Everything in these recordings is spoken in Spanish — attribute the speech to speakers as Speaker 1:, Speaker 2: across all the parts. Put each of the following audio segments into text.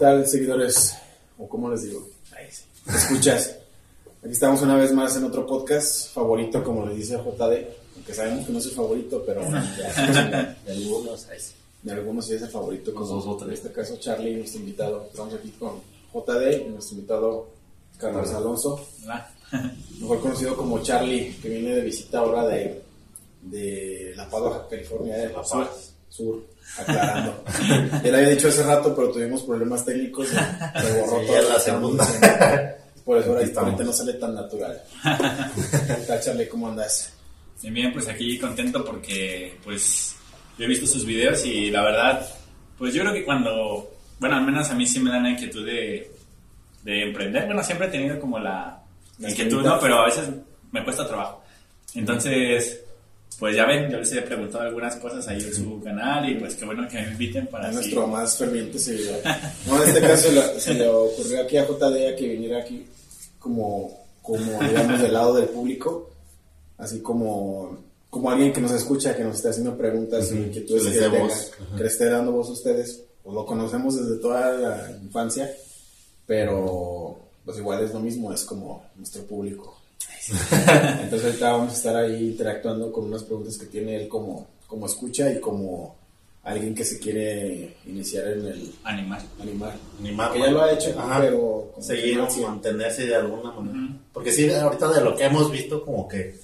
Speaker 1: Tal, seguidores? ¿O cómo les digo? Escuchas. Aquí estamos una vez más en otro podcast favorito, como le dice JD, aunque sabemos que no es el favorito, pero ya, de algunos, de algunos sí es el favorito, como nosotros. En este caso, Charlie, nuestro invitado. Estamos aquí con JD y nuestro invitado, Carlos Alonso, mejor conocido como Charlie, que viene de visita ahora de, de La Paz, Baja California, de La Paz, sur, aclarando. Él había dicho hace rato, pero tuvimos problemas técnicos, se borró
Speaker 2: Sí,
Speaker 1: toda
Speaker 2: la segunda.
Speaker 1: Por eso ahorita no sale tan natural. ¿Qué tal, Charlie? ¿Cómo andas?
Speaker 3: Bien, bien, pues aquí contento porque pues yo he visto sus videos y la verdad, pues yo creo que cuando, bueno, al menos a mí sí me dan la inquietud de, de emprender. Bueno, siempre he tenido como la,
Speaker 1: La
Speaker 3: inquietud. ¿no? Pero a veces me cuesta trabajo. Entonces, pues ya ven, yo les he preguntado algunas cosas ahí en su canal y pues qué bueno que me inviten para
Speaker 1: Es nuestro más ferviente seguidor. No, en este caso se le, se le ocurrió aquí a JD a que viniera aquí como, como digamos, del lado del público, así como, como alguien que nos escucha, que nos está haciendo preguntas y inquietudes
Speaker 2: Que
Speaker 1: tenga,
Speaker 2: voz.
Speaker 1: que le esté dando voz a ustedes. Pues lo conocemos desde toda la infancia, pero pues igual es lo mismo, es como nuestro público. Entonces ahorita vamos a estar ahí interactuando con unas preguntas que tiene él como, como escucha y como alguien que se quiere iniciar en el
Speaker 3: Animal.
Speaker 1: animal.
Speaker 2: Animar,
Speaker 1: Que ya lo ha hecho,
Speaker 2: Ajá.
Speaker 1: pero
Speaker 2: seguir
Speaker 1: no
Speaker 2: mantenerse de alguna manera.
Speaker 3: Ujú.
Speaker 2: Porque sí, ahorita de lo que hemos visto, como que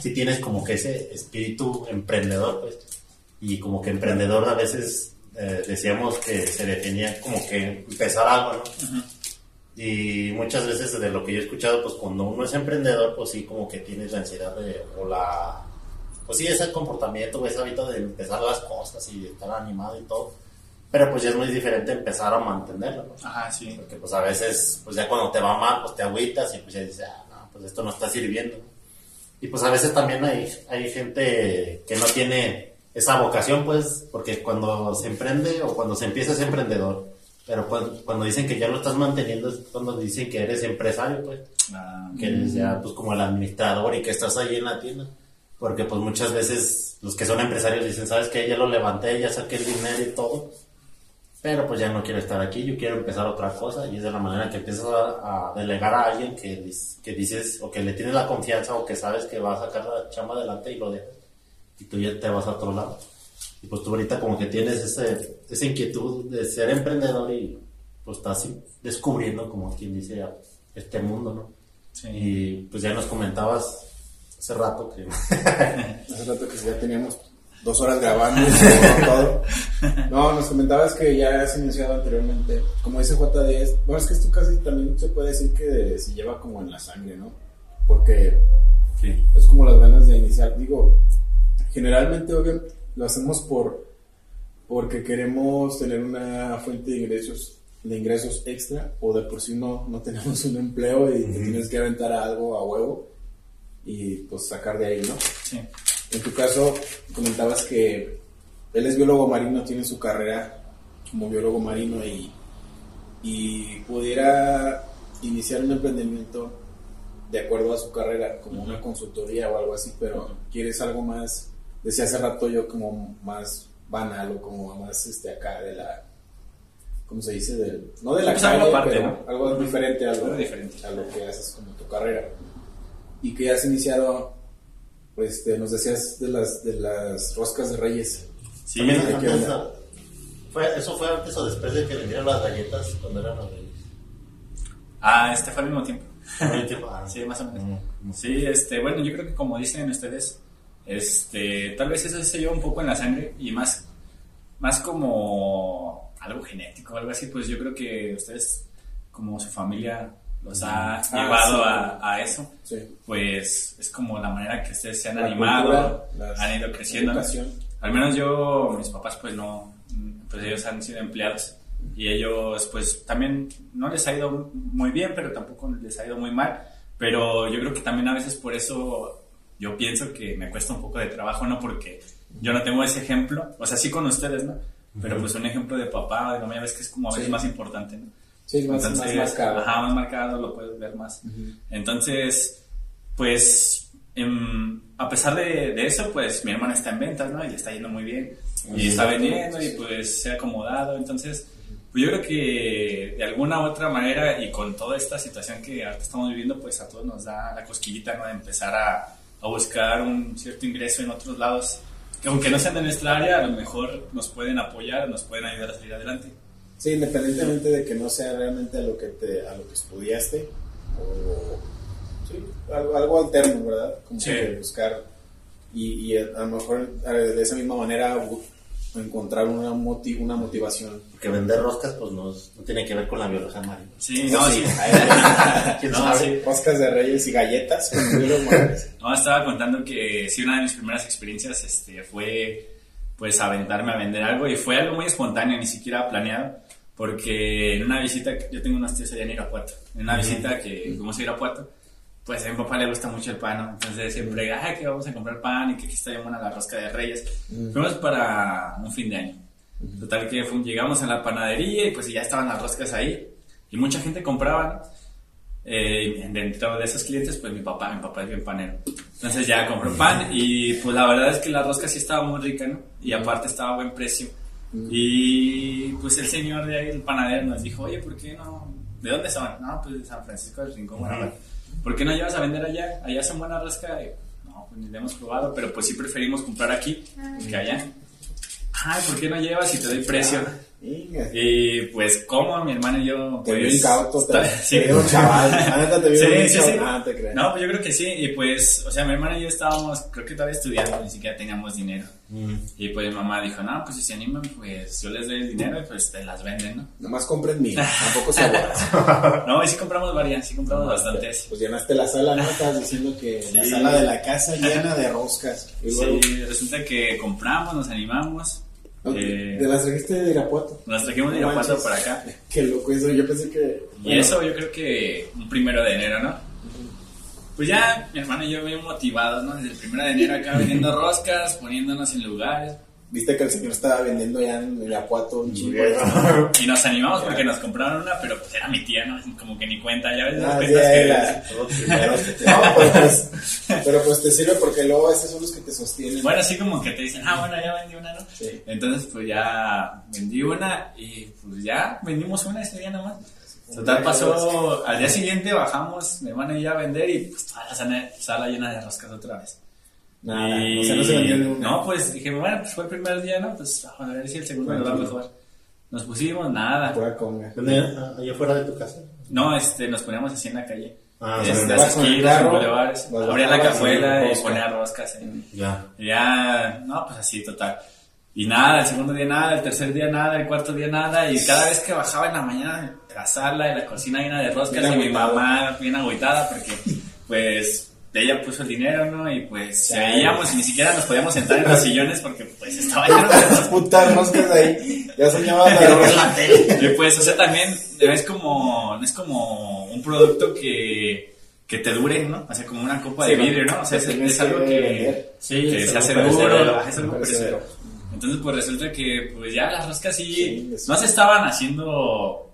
Speaker 2: sí tienes como que ese espíritu emprendedor, pues. Y como que emprendedor a veces eh, decíamos que se definía como que empezar algo, ¿no? Y muchas veces de lo que yo he escuchado, pues cuando uno es emprendedor, pues sí, como que tienes la ansiedad de, o la, pues sí, ese comportamiento ese hábito de empezar las cosas y estar animado y todo. Pero pues ya es muy diferente empezar a mantenerlo, ¿no?
Speaker 3: Ajá, sí.
Speaker 2: Porque pues a veces, pues ya cuando te va mal, pues te agüitas y pues ya dices, ah, no, pues esto no está sirviendo. Y pues a veces también hay, hay gente que no tiene esa vocación, pues, porque cuando se emprende o cuando se empieza es emprendedor. Pero cuando, cuando dicen que ya lo estás manteniendo es cuando dicen que eres empresario, pues,
Speaker 3: Ah,
Speaker 2: que eres ya pues como el administrador y que estás ahí en la tienda. Porque pues muchas veces los que son empresarios dicen, ¿sabes qué? Ya lo levanté, ya saqué el dinero y todo. Pero pues ya no quiero estar aquí, yo quiero empezar otra cosa y es de la manera que empiezas a, a delegar a alguien que, que dices o que le tienes la confianza o que sabes que va a sacar la chamba adelante y lo dejas y tú ya te vas a otro lado. Y pues tú ahorita como que tienes ese, esa inquietud de ser emprendedor y pues estás descubriendo como quien dice este mundo, ¿no?
Speaker 3: sí.
Speaker 2: Y pues ya nos comentabas hace rato que
Speaker 1: Hace rato que ya teníamos dos horas grabando y todo. No, nos comentabas que ya has iniciado anteriormente. Como dice JD, es- bueno, es que esto casi también se puede decir que se lleva como en la sangre, ¿no? Porque
Speaker 2: sí,
Speaker 1: es como las ganas de iniciar. Digo, generalmente, obvio, lo hacemos por porque queremos tener una fuente de ingresos de ingresos extra o de por sí no, no tenemos un empleo y te tienes que aventar a algo a huevo y pues sacar de ahí, ¿no?
Speaker 3: sí.
Speaker 1: En tu caso, comentabas que él es biólogo marino, tiene su carrera como biólogo marino y, y pudiera iniciar un emprendimiento de acuerdo a su carrera, como una consultoría o algo así, pero quieres algo más, decía hace rato yo, como más banal o como más este acá de la, ¿cómo se dice? Del, no de la
Speaker 3: Pues algo
Speaker 1: calle,
Speaker 3: aparte,
Speaker 1: pero
Speaker 3: ¿no?
Speaker 1: algo diferente, algo,
Speaker 3: Algo diferente.
Speaker 1: a lo que haces como tu carrera. Y que has iniciado, pues este, nos decías de las, de las roscas de reyes.
Speaker 3: Sí,
Speaker 2: También
Speaker 1: ¿de qué
Speaker 2: antes,
Speaker 1: onda?
Speaker 2: fue, eso fue antes o después de que vendieron las galletas cuando eran los reyes.
Speaker 3: Ah, este fue al mismo tiempo.
Speaker 2: Al tiempo, ah,
Speaker 3: Sí, más o menos.
Speaker 2: Mm,
Speaker 3: Sí, este, bueno, yo creo que como dicen ustedes, este, tal vez eso se lleva un poco en la sangre y más, más como algo genético, algo así, pues yo creo que ustedes, como su familia, los ha llevado
Speaker 1: sí.
Speaker 3: a, a eso,
Speaker 1: Sí.
Speaker 3: pues es como la manera que ustedes se han
Speaker 1: La
Speaker 3: animado,
Speaker 1: cultura,
Speaker 3: han ido creciendo. Al menos yo, mis papás, pues no, pues ellos han sido empleados y ellos pues también no les ha ido muy bien, pero tampoco les ha ido muy mal. Pero yo creo que también a veces por eso yo pienso que me cuesta un poco de trabajo, ¿no? Porque yo no tengo ese ejemplo, o sea, sí con ustedes, ¿no? Pero pues un ejemplo de papá, de mamá, ves que es como a veces
Speaker 1: Sí.
Speaker 3: más importante, ¿no?
Speaker 1: Sí, más, más
Speaker 3: Entonces,
Speaker 1: marcado.
Speaker 3: Ajá, más marcado, lo puedes ver más. Entonces, pues, em, a pesar de, de eso, pues mi hermana está en ventas, ¿no? Y le está yendo muy bien. Y está vendiendo y pues se ha acomodado. Entonces, pues yo creo que de alguna u otra manera y con toda esta situación que ahora estamos viviendo, pues a todos nos da la cosquillita, ¿no? De empezar a, a buscar un cierto ingreso en otros lados. Que aunque no sean de nuestra área, a lo mejor nos pueden apoyar, nos pueden ayudar a salir adelante.
Speaker 1: Sí, independientemente de que no sea realmente a lo que te, a lo que estudiaste o sí, algo, algo alterno, ¿verdad? Como
Speaker 3: Sí.
Speaker 1: que buscar y, y a lo mejor eh, de esa misma manera encontrar una, moti- una motivación.
Speaker 2: Porque vender roscas, pues no, no tiene que ver con la biología marina.
Speaker 3: Sí, no, sí.
Speaker 1: ¿Quién
Speaker 3: No,
Speaker 1: sabe?
Speaker 3: sí.
Speaker 1: Roscas de reyes y galletas.
Speaker 3: No, estaba contando que sí, una de mis primeras experiencias este, fue pues aventarme a vender algo y fue algo muy espontáneo, ni siquiera planeado, porque en una visita, yo tengo unos tíos allá en Irapuato, en una visita que fuimos a Irapuato, pues a mi papá le gusta mucho el pan, ¿no? entonces siempre, ay, que vamos a comprar pan y que aquí está bien buena la rosca de reyes. Fuimos para un fin de año. Total que fu- llegamos a la panadería y pues ya estaban las roscas ahí y mucha gente compraba, ¿no? Eh, dentro de esos clientes, pues mi papá, mi papá es bien panero. Entonces ya compró pan y pues la verdad es que la rosca sí estaba muy rica, ¿no? Y aparte estaba a buen precio. Y pues el señor de ahí, el panadero, nos dijo, oye, ¿por qué no? ¿De dónde son? No, pues de San Francisco del Rincón, Guanajuato. ¿Por qué no llevas a vender allá? Allá son buena rosca. Y, no, pues ni la hemos probado, pero pues sí preferimos comprar aquí que allá. Ay, ¿por qué no llevas y te doy precio? Y pues, ¿cómo? Mi hermano y yo,
Speaker 1: Te
Speaker 3: pues...
Speaker 1: vi incauto, te,
Speaker 3: está-
Speaker 1: te vi un chaval. Te vi
Speaker 3: Sí,
Speaker 1: un
Speaker 3: sí,
Speaker 1: chaval. Ah, te.
Speaker 3: No, pues yo creo que sí. Y pues, o sea, mi hermana y yo estábamos, creo que todavía estudiando, ni siquiera teníamos dinero. Y pues mi mamá dijo, no, pues si se animan, pues yo les doy el dinero y pues te las venden, ¿no?
Speaker 1: Nomás compren mil, tampoco se aguas.
Speaker 3: No, y sí compramos varias, sí compramos bastantes.
Speaker 1: Pues llenaste la sala, ¿no? Estabas diciendo que la sala de la casa llena de roscas. Y luego,
Speaker 3: Sí, resulta que compramos, nos animamos.
Speaker 1: ¿No?
Speaker 3: eh,
Speaker 1: ¿Te las trajiste de Irapuato?
Speaker 3: nos trajimos de Irapuato
Speaker 1: manches.
Speaker 3: para acá.
Speaker 1: Qué loco eso, yo pensé que...
Speaker 3: Y
Speaker 1: bueno,
Speaker 3: eso yo creo que un primero de enero, ¿no? Pues ya mi hermano y yo bien motivados, ¿no? Desde el primero de enero acá vendiendo roscas, poniéndonos en lugares.
Speaker 1: Viste que el señor estaba vendiendo ya en Irapuato un chingo.
Speaker 3: Y nos animamos porque nos compraron una, pero pues era mi tía, ¿no? Como que ni cuenta, ya ves las
Speaker 1: Ah,
Speaker 3: cuentas que-
Speaker 2: te-
Speaker 1: No, pero pues, pero pues te sirve porque luego esos son los que te sostienen.
Speaker 3: Bueno, así como que te dicen, ah, bueno, ya vendí una, ¿no?
Speaker 1: Sí.
Speaker 3: Entonces, pues ya vendí una y pues ya vendimos una ese día nomás. Total, pasó al día siguiente, bajamos, mi hermano y yo a vender y pues toda la sala, sala llena de roscas otra vez.
Speaker 1: Nada,
Speaker 3: Y-
Speaker 1: o sea, no se vendió ni una.
Speaker 3: No, pues dije, bueno, pues fue el primer día, ¿no? Pues a ver si el segundo nos va mejor. Nos pusimos, nada.
Speaker 1: Pura conga.
Speaker 2: Ah, Allá afuera de tu casa.
Speaker 3: No, este, nos poníamos así en la calle.
Speaker 2: Ah,
Speaker 3: Este,
Speaker 2: o sea,
Speaker 3: las
Speaker 1: el
Speaker 3: esquinas, bulevares. Abría la cajuela y
Speaker 1: rosca.
Speaker 3: ponía roscas. en-
Speaker 2: Ya.
Speaker 3: Ya, no, pues así, total. Y nada, el segundo día nada, el tercer día nada, el cuarto día nada. Y cada vez que bajaba en la mañana, la sala y la cocina llena de roscas
Speaker 1: Bien
Speaker 3: y mi mamá bien agüitada porque, pues, ella puso el dinero, ¿no? Y pues
Speaker 1: Sí.
Speaker 3: veíamos y ni siquiera nos podíamos sentar en los sillones porque, pues, estaba lleno de
Speaker 1: Las putas roscas ahí. Ya soñabas la
Speaker 3: y pues, o sea, también es como, es como un producto que, que te dure, ¿no? O sea, como una copa de vidrio, ¿no? O sea, es, algo
Speaker 1: que
Speaker 3: sí, se hace duro, es algo
Speaker 1: Perecedero.
Speaker 3: Entonces, pues resulta que, pues ya las roscas sí,
Speaker 1: Sí,
Speaker 3: no se estaban haciendo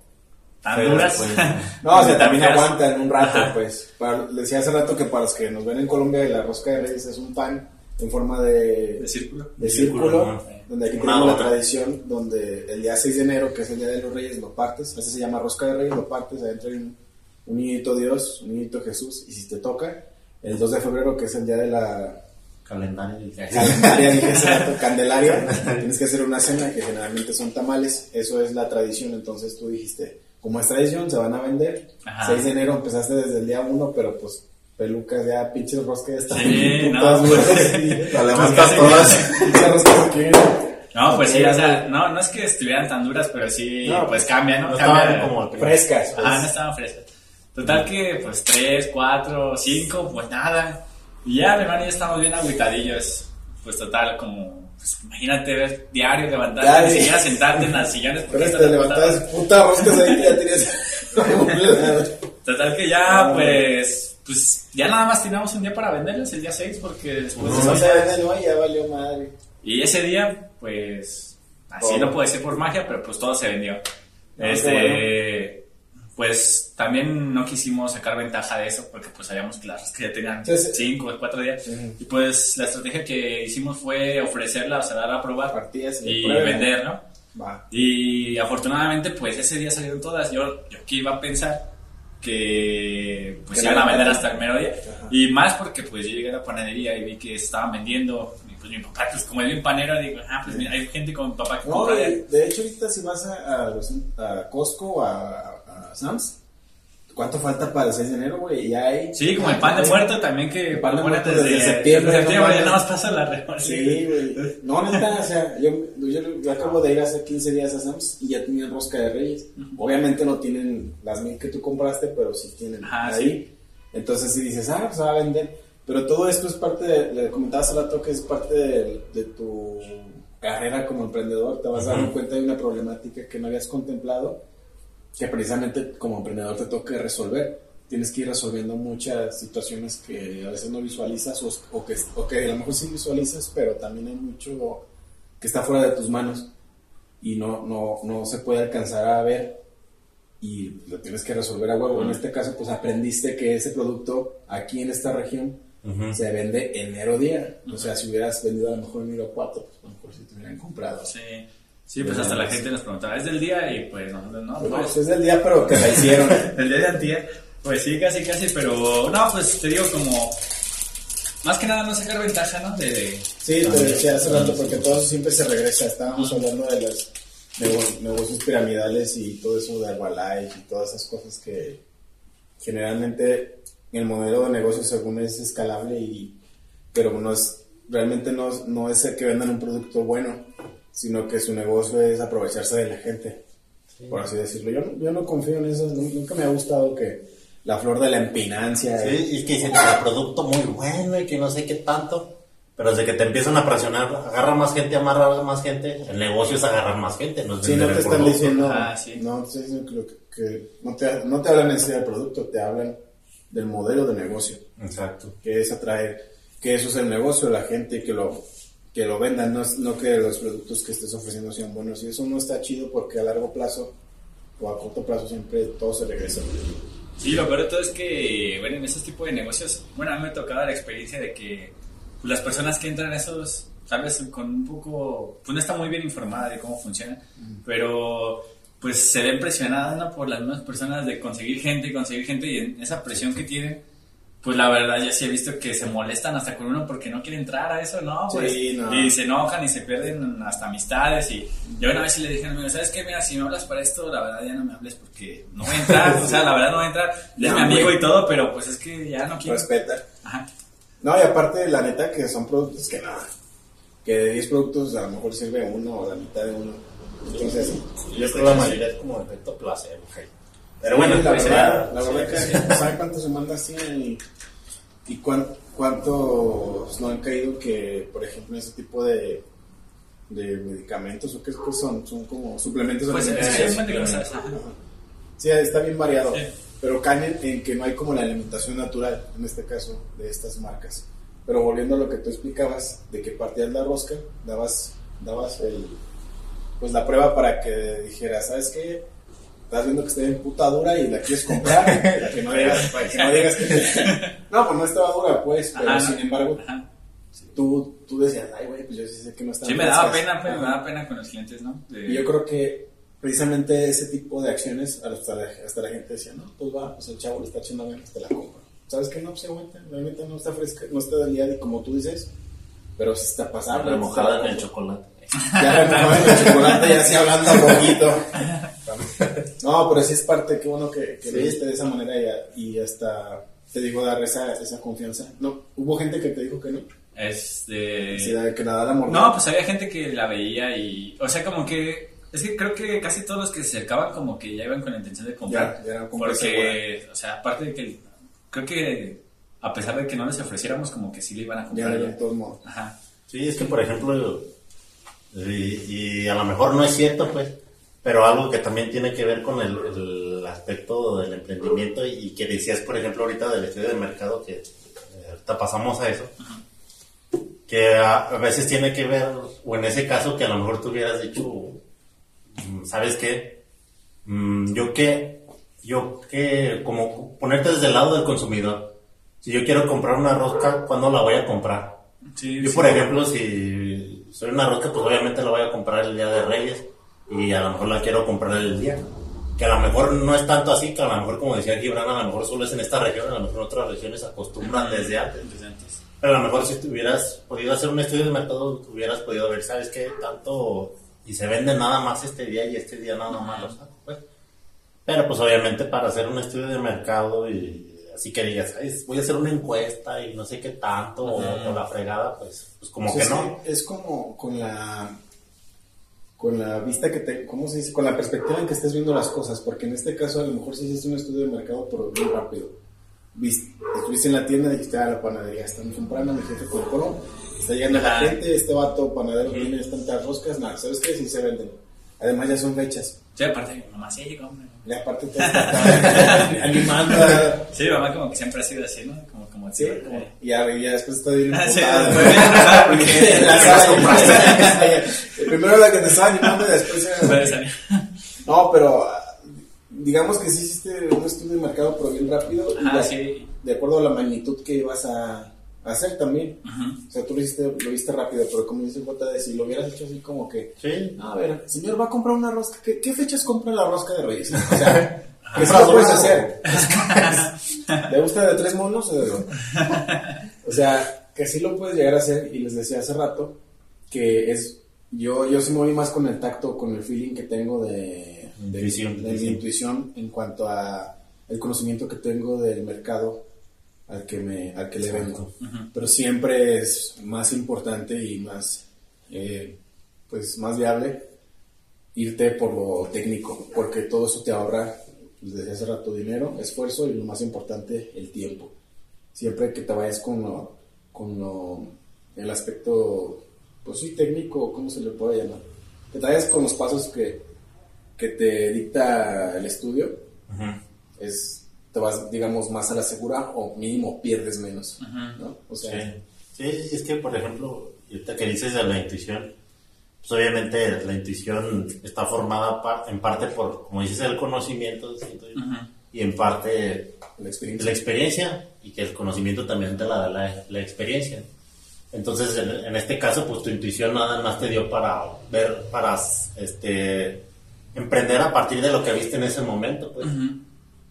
Speaker 3: tan duras.
Speaker 2: pues.
Speaker 1: No, o sea, también aguantan un rato,
Speaker 3: Ajá.
Speaker 1: pues. Para, decía hace rato que para los que nos ven en Colombia, la rosca de reyes es un pan en forma de,
Speaker 3: De círculo.
Speaker 1: de
Speaker 2: Círculo,
Speaker 1: círculo, donde aquí
Speaker 2: Una
Speaker 1: tenemos la tradición, donde el día 6 de enero, que es el día de los reyes, lo partes, así se llama rosca de reyes, lo partes, adentro hay un, un niñito Dios, un niñito Jesús, y si te toca, el 2 de febrero, que es el día de la
Speaker 2: Calendario. y-
Speaker 1: Candelaria, dije Candelaria, tienes que hacer una cena que generalmente son tamales, eso es la tradición, entonces tú dijiste, como es tradición, se van a vender,
Speaker 3: Ajá.
Speaker 1: 6 de enero empezaste desde el día 1, pero pues pelucas ya, pinches roscas ya están
Speaker 3: Sí,
Speaker 1: bien
Speaker 3: no,
Speaker 1: putas,
Speaker 3: pues, casi-
Speaker 2: todas.
Speaker 1: Pinches roscas aquí.
Speaker 3: No, pues sí, o sea, no, no es que estuvieran tan duras, pero sí,
Speaker 1: No,
Speaker 3: pues cambian, ¿no?
Speaker 2: No
Speaker 3: Cambia-
Speaker 2: estaban como
Speaker 1: Frescas. pues.
Speaker 3: Ajá, no estaban frescas. Total que, pues, tres, cuatro, cinco, pues nada. Y ya, mi hermano y yo estamos bien agüitadillos. Pues total, como pues imagínate ver diario levantarte,
Speaker 1: Ya,
Speaker 3: ni siquiera sentarte en las sillones. porque
Speaker 1: Pero te levantabas, puta roscas ahí, ya tenías.
Speaker 3: Total que ya, pues, pues, ya nada más teníamos un día para venderles, el día 6, porque después de
Speaker 1: no
Speaker 3: eso
Speaker 1: vende, no, ya valió madre.
Speaker 3: Y ese día, pues, así no puede ser por magia, pero pues todo se vendió.
Speaker 1: qué
Speaker 3: este, pues también no quisimos sacar ventaja de eso, porque pues sabíamos que las que ya tenían
Speaker 1: Sí, sí.
Speaker 3: 5 o 4 días. Y pues la estrategia que hicimos fue ofrecerla, o sea, darla a probar
Speaker 1: Partidas
Speaker 3: y
Speaker 1: prueben.
Speaker 3: vender, ¿no?
Speaker 1: Va.
Speaker 3: Y afortunadamente, pues ese día salieron todas. Yo, yo que iba a pensar que pues iban a vender hasta el mero día.
Speaker 1: Ajá.
Speaker 3: Y más porque pues yo llegué a la panadería y vi que estaban vendiendo. Y pues mi papá, pues como es bien panero, digo, ah, pues mira, hay gente con mi papá que
Speaker 1: No,
Speaker 3: compra de
Speaker 1: de, hecho, ahorita si vas a, a, los- a Costco a Sam's, ¿cuánto falta para el 6 de enero, güey? Ya hay.
Speaker 3: Sí, como el pan de muerto también que
Speaker 1: El pan de muerto desde septiembre,
Speaker 3: desde septiembre,
Speaker 1: no
Speaker 3: ya nada más pasa la reforma.
Speaker 1: Sí, güey. No, neta, o sea, yo, yo, yo acabo de ir hace 15 días a Sam's y ya tenían rosca de reyes. Obviamente no tienen las mil que tú compraste, pero sí tienen
Speaker 3: Ajá,
Speaker 1: ahí. Entonces si dices, ah, pues va a vender. Pero todo esto es parte, de, le comentaba hace rato que es parte de, de tu carrera como emprendedor. Te vas dando cuenta de una problemática que no habías contemplado, que precisamente como emprendedor te toca resolver. Tienes que ir resolviendo muchas situaciones que a veces no visualizas o, o que, o que a lo mejor sí visualizas, pero también hay mucho que está fuera de tus manos y no, no, no se puede alcanzar a ver y lo tienes que resolver a huevo. En este caso, pues aprendiste que ese producto aquí en esta región se vende enero día. O sea, si hubieras vendido a lo mejor enero 4, pues a lo mejor si te hubieran comprado.
Speaker 3: Sí, sí, pues hasta la gente nos preguntaba, ¿es del día? Y pues nosotros no,
Speaker 1: Pues,
Speaker 3: pues
Speaker 1: es del día, pero que la hicieron.
Speaker 3: El día de antier, pues sí, casi, casi, pero no, pues te digo como, más que nada no sacar ventaja, ¿no? De, de-
Speaker 1: Sí, te decía hace rato, porque todo eso siempre se regresa. Estábamos hablando de los nego- negocios piramidales y todo eso de Herbalife y todas esas cosas que generalmente el modelo de negocio según es escalable y pero no es realmente no, no es el que vendan un producto bueno, sino que su negocio es aprovecharse de la gente, por así decirlo. Yo, no- yo no confío en eso, nu- nunca me ha gustado que la flor de la empinancia.
Speaker 2: Sí, y que dicen que el producto muy bueno y que no sé qué tanto. Pero desde que te empiezan a presionar, agarra más gente, amarra más gente. El negocio es agarrar más gente, no es
Speaker 1: Sí, no te están
Speaker 2: producto.
Speaker 1: diciendo,
Speaker 3: Ah, sí.
Speaker 1: no te están diciendo que, no, te, no te hablan en sí del producto, te hablan del modelo de negocio,
Speaker 2: Exacto.
Speaker 1: que es atraer, que eso es el negocio de la gente y que lo, que lo vendan, no, no que los productos que estés ofreciendo sean buenos. Y eso no está chido porque a largo plazo o a corto plazo siempre todo se regresa.
Speaker 3: Sí, lo peor de todo es que, bueno, en esos tipos de negocios, bueno, a mí me ha tocado la experiencia de que pues, las personas que entran a esos, tal vez con un poco, pues no está muy bien informada de cómo funcionan, pero pues se ven presionadas ¿no? por las mismas personas de conseguir gente y conseguir gente y en esa presión que tienen, pues la verdad yo sí he visto que se molestan hasta con uno porque no quiere entrar a eso, ¿no? Pues,
Speaker 1: Sí, no.
Speaker 3: Y se enojan y se pierden hasta amistades y yo una vez sí le dije a mi amigo, ¿sabes qué? Mira, si me hablas para esto, la verdad ya no me hables porque no voy a entrar, o sea, la verdad no voy a entrar, es mi amigo y todo, pero pues es que ya no quiero.
Speaker 1: Respeta.
Speaker 3: Ajá.
Speaker 1: No, y aparte, la neta, que son productos que nada, que de 10 productos a lo mejor sirve uno o la mitad de uno. Entonces,
Speaker 2: Yo creo que la mayoría es como efecto placebo.
Speaker 1: Pero bueno, la
Speaker 3: pues,
Speaker 1: verdad,
Speaker 3: sí,
Speaker 1: la
Speaker 3: sí,
Speaker 1: verdad
Speaker 3: sí.
Speaker 1: que ¿sabe cuántos demandas tienen y, y cuán- cuántos no han caído que, por ejemplo, ese tipo de, de medicamentos o qué, qué son? Son como suplementos
Speaker 3: Pues es
Speaker 1: alimenticios.
Speaker 3: es.
Speaker 1: Sí, está bien variado,
Speaker 3: Sí.
Speaker 1: pero caen en, en que no hay como la alimentación natural, en este caso, de estas marcas. Pero volviendo a lo que tú explicabas, de que partías la rosca, dabas, dabas el, pues la prueba para que dijeras, ¿sabes qué? Estás viendo que está bien puta dura y la quieres comprar, que no digas, que no digas que... No, pues no estaba dura, pues, pero
Speaker 3: Ajá,
Speaker 1: sin
Speaker 3: no.
Speaker 1: embargo,
Speaker 3: Ajá.
Speaker 1: tú, tú decías, ay, güey, pues yo sí sé que no está
Speaker 3: Sí, me daba pena, pues, me daba pena con los clientes, ¿no? De-
Speaker 1: y yo creo que precisamente ese tipo de acciones, hasta la, hasta la gente decía, no, pues va, pues el chavo le está echando ganas, te la compro. ¿Sabes qué? No, pues se aguanta, la neta no está fresca, no está del día y como tú dices, pero sí está pasable.
Speaker 2: Remojada en el chocolate.
Speaker 1: Ya remojada en el chocolate, ya así hablando poquito. No, pero sí es parte, qué bueno que, que lo hiciste de esa manera y, y hasta, te digo, dar esa, esa confianza. No, hubo gente que te dijo que no,
Speaker 3: Este...
Speaker 1: sí, de que nada la amor.
Speaker 3: No, pues había gente que la veía y... O sea, como que... Es que creo que casi todos los que se acercaban como que ya iban con la intención de comprar.
Speaker 1: Ya, ya
Speaker 3: porque, o sea, aparte de que... Creo que a pesar de que no les ofreciéramos, como que sí le iban a
Speaker 1: ya
Speaker 3: comprar.
Speaker 1: de
Speaker 3: ya.
Speaker 1: todos modos.
Speaker 3: Ajá.
Speaker 2: Sí, es que por ejemplo, Y, y a lo mejor no es cierto, pues, pero algo que también tiene que ver con el, el aspecto del emprendimiento y, que decías, por ejemplo, ahorita del estudio de mercado, que eh, ahorita pasamos a eso, que a, a veces tiene que ver, o en ese caso, que a lo mejor tú hubieras dicho, mm, ¿sabes qué? Mm, yo qué, yo qué, como ponerte desde el lado del consumidor. Si yo quiero comprar una rosca, ¿cuándo la voy a comprar?
Speaker 3: Sí,
Speaker 2: Yo,
Speaker 3: sí.
Speaker 2: por ejemplo, si soy una rosca, pues obviamente la voy a comprar el día de Reyes y a lo mejor la quiero comprar el día. Que a lo mejor no es tanto así, que a lo mejor, como decía Gibran, a lo mejor solo es en esta región, a lo mejor en otras regiones acostumbran desde antes. Pero a lo mejor si tuvieras podido hacer un estudio de mercado, hubieras podido ver, ¿sabes qué? Tanto, y se vende nada más este día y este día nada más lo saco, pues. Pero pues obviamente para hacer un estudio de mercado y así que digas, "Ay, voy a hacer una encuesta y no sé qué tanto, o, o la fregada, pues, pues como
Speaker 1: Pues
Speaker 2: que
Speaker 1: es
Speaker 2: no.
Speaker 1: que es como con la con la vista que te, ¿cómo se dice? Con la perspectiva en que estés viendo las cosas, porque en este caso a lo mejor sí hiciste un estudio de mercado, pero bien rápido. Viste, estuviste en la tienda, dijiste, ah, la panadería, están comprando, mi jefe compró, está llegando la gente, este vato panadero tiene tantas roscas, nada, ¿sabes qué? Sí se venden. Además ya son fechas.
Speaker 3: Sí, aparte, mamá sí llegó, hombre.
Speaker 1: Y aparte todo está animando.
Speaker 3: Sí, mamá como que siempre ha sido así, ¿no? Como, como
Speaker 1: Sí, como- y ya, ya después está bien
Speaker 3: Ah, sí, porque-
Speaker 1: La sala- Primero la que te estaba animando y después. No, pero ah, digamos que sí hiciste un estudio de mercado, pero bien rápido. de,
Speaker 3: sí.
Speaker 1: de acuerdo a la magnitud que ibas a hacer también. O sea, tú lo hiciste, lo viste rápido, pero como dice JD, si lo hubieras hecho así como que,
Speaker 2: Sí.
Speaker 1: a ver, señor va a comprar una rosca, ¿qué, qué fechas compra la rosca de Reyes? O sea, ¿qué
Speaker 2: Compra
Speaker 1: lo puedes hacer? ¿Le gusta de tres monos o de dos? O sea, que sí lo puedes llegar a hacer, y les decía hace rato, que es, yo, yo sí me voy más con el tacto, con el feeling que tengo de, de,
Speaker 2: Intuición,
Speaker 1: de mi
Speaker 2: intuición.
Speaker 1: intuición en cuanto a el conocimiento que tengo del mercado al que me al que le vendo. Pero siempre es más importante y más eh, pues más viable irte por lo técnico porque todo eso te ahorra pues, desde hace rato dinero esfuerzo y lo más importante el tiempo. Siempre que te vayas con lo, con lo- el aspecto pues sí técnico cómo se le puede llamar que te vayas con los pasos que que te dicta el estudio es te vas digamos más a la segura o mínimo pierdes menos ¿no? o sea
Speaker 2: Sí. sí, es que por ejemplo, ahorita que dices de la intuición, pues obviamente la intuición está formada par- en parte por, como dices, el conocimiento y en parte
Speaker 1: la experiencia
Speaker 2: la experiencia y que el conocimiento también te la da la, la experiencia. Entonces, en, en este caso, pues tu intuición nada más te dio para ver, para este, emprender a partir de lo que viste en ese momento. Pues.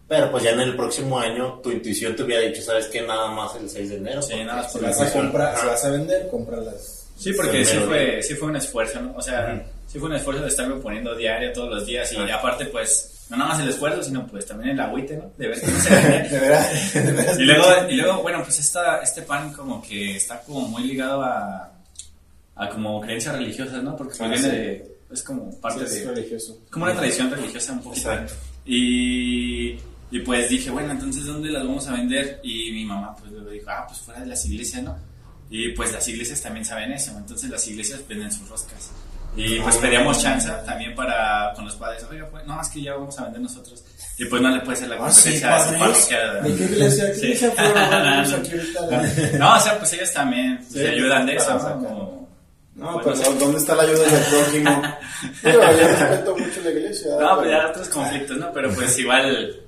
Speaker 2: Pero pues ya en el próximo año tu intuición te hubiera dicho, ¿sabes qué? Nada más el 6 de enero.
Speaker 3: Sí, nada más
Speaker 1: si vas a comprar si vas a vender cómpralas
Speaker 3: Sí, porque
Speaker 2: Sí,
Speaker 3: fue, sí fue un esfuerzo, ¿no? O sea, sí fue un esfuerzo de estarme poniendo diario todos los días y aparte, pues, no nada más el esfuerzo, sino pues también el agüite, ¿no? De ver que no se vende.
Speaker 1: de verdad, de verdad.
Speaker 3: y, luego, y luego, bueno, pues esta, este pan como que está como muy ligado a, a como creencias religiosas, ¿no? Porque pues,
Speaker 1: Ah,
Speaker 3: viene
Speaker 1: sí.
Speaker 3: de, es como parte
Speaker 1: Sí, es
Speaker 3: de,
Speaker 1: religioso
Speaker 3: como una tradición religiosa un poquito.
Speaker 2: Exacto.
Speaker 3: Y, y pues dije, bueno, entonces ¿dónde las vamos a vender? Y mi mamá pues luego dijo, ah, pues fuera de las iglesias, ¿no? Y pues las iglesias también saben eso, entonces las iglesias venden sus roscas. Y pues pedíamos chance también para con los padres, oiga, pues no, es que ya vamos a vender nosotros. Y pues no le puede ser la
Speaker 1: Ah, sí,
Speaker 3: competencia a su parroquia.
Speaker 1: ¿De qué iglesia? ¿Qué
Speaker 3: Sí.
Speaker 1: iglesia ahorita.
Speaker 3: No, o sea, pues ellos también
Speaker 1: Sí,
Speaker 3: se ayudan de eso, ¿no?
Speaker 1: sacar.
Speaker 3: Como-
Speaker 1: No,
Speaker 3: Pues,
Speaker 1: pero
Speaker 3: no sé.
Speaker 1: ¿dónde está la ayuda del prójimo? Yo respeto mucho la iglesia.
Speaker 3: No, pues
Speaker 1: pero-
Speaker 3: ya otros conflictos, ¿no? Pero pues igual,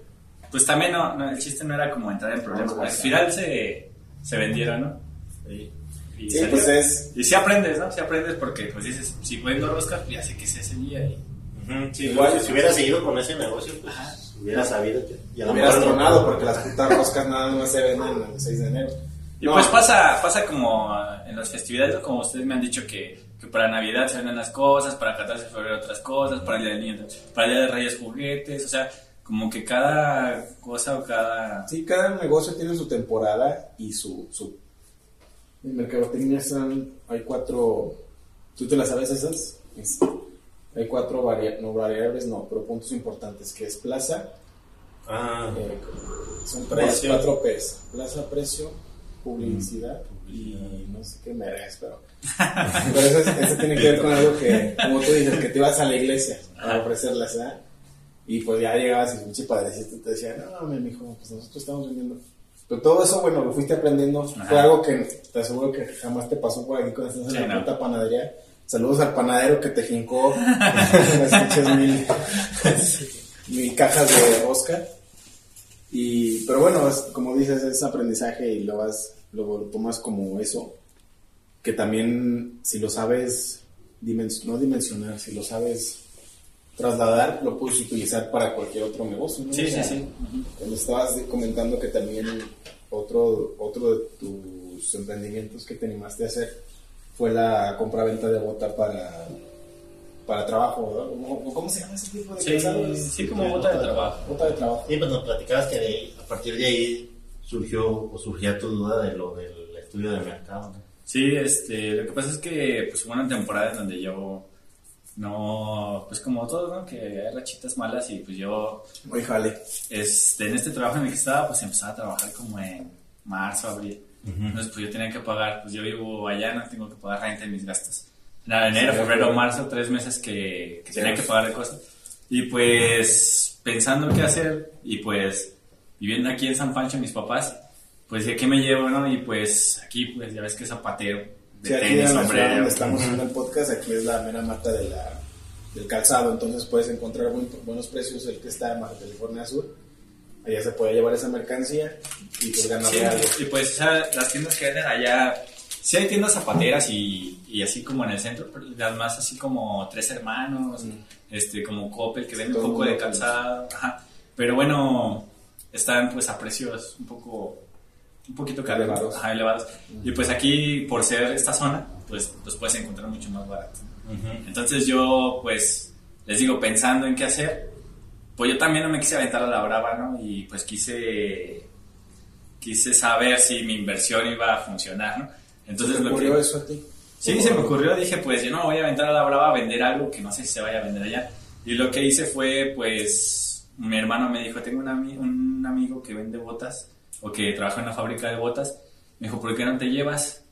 Speaker 3: pues también no, no, el chiste no era como entrar en problemas. Al final se, se vendieron, ¿no? Y, y
Speaker 1: Sí,
Speaker 3: salió.
Speaker 1: pues es.
Speaker 3: Y sí aprendes, ¿no? Sí aprendes porque pues dices, si vendo roscas, pues ya sé que es ese día y...
Speaker 2: Ujú, sí,
Speaker 1: Igual-
Speaker 2: igual, si hubiera seguido con ese negocio, pues
Speaker 3: Ajá.
Speaker 2: hubiera sabido que. Y a lo
Speaker 1: Hubieras tronado porque las putas roscas nada más se venden el 6 de enero.
Speaker 3: Y
Speaker 1: No,
Speaker 3: pues pasa, pasa como en las festividades, como ustedes me han dicho que, que para Navidad se venden las cosas, para 14 de febrero otras cosas, para el Día del Niño, para el Día de Reyes juguetes, o sea, como que cada cosa o cada...
Speaker 1: Sí, cada negocio tiene su temporada y su. su... En mercadotecnia son, hay cuatro. ¿Tú te las sabes esas? Es- hay cuatro varia- no, variables, no, pero puntos importantes, que es plaza,
Speaker 2: Ah,
Speaker 1: eh, son
Speaker 2: Precio.
Speaker 1: cuatro P's. Plaza, precio, publicidad y no sé qué mergas, pero Pero eso, es- eso tiene que ver con algo que, como tú dices, que te ibas a la iglesia a ofrecerlas, ¿eh? Y pues ya llegabas y pinche padrecito te decía, no, mi mijo, pues nosotros estamos vendiendo. Pero todo eso, bueno, lo fuiste aprendiendo. Fue
Speaker 3: Ajá.
Speaker 1: algo que te aseguro que jamás te pasó por aquí cuando estás en
Speaker 3: Sí,
Speaker 1: la
Speaker 3: no.
Speaker 1: puta panadería. Saludos al panadero que te jincó las mil, mil cajas de rosca. Y, pero bueno, es- como dices, es aprendizaje y lo vas, lo tomas como eso. Que también, si lo sabes, no dimensionar, si lo sabes trasladar, lo puedes utilizar para cualquier otro negocio. ¿no?
Speaker 3: Sí, sí, sí.
Speaker 1: me estabas comentando que también otro, otro de tus emprendimientos que te animaste a hacer fue la compra-venta de bota para, para trabajo, ¿verdad? ¿Cómo, cómo se llama ese tipo de
Speaker 3: Sí,
Speaker 1: calzado?
Speaker 3: sí, como bota de trabajo.
Speaker 1: Bota de trabajo.
Speaker 2: Sí, pues nos platicabas que de- a partir de ahí surgió o surgía tu duda de lo del estudio de mercado. ¿no?
Speaker 3: Sí, este, lo que pasa es que pues hubo una temporada en donde yo no, pues como todo, ¿no? Que hay rachitas malas y pues yo,
Speaker 1: Muy jale.
Speaker 3: este, en este trabajo en el que estaba, pues empezaba a trabajar como en marzo, abril. Entonces pues yo tenía que pagar, pues yo vivo allá, no tengo que pagar renta y mis gastos. Nada, enero,
Speaker 1: Sí,
Speaker 3: febrero,
Speaker 1: claro.
Speaker 3: marzo, tres meses que, que tenía que pagar de cosas. Y pues pensando qué hacer y pues viviendo aquí en San Pancho mis papás, pues de qué me llevo, ¿no? Y pues aquí pues ya ves que es zapatero, de
Speaker 1: Sí, aquí
Speaker 3: tenis,
Speaker 1: en
Speaker 3: sombrero.
Speaker 1: donde estamos haciendo el podcast, aquí es la mera mata de la, del calzado, entonces puedes encontrar buen- buenos precios el que está en Baja California Sur. Allá se puede llevar esa mercancía y pues ganarle
Speaker 3: Sí,
Speaker 1: algo.
Speaker 3: y pues o sea, las tiendas que venden allá, sí hay tiendas zapateras y, y así como en el centro, pero las más así como Tres Hermanos,
Speaker 1: Mm.
Speaker 3: este como Coppel que venden
Speaker 1: Todo
Speaker 3: un poco de calzado, ajá. pero bueno, están pues a precios un poco, un poquito caros,
Speaker 1: Elevados.
Speaker 3: ajá, elevados. Y pues aquí, por ser esta zona, pues los puedes encontrar mucho más baratos. Entonces yo, pues, les digo, pensando en qué hacer, pues yo también no me quise aventar a la brava, ¿no? Y pues quise, quise saber si mi inversión iba a funcionar, ¿no? Entonces
Speaker 1: ¿Se te
Speaker 3: lo
Speaker 1: ocurrió
Speaker 3: que...
Speaker 1: eso a ti?
Speaker 3: Sí, se me ocurrió, dije, pues yo no voy a aventar a la brava a vender algo que no sé si se vaya a vender allá. Y lo que hice fue, pues, mi hermano me dijo, tengo un, ami- un amigo que vende botas o que trabaja en una fábrica de botas. Me dijo, ¿por qué no te llevas?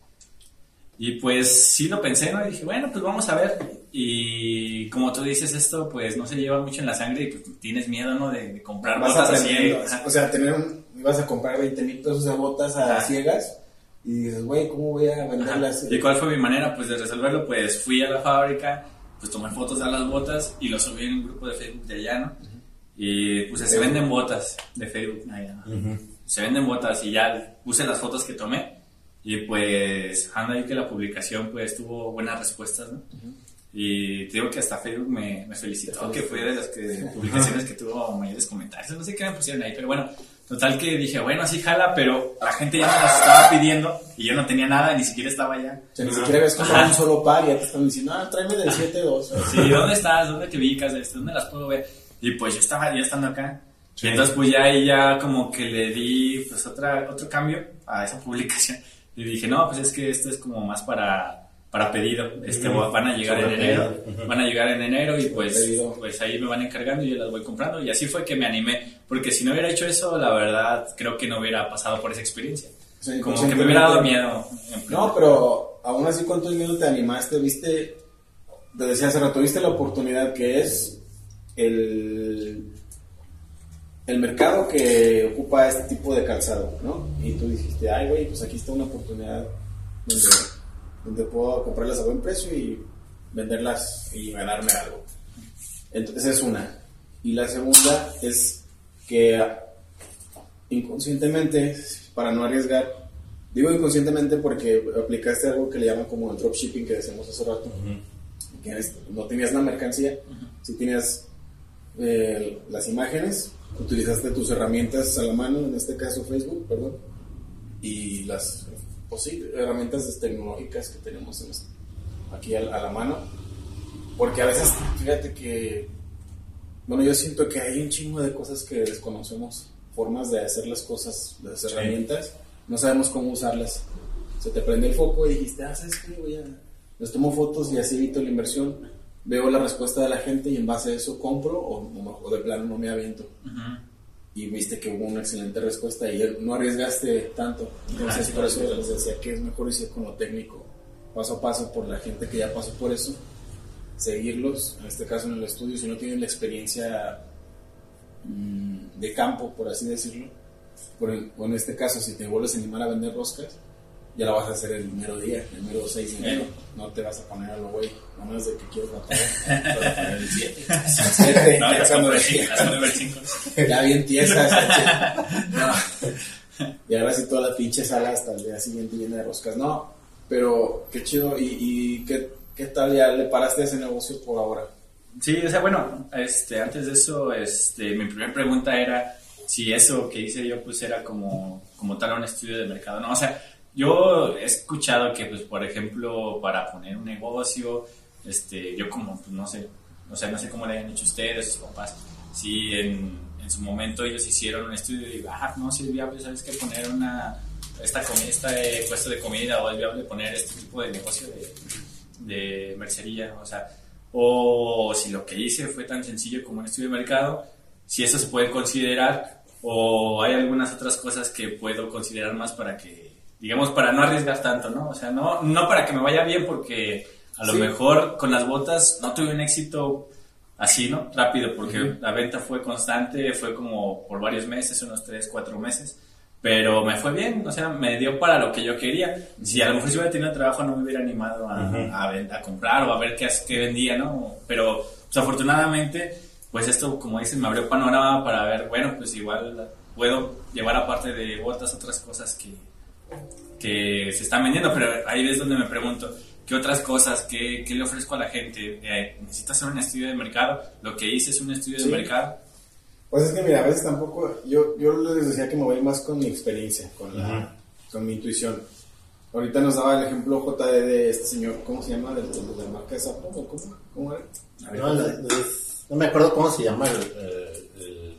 Speaker 3: Y pues sí lo pensé, ¿no? Y dije, bueno, pues vamos a ver. Y como tú dices esto, pues no se lleva mucho en la sangre y pues tienes miedo, ¿no? De, de comprar
Speaker 1: Vas
Speaker 3: botas así. ajá.
Speaker 1: O sea, tener un, ibas a comprar 20 mil pesos de botas a
Speaker 3: Ajá.
Speaker 1: ciegas y dices, güey, ¿cómo voy a venderlas?
Speaker 3: ¿Y cuál fue mi manera pues de resolverlo? Pues fui a la fábrica, pues tomé fotos de las botas y lo subí en un grupo de Facebook de allá, ¿no? Y puse, se venden botas de Facebook allá, ¿no? Se venden botas y ya puse las fotos que tomé y pues anda ahí que la publicación pues tuvo buenas respuestas, ¿no? Y te digo que hasta Facebook me, me felicitó, que fue de las que, publicaciones que tuvo mayores comentarios. No sé qué me pusieron ahí, pero bueno, total que dije, bueno, sí jala, pero la gente ya me las estaba pidiendo y yo no tenía nada, ni siquiera estaba allá.
Speaker 1: O sea, ni siquiera habías comprado un solo par y ya te están diciendo, ah, tráeme del 7-2.
Speaker 3: Sí, ¿dónde estás? ¿Dónde te ubicas? ¿Dónde las puedo ver? Y pues yo estaba ya estando acá. Y entonces pues ya ahí ya como que le di pues otra, otro cambio a esa publicación. Y dije, no, pues es que esto es como más para, para pedido. Este, van a llegar en
Speaker 2: Sobre
Speaker 3: enero.
Speaker 2: pedido.
Speaker 3: Van a llegar en enero y pues, pues ahí me van encargando y yo las voy comprando. Y así fue que me animé. Porque si no hubiera hecho eso, la verdad, creo que no hubiera pasado por esa experiencia.
Speaker 1: Sea,
Speaker 3: Como que me hubiera dado miedo.
Speaker 1: No, pero aún así, ¿cuántos miedo te animaste? ¿Viste? Te decía hace rato, ¿viste la oportunidad que es el, el mercado que ocupa este tipo de calzado, ¿no? Y tú dijiste, ay, güey, pues aquí está una oportunidad donde, donde puedo comprarlas a buen precio y venderlas y ganarme algo. Entonces, esa es una. Y la segunda es que inconscientemente, para no arriesgar, digo inconscientemente porque aplicaste algo que le llaman como el dropshipping que decíamos hace rato, que es- no tenías la mercancía, si tenías eh, las imágenes, utilizaste tus herramientas a la mano, en este caso Facebook, perdón, y las pues sí, herramientas tecnológicas que tenemos en este- aquí a, a la mano, porque a veces, fíjate que, bueno, yo siento que hay un chingo de cosas que desconocemos, formas de hacer las cosas, las
Speaker 3: Sí.
Speaker 1: herramientas, no sabemos cómo usarlas. Se te prende el foco y dijiste, ah, ¿sabes qué? Voy a... Les tomo fotos y así evito la inversión. Veo la respuesta de la gente y en base a eso compro o, o- de plano no me aviento.
Speaker 3: Ujú.
Speaker 1: Y viste que hubo una excelente respuesta y no arriesgaste tanto. Entonces,
Speaker 3: Ah,
Speaker 1: por eso
Speaker 3: sí.
Speaker 1: les decía que es mejor irse con lo técnico paso a paso por la gente que ya pasó por eso, seguirlos, en este caso en el estudio, si no tienen la experiencia mm, de campo, por así decirlo, por el- o en este caso, si te vuelves a animar a vender roscas, ya la vas a hacer el mero día, el mero 6 de enero. No te vas a poner a lo güey, a menos de que quieras matar.
Speaker 3: Puedo poner el 7.
Speaker 1: Siete,
Speaker 3: No, ya son
Speaker 1: de-
Speaker 3: el 5.
Speaker 1: ya bien tiesas. no. Y ahora sí toda la pinche sala hasta el día siguiente llena de roscas. No, pero qué chido. ¿Y, y qué, qué tal ya le paraste a ese negocio por ahora?
Speaker 3: Sí, o sea, bueno, este, antes de eso, este, mi primera pregunta era si eso que hice yo, pues, era como, como tal un estudio de mercado, ¿no? O sea, yo he escuchado que, pues, por ejemplo, para poner un negocio, este, yo como, pues, no sé, o sea, no sé cómo le hayan hecho ustedes, sus papás, si en, en su momento ellos hicieron un estudio y digo, ah, no, si es viable, ¿sabes qué? Poner una, esta comida, este puesto de comida, o es viable poner este tipo de negocio de, de mercería, o sea, o si lo que hice fue tan sencillo como un estudio de mercado, si eso se puede considerar, o hay algunas otras cosas que puedo considerar más para que, digamos, para no arriesgar tanto, ¿no? O sea, no, no para que me vaya bien, porque a lo
Speaker 1: Sí.
Speaker 3: mejor con las botas no tuve un éxito así, ¿no? Rápido, porque la venta fue constante, fue como por varios meses, unos 3, 4 meses. Pero me fue bien, o sea, me dio para lo que yo quería. Si a lo mejor si hubiera tenido trabajo no me hubiera animado a, a ven- a comprar o a ver qué, qué vendía, ¿no? Pero pues, afortunadamente, pues esto, como dicen, me abrió panorama para ver, bueno, pues igual puedo llevar aparte de botas otras cosas que, que se están vendiendo, pero ahí es donde me pregunto, ¿qué otras cosas, qué, qué le ofrezco a la gente? Eh, ¿Necesito hacer un estudio de mercado? Lo que hice es un estudio
Speaker 1: Sí.
Speaker 3: de mercado.
Speaker 1: Pues es que mira, a veces tampoco, yo, yo les decía que me voy más con mi experiencia, con, la, con mi intuición. Ahorita nos daba el ejemplo JD de este señor, ¿cómo se llama? Del- de la marca de Sapo, ¿o ¿cómo, ¿cómo era?
Speaker 2: No, no me acuerdo cómo se llama el, el- el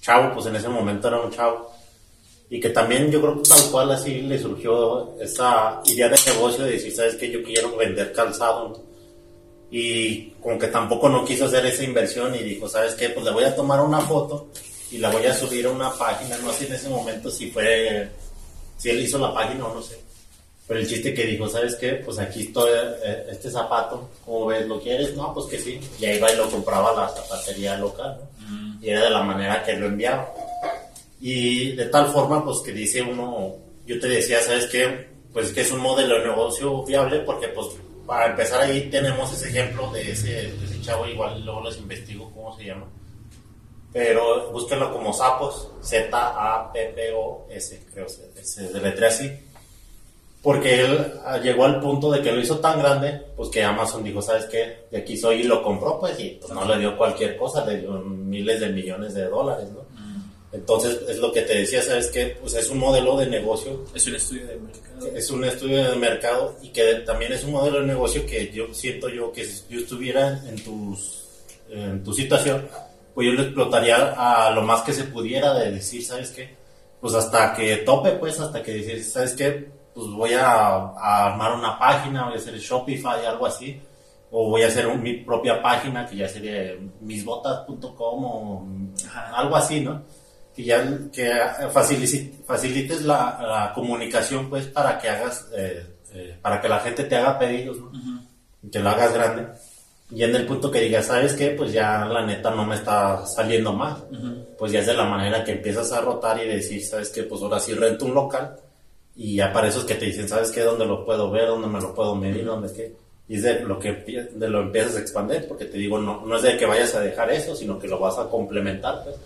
Speaker 2: chavo, pues en ese momento era un chavo. Y que también yo creo que tal cual así le surgió esa idea de negocio de decir, ¿sabes qué? Yo quiero vender calzado. Y como que tampoco no quiso hacer esa inversión y dijo, ¿sabes qué? Pues le voy a tomar una foto y la voy a subir a una página. No sé en ese momento si fue, si él hizo la página o no sé. Pero el chiste que dijo, ¿sabes qué? Pues aquí estoy, eh, este zapato, ¿cómo ves? ¿Lo quieres? No, pues que sí. Y ahí va y lo compraba la zapatería local, ¿no? Y era de la manera que lo enviaba. Y de tal forma, pues que dice uno, yo te decía, ¿sabes qué? Pues que es un modelo de negocio viable porque pues para empezar ahí tenemos ese ejemplo de ese, de ese chavo, igual luego les investigo cómo se llama. Pero búsquenlo como sapos, Z-A-P-P-O-S, creo se, se deletrea así. Porque él ah, llegó al punto de que lo hizo tan grande, pues que Amazon dijo, ¿sabes qué? De aquí soy y lo compró, pues, y pues no le dio cualquier cosa, le dio miles de millones de dólares, ¿no? Entonces, es lo que te decía, ¿sabes qué? Pues es un modelo de negocio,
Speaker 3: Es un estudio de mercado.
Speaker 2: es un estudio de mercado y que también es un modelo de negocio que yo siento yo que si yo estuviera en tus en tu situación, pues yo lo explotaría a lo más que se pudiera de decir, ¿sabes qué? Pues hasta que tope, pues hasta que decir, ¿sabes qué? Pues voy a, a armar una página, voy a hacer Shopify, algo así, o voy a hacer un- mi propia página que ya sería misbotas.com o
Speaker 3: Ajá.
Speaker 2: algo así, ¿no? Que ya que facilites la, la comunicación, pues, para que hagas, eh, eh, para que la gente te haga pedidos, ¿no? Y que lo hagas grande. Y en el punto que digas, ¿sabes qué? Pues ya la neta no me está saliendo mal. Pues ya es de la manera que empiezas a rotar y decir, ¿sabes qué? Pues ahora sí rento un local. Y ya para esos que te dicen, ¿sabes qué? ¿Dónde lo puedo ver? ¿Dónde me lo puedo medir? ¿Dónde qué? Y es de lo que de lo empiezas a expandir, porque te digo, no, no es de que vayas a dejar eso, sino que lo vas a complementar, pues.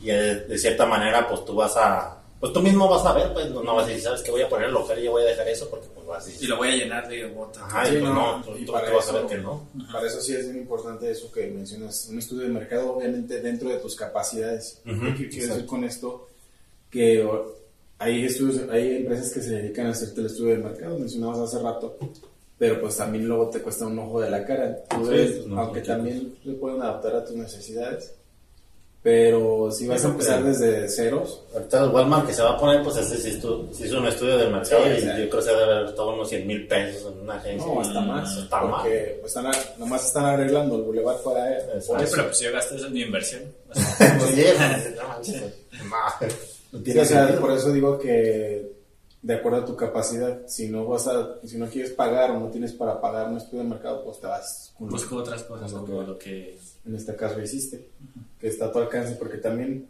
Speaker 2: Y eh, de cierta manera, pues tú vas a, pues tú mismo vas a ver, pues no, no vas a decir, ¿sabes qué? Voy a poner el local y yo voy a dejar eso, porque pues vas a
Speaker 3: Y
Speaker 2: decir,
Speaker 3: lo voy a llenar de botas.
Speaker 2: ajá,
Speaker 1: Sí,
Speaker 2: y pues
Speaker 1: no,
Speaker 2: no, tú,
Speaker 1: y
Speaker 2: tú
Speaker 1: para
Speaker 2: te vas a ver que no.
Speaker 1: Para eso sí es bien importante eso que mencionas, un estudio de mercado obviamente dentro de tus capacidades.
Speaker 2: Ujú,
Speaker 1: ¿Qué quiero decir con esto? Que hay estudios, hay empresas que se dedican a hacerte el estudio de mercado, mencionabas hace rato, pero pues también luego te cuesta un ojo de la cara. Tú
Speaker 2: Sí,
Speaker 1: debes-
Speaker 2: pues, no,
Speaker 1: aunque también se pueden adaptar a tus necesidades, pero si vas a empezar desde ceros,
Speaker 2: Ahorita el Walmart que se va a poner, pues estu- sí hizo un estudio de mercado
Speaker 1: Sí,
Speaker 2: y yo creo que se debe haber unos 100 mil pesos en una agencia.
Speaker 1: no, hasta
Speaker 2: Y
Speaker 1: más,
Speaker 2: Está mal.
Speaker 1: porque pues, están, a- nomás están arreglando el bulevar para él.
Speaker 3: Oye, pero pues yo gasté eso en mi inversión. O sea,
Speaker 2: Pues, sí, no no, no tiene
Speaker 1: Sí, o sea,
Speaker 2: sentido.
Speaker 1: por eso digo que de acuerdo a tu capacidad. Si no vas a, si no quieres pagar o no tienes para pagar un estudio de mercado, pues te vas con
Speaker 3: Busco otras cosas,
Speaker 1: Ajá.
Speaker 3: lo que, lo que
Speaker 1: en este caso hiciste, que está a tu alcance, porque también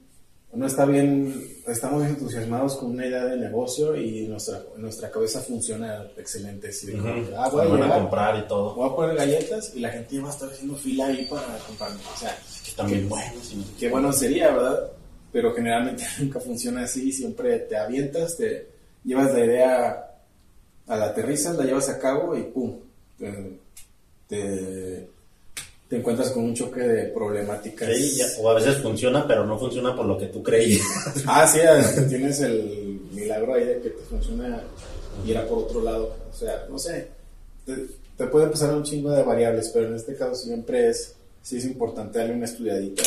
Speaker 1: uno está bien, estamos entusiasmados con una idea de negocio y nuestra, nuestra cabeza funciona excelente. Así de como, ah, voy a
Speaker 2: comprar y todo.
Speaker 1: voy a poner galletas y la gente va a estar haciendo fila ahí para comprarme. O sea,
Speaker 2: Que también bueno. sí.
Speaker 1: qué bueno sería, ¿verdad? Pero generalmente nunca funciona así, siempre te avientas, te llevas la idea a la aterrizas, la llevas a cabo y ¡pum! Te, te, te encuentras con un choque de problemáticas.
Speaker 2: Sí, ya- o a veces funciona, pero no funciona por lo que tú creías.
Speaker 1: Ah, sí, tienes el milagro ahí de que te funciona y era por otro lado. O sea, no sé, te, te puede pasar un chingo de variables, pero en este caso siempre es, sí es importante darle una estudiadita.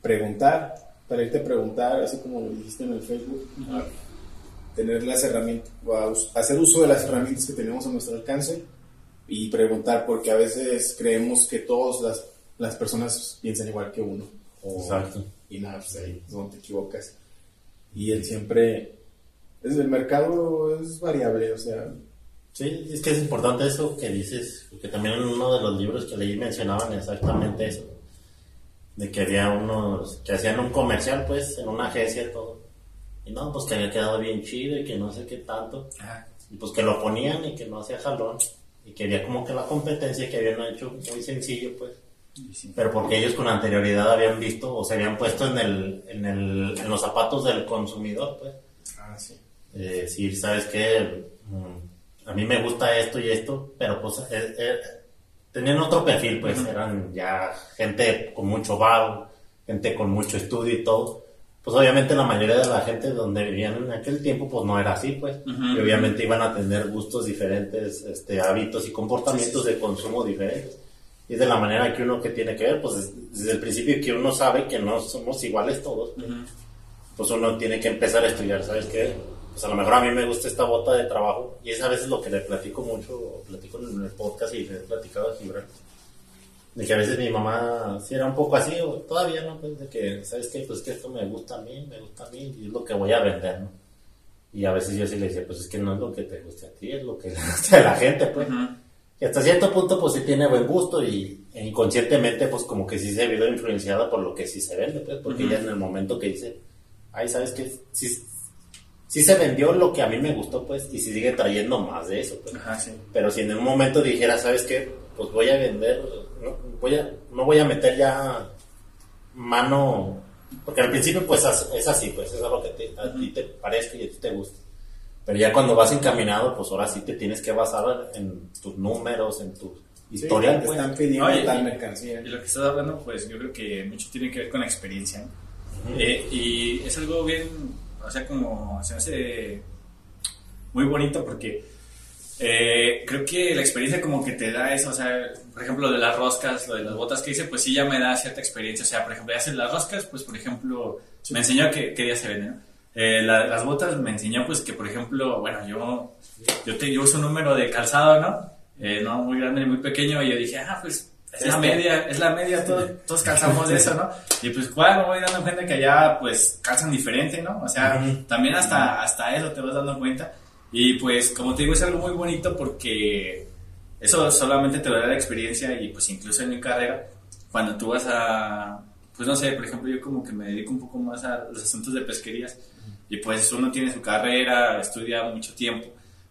Speaker 1: Preguntar, para irte a preguntar, así como lo dijiste en el Facebook, a tener las herramientas, hacer uso de las herramientas que tenemos a nuestro alcance y preguntar, porque a veces creemos que todas las, las personas piensan igual que uno. O-
Speaker 2: Exacto.
Speaker 1: y nada, pues ahí donde te equivocas. Y él siempre, es, el mercado es variable, o sea,
Speaker 2: Sí, es que es importante eso que dices, porque también en uno de los libros que leí mencionaban exactamente eso, de que había unos que hacían un comercial pues en una agencia todo, y no, pues que había quedado bien chido y que no sé qué tanto,
Speaker 3: Ajá.
Speaker 2: y pues que lo ponían y que no hacía jalón, y que había como que la competencia que habían hecho muy sencillo pues,
Speaker 3: sí.
Speaker 2: pero porque ellos con anterioridad habían visto o se habían puesto en, el, en, el, en los zapatos del consumidor pues
Speaker 1: ah, sí.
Speaker 2: eh, decir, ¿sabes qué? Mm, a mí me gusta esto y esto, pero pues eh, eh, tenían otro perfil, pues eran ya gente con mucho varo, gente con mucho estudio y todo. Pues obviamente la mayoría de la gente donde vivían en aquel tiempo pues no era así, pues. Y obviamente iban a tener gustos diferentes, este, hábitos y comportamientos de consumo diferentes. Y de la manera que uno que tiene que ver, pues des- desde el principio que uno sabe que no somos iguales todos, pues, pues uno tiene que empezar a estudiar, ¿sabes qué? Pues a lo mejor a mí me gusta esta bota de trabajo y es a veces lo que le platico mucho, o platico en el podcast y le he platicado a Gibran. De que a veces mi mamá sí era un poco así, o todavía no, pues de que, ¿sabes qué? Pues que esto me gusta a mí, me gusta a mí y es lo que voy a vender, ¿no? Y a veces yo sí le decía, pues es que no es lo que te guste a ti, es lo que le guste a la gente, pues. Y hasta cierto punto, pues sí tiene buen gusto y e inconscientemente, pues como que sí se vio influenciada por lo que sí se vende, pues, porque
Speaker 3: Ujú.
Speaker 2: ya en el momento que dice, ay, ¿sabes qué? Sí, sí se vendió lo que a mí me gustó, pues, y sí sigue trayendo más de eso, pues.
Speaker 3: Ajá, sí.
Speaker 2: Pero si en un momento dijera, ¿sabes qué? Pues voy a vender, no voy a, no voy a meter ya mano, porque al principio pues es así, pues es algo que te- a ti te parezca y a ti te gusta. Pero ya cuando vas encaminado, pues ahora sí te tienes que basar en tus números, en tu
Speaker 1: Sí,
Speaker 2: historial.
Speaker 1: te
Speaker 2: pues.
Speaker 1: están pidiendo
Speaker 3: Oye,
Speaker 1: tal
Speaker 3: y-
Speaker 1: mercancía.
Speaker 3: Y lo que estás hablando, pues yo creo que mucho tiene que ver con la experiencia. Eh, y es algo bien, o sea, como se hace muy bonito porque eh, creo que la experiencia como que te da eso, o sea, por ejemplo, lo de las roscas, lo de las botas que hice, pues sí ya me da cierta experiencia. O sea, por ejemplo, ya haces las roscas, pues por ejemplo, me enseñó qué, qué día se venden. ¿no? Eh, la- las botas me enseñó pues que, por ejemplo, bueno, yo, yo, te, yo uso un número de calzado, ¿no? Eh, no muy grande ni muy pequeño, y yo dije, ah, pues es la
Speaker 2: Este.
Speaker 3: media, es la media, todos, todos calzamos de eso, ¿no? Y pues, claro, me voy dando cuenta que allá, pues, calzan diferente, ¿no? O sea, también hasta, hasta eso te vas dando cuenta. Y pues, como te digo, es algo muy bonito porque eso solamente te da la experiencia y pues incluso en mi carrera, cuando tú vas a, pues no sé, por ejemplo, yo como que me dedico un poco más a los asuntos de pesquerías y pues uno tiene su carrera, estudia mucho tiempo,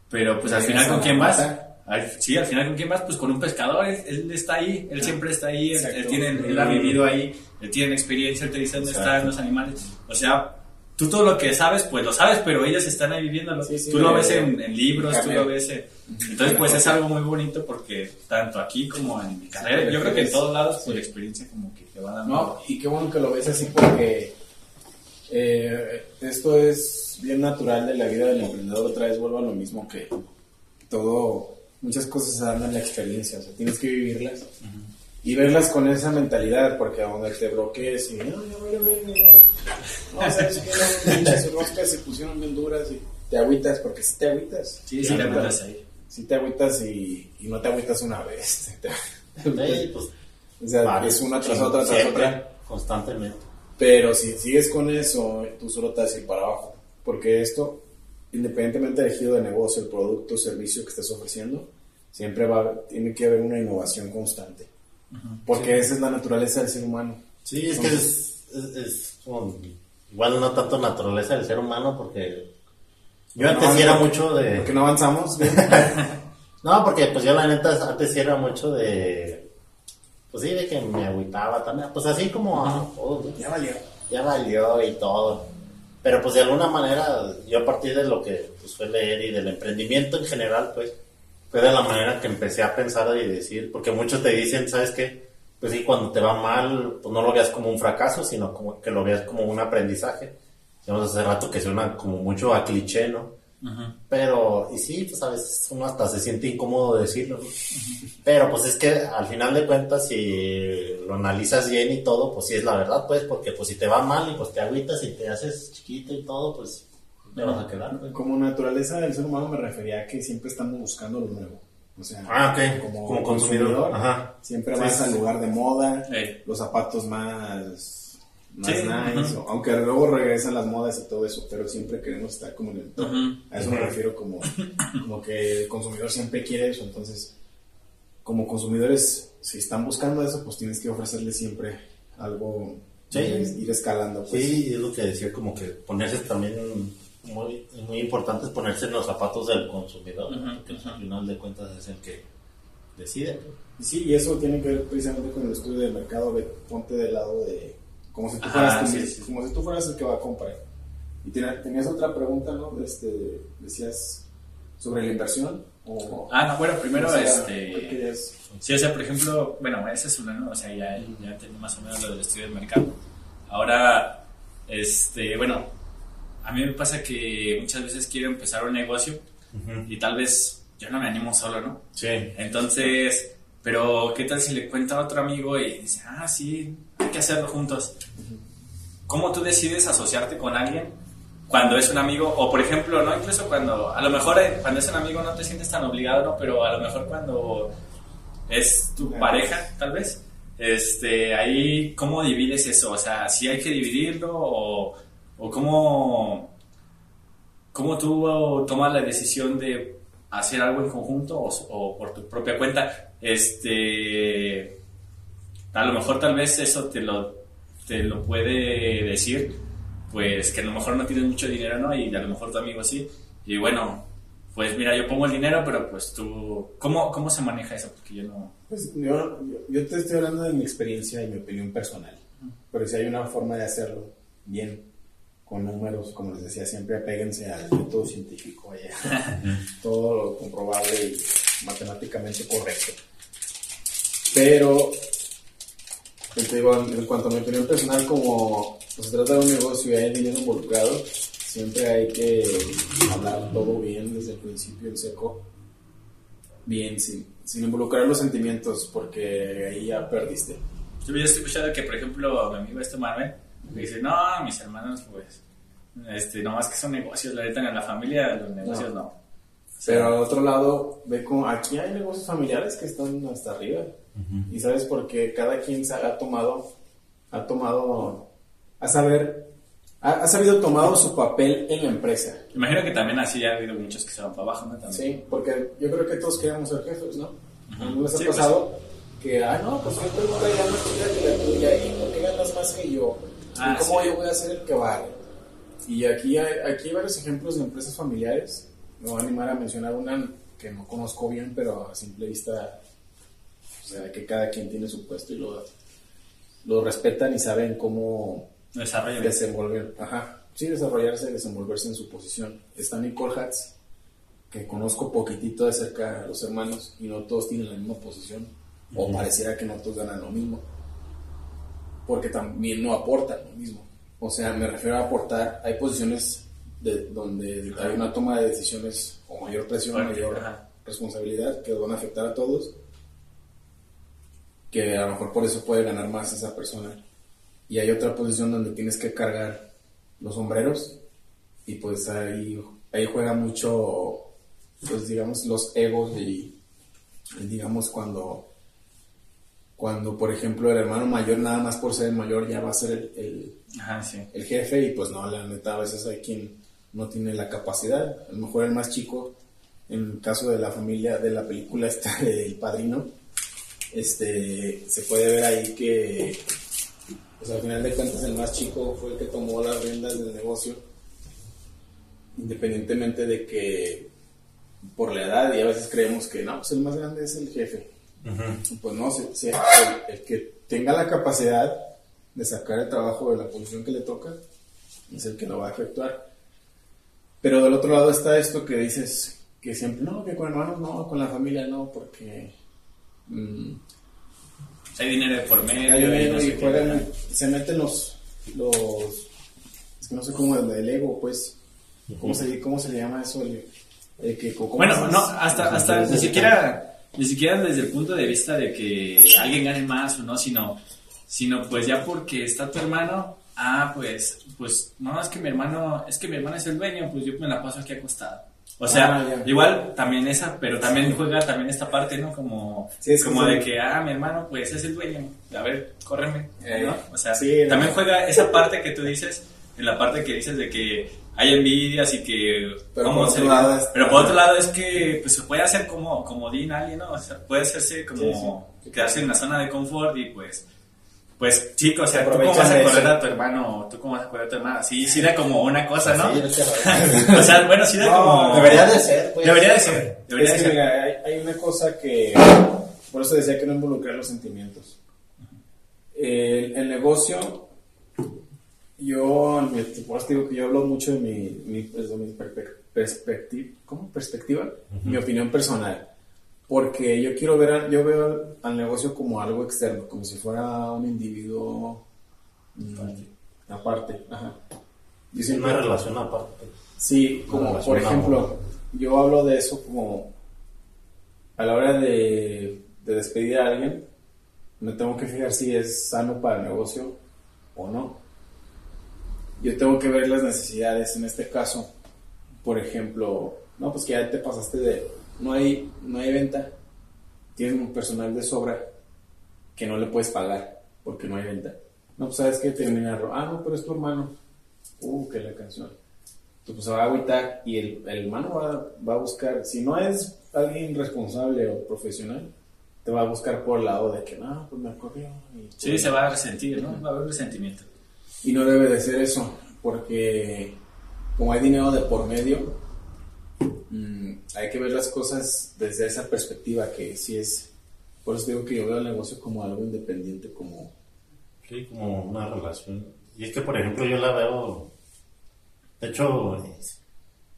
Speaker 3: pero pues al final con quién vas? Al- sí, al final con quién vas, pues con un pescador, él, él está ahí, él siempre está ahí, él, él tiene, él ha vivido ahí, él tiene experiencia, él te dice dónde
Speaker 2: Exacto.
Speaker 3: están los animales, o sea, tú todo lo que sabes, pues lo sabes, pero ellos están ahí viviéndolo,
Speaker 1: Sí, sí,
Speaker 3: tú lo ves en, en libros, tú
Speaker 1: carne.
Speaker 3: lo ves en... Entonces, pues es algo muy bonito porque tanto aquí como en mi carrera, yo creo que en todos lados, pues la experiencia como que te va dando...
Speaker 1: No, y qué bueno que lo ves así porque eh, esto es bien natural de la vida del emprendedor. Otra vez vuelvo a lo mismo que todo, muchas cosas se dan en la experiencia, o sea, tienes que vivirlas y verlas con esa mentalidad, porque a donde te bloquees y no, ya voy a ver, no, sabes que no, pinches roscas se pusieron bien duras y te agüitas, porque si te agüitas.
Speaker 3: Sí, sí, te metes ahí.
Speaker 1: Si te agüitas y, y no te agüitas una vez.
Speaker 2: pues,
Speaker 1: o sea, es una tras otra tras otra.
Speaker 2: Constantemente.
Speaker 1: Pero si sigues con eso, tú solo te vas a ir para abajo. Porque esto, independientemente del giro de negocio, el producto servicio que estés ofreciendo, siempre va, tiene que haber una innovación constante. Porque esa es la naturaleza del ser humano.
Speaker 2: Sí, es que es, es, es como- igual no tanto naturaleza del ser humano porque yo antes
Speaker 1: No,
Speaker 2: sí era mucho de...
Speaker 1: Porque no avanzamos.
Speaker 2: No, porque pues yo la neta antes sí era mucho de... Pues sí, de que me agüitaba también. Pues así como
Speaker 1: ya valió.
Speaker 2: ya valió y todo. Pero pues de alguna manera, yo a partir de lo que pues, fue leer y del emprendimiento en general, pues fue de la manera que empecé a pensar y decir, porque muchos te dicen, ¿sabes qué? Pues sí, cuando te va mal, pues no lo veas como un fracaso, sino como que lo veas como un aprendizaje. Digamos hace rato que suena como mucho a cliché, ¿no? Pero, y sí, pues a veces uno hasta se siente incómodo decirlo, ¿no? Pero pues es que al final de cuentas, si lo analizas bien y todo, pues sí es la verdad, pues, porque pues si te va mal y pues te agüitas y te haces chiquito y todo, pues te vas a quedar, pues.
Speaker 1: Como naturaleza del ser humano me refería a que siempre estamos buscando lo nuevo. O sea,
Speaker 2: Ah, ok. Como consumidor. Ajá.
Speaker 1: siempre
Speaker 2: Sí,
Speaker 1: vas
Speaker 2: sí,
Speaker 1: al lugar de moda,
Speaker 3: Ey.
Speaker 1: los zapatos más, más
Speaker 3: Sí,
Speaker 1: nice, o- aunque luego regresan las modas y todo eso, pero siempre queremos estar como en el top. A eso me refiero como, como que el consumidor siempre quiere eso, entonces como consumidores, si están buscando eso, pues tienes que ofrecerles siempre algo,
Speaker 2: Sí.
Speaker 1: ir, ir escalando. Pues.
Speaker 2: Sí, es lo que decía, como que ponerse también, muy, muy importante es ponerse en los zapatos del consumidor, ¿no?
Speaker 3: Ujú,
Speaker 2: porque pues,
Speaker 3: ujú.
Speaker 2: al final de cuentas es el que decide.
Speaker 1: Y Sí, y eso tiene que ver precisamente con el estudio del mercado, de ponte del lado de, como si tú,
Speaker 3: Ajá,
Speaker 1: fueras,
Speaker 3: sí,
Speaker 1: como,
Speaker 3: sí.
Speaker 1: como si tú fueras el que va a comprar. Y tenías otra pregunta, ¿no? Este, decías sobre la inversión. O,
Speaker 3: Ah, no, bueno, primero,
Speaker 1: o sea, ¿qué
Speaker 3: este... Sí, o sea, por ejemplo, bueno, ese es uno, ¿no? O sea, ya, ya entendí más o menos lo del estudio del mercado. Ahora, este, bueno, a mí me pasa que muchas veces quiero empezar un negocio y tal vez yo no me animo solo, ¿no?
Speaker 2: Sí.
Speaker 3: Entonces, pero ¿qué tal si le cuenta a otro amigo y dice, ah, sí, hay que hacerlo juntos? ¿Cómo tú decides asociarte con alguien cuando es un amigo? O por ejemplo, no incluso cuando, a lo mejor eh, cuando es un amigo no te sientes tan obligado, ¿no? Pero a lo mejor cuando es tu pareja, tal vez, este, ahí, ¿cómo divides eso? O sea, si hay que dividirlo o, o cómo, cómo tú tomas la decisión de hacer algo en conjunto o, o por tu propia cuenta. Este, a lo mejor tal vez eso te lo, te lo puede decir, pues que a lo mejor no tienes mucho dinero, ¿no? Y a lo mejor tu amigo sí. Y bueno, pues mira, yo pongo el dinero, pero pues tú, ¿cómo, cómo se maneja eso? Porque yo no...
Speaker 1: Pues yo, yo, yo te estoy hablando de mi experiencia y mi opinión personal. Pero si hay una forma de hacerlo bien, con números, como les decía, siempre apéguense al método científico, vaya. todo lo comprobable y matemáticamente correcto. Pero, pues, te digo, en cuanto a mi opinión personal, como pues, se trata de un negocio y hay dinero involucrado, siempre hay que hablar todo bien desde el principio, en seco, bien, sin, sin involucrar los sentimientos, porque ahí ya perdiste.
Speaker 3: Yo ya estoy escuchando que, por ejemplo, mi amigo este Manuel me dice, no, mis hermanos, pues, este, nomás que son negocios, la neta, en la familia los negocios no.
Speaker 1: Pero al otro lado, ve como aquí hay negocios familiares que están hasta arriba. Y sabes porque cada quien ha tomado, ha tomado, a saber, ha, ha sabido tomado su papel en la empresa.
Speaker 3: Imagino que también así ha habido muchos que se van para abajo, ¿no? También.
Speaker 1: Sí, porque yo creo que todos queremos ser jefes, ¿no? ¿No les ha
Speaker 3: Sí, pues.
Speaker 1: pasado? Que, ah, no, pues yo tengo una idea más chida que la tuya, ¿y por qué ganas más que yo?
Speaker 3: Ah,
Speaker 1: ¿Y cómo
Speaker 3: sí.
Speaker 1: yo voy a ser el que vale? Y aquí hay, aquí hay varios ejemplos de empresas familiares. Me voy a animar a mencionar una que no conozco bien, pero a simple vista, o sea, que cada quien tiene su puesto y lo, lo respetan y saben cómo desenvolver, ajá, sí, desarrollarse, desenvolverse en su posición. Está Nicole Hatz, que conozco poquitito de cerca a los hermanos y no todos tienen la misma posición, o pareciera que no todos ganan lo mismo, porque también no aportan lo mismo. O sea, me refiero a aportar, hay posiciones de, donde hay una toma de decisiones o mayor presión, mayor
Speaker 3: ajá.
Speaker 1: responsabilidad que van a afectar a todos, que a lo mejor por eso puede ganar más esa persona. Y hay otra posición donde tienes que cargar los sombreros y pues ahí, ahí juega mucho, pues digamos, los egos y digamos cuando, cuando por ejemplo el hermano mayor nada más por ser el mayor ya va a ser el, el,
Speaker 3: Ajá, sí.
Speaker 1: el jefe y pues no, la neta a veces hay quien no tiene la capacidad. A lo mejor el más chico, en el caso de la familia de la película está El Padrino, este, se puede ver ahí que, pues al final de cuentas el más chico fue el que tomó las riendas del negocio, independientemente de que por la edad y a veces creemos que no, pues el más grande es el jefe. Pues no, se- se- el, el que tenga la capacidad de sacar el trabajo de la posición que le toca es el que lo va a efectuar. Pero del otro lado está esto que dices que siempre, no, que con hermanos no, con la familia no, porque mm,
Speaker 3: Hay dinero de por medio.
Speaker 1: hay dinero
Speaker 3: no
Speaker 1: y juegan, se meten los, los, es que no sé cómo, el, el ego, pues, ¿cómo, se, ¿cómo se le llama eso? El, el que, ¿cómo
Speaker 3: Bueno, no, hasta, hasta ni siquiera, ni siquiera desde el punto de vista de que alguien gane más o no, sino, sino pues ya porque está tu hermano, ah, pues, pues, no, es que mi hermano, es que mi hermano es el dueño, pues yo me la paso aquí acostado. O sea,
Speaker 1: Ah,
Speaker 3: igual también esa, pero también juega también esta parte, ¿no? Como,
Speaker 1: Sí, es que
Speaker 3: como de que, ah, mi hermano, pues es el dueño, a ver, córreme,
Speaker 1: Eh,
Speaker 3: ¿no? O sea,
Speaker 1: sí,
Speaker 3: también
Speaker 1: no.
Speaker 3: juega esa parte que tú dices, en la parte que dices de que hay envidias y que...
Speaker 1: Pero
Speaker 3: ¿cómo
Speaker 1: por
Speaker 3: se-
Speaker 1: otro lado es-
Speaker 3: pero por otro lado es que pues, se puede hacer como, como Dean alguien, ¿no? O sea, puede hacerse como
Speaker 1: Sí,
Speaker 3: quedarse en la zona de confort y pues, pues chico, o sea,
Speaker 1: Se
Speaker 3: ¿tú cómo vas a correr a tu hermano? ¿Tú cómo vas a correr a tu hermana? Sí, sí da como una cosa, ¿no?
Speaker 2: Sí,
Speaker 3: o sea, bueno, sí da
Speaker 1: No,
Speaker 3: como...
Speaker 2: Debería de ser, pues.
Speaker 3: Debería de ser. Debería
Speaker 1: Es
Speaker 3: de
Speaker 1: que
Speaker 3: ser.
Speaker 1: mira, hay, hay una cosa que, por eso decía que no involucrar los sentimientos. El, el negocio, yo, mi- por eso digo que yo hablo mucho de mi, mi, desde mi perspectiva, ¿cómo? Perspectiva, mi opinión personal. Porque yo quiero ver, al- yo veo al, negocio como algo externo, como si fuera un individuo mm, aparte. Ajá. Yo
Speaker 2: Es
Speaker 1: siempre-
Speaker 2: una relación aparte. pues.
Speaker 1: Sí, como por ejemplo, yo hablo de eso como a la hora de, de despedir a alguien, me tengo que fijar si es sano para el negocio o no. Yo tengo que ver las necesidades, en este caso, por ejemplo, no, pues que ya te pasaste de, no hay, no hay venta, tienes un personal de sobra que no le puedes pagar porque no hay venta. No, pues sabes que termina, ah, no, pero es tu hermano. Uh, que la canción tú, pues se va a agüitar y el, el hermano va, va a buscar, si no es alguien responsable o profesional, te va a buscar por el lado de que no, pues me corrió. Y,
Speaker 3: Sí, se va a resentir, ¿no? Va a haber resentimiento.
Speaker 1: Y no debe de ser eso, porque como hay dinero de por medio, mm, hay que ver las cosas desde esa perspectiva, que sí es, por eso digo que yo veo el negocio como algo independiente, como...
Speaker 2: Sí, como una relación. Y es que, por ejemplo, yo la veo. De hecho,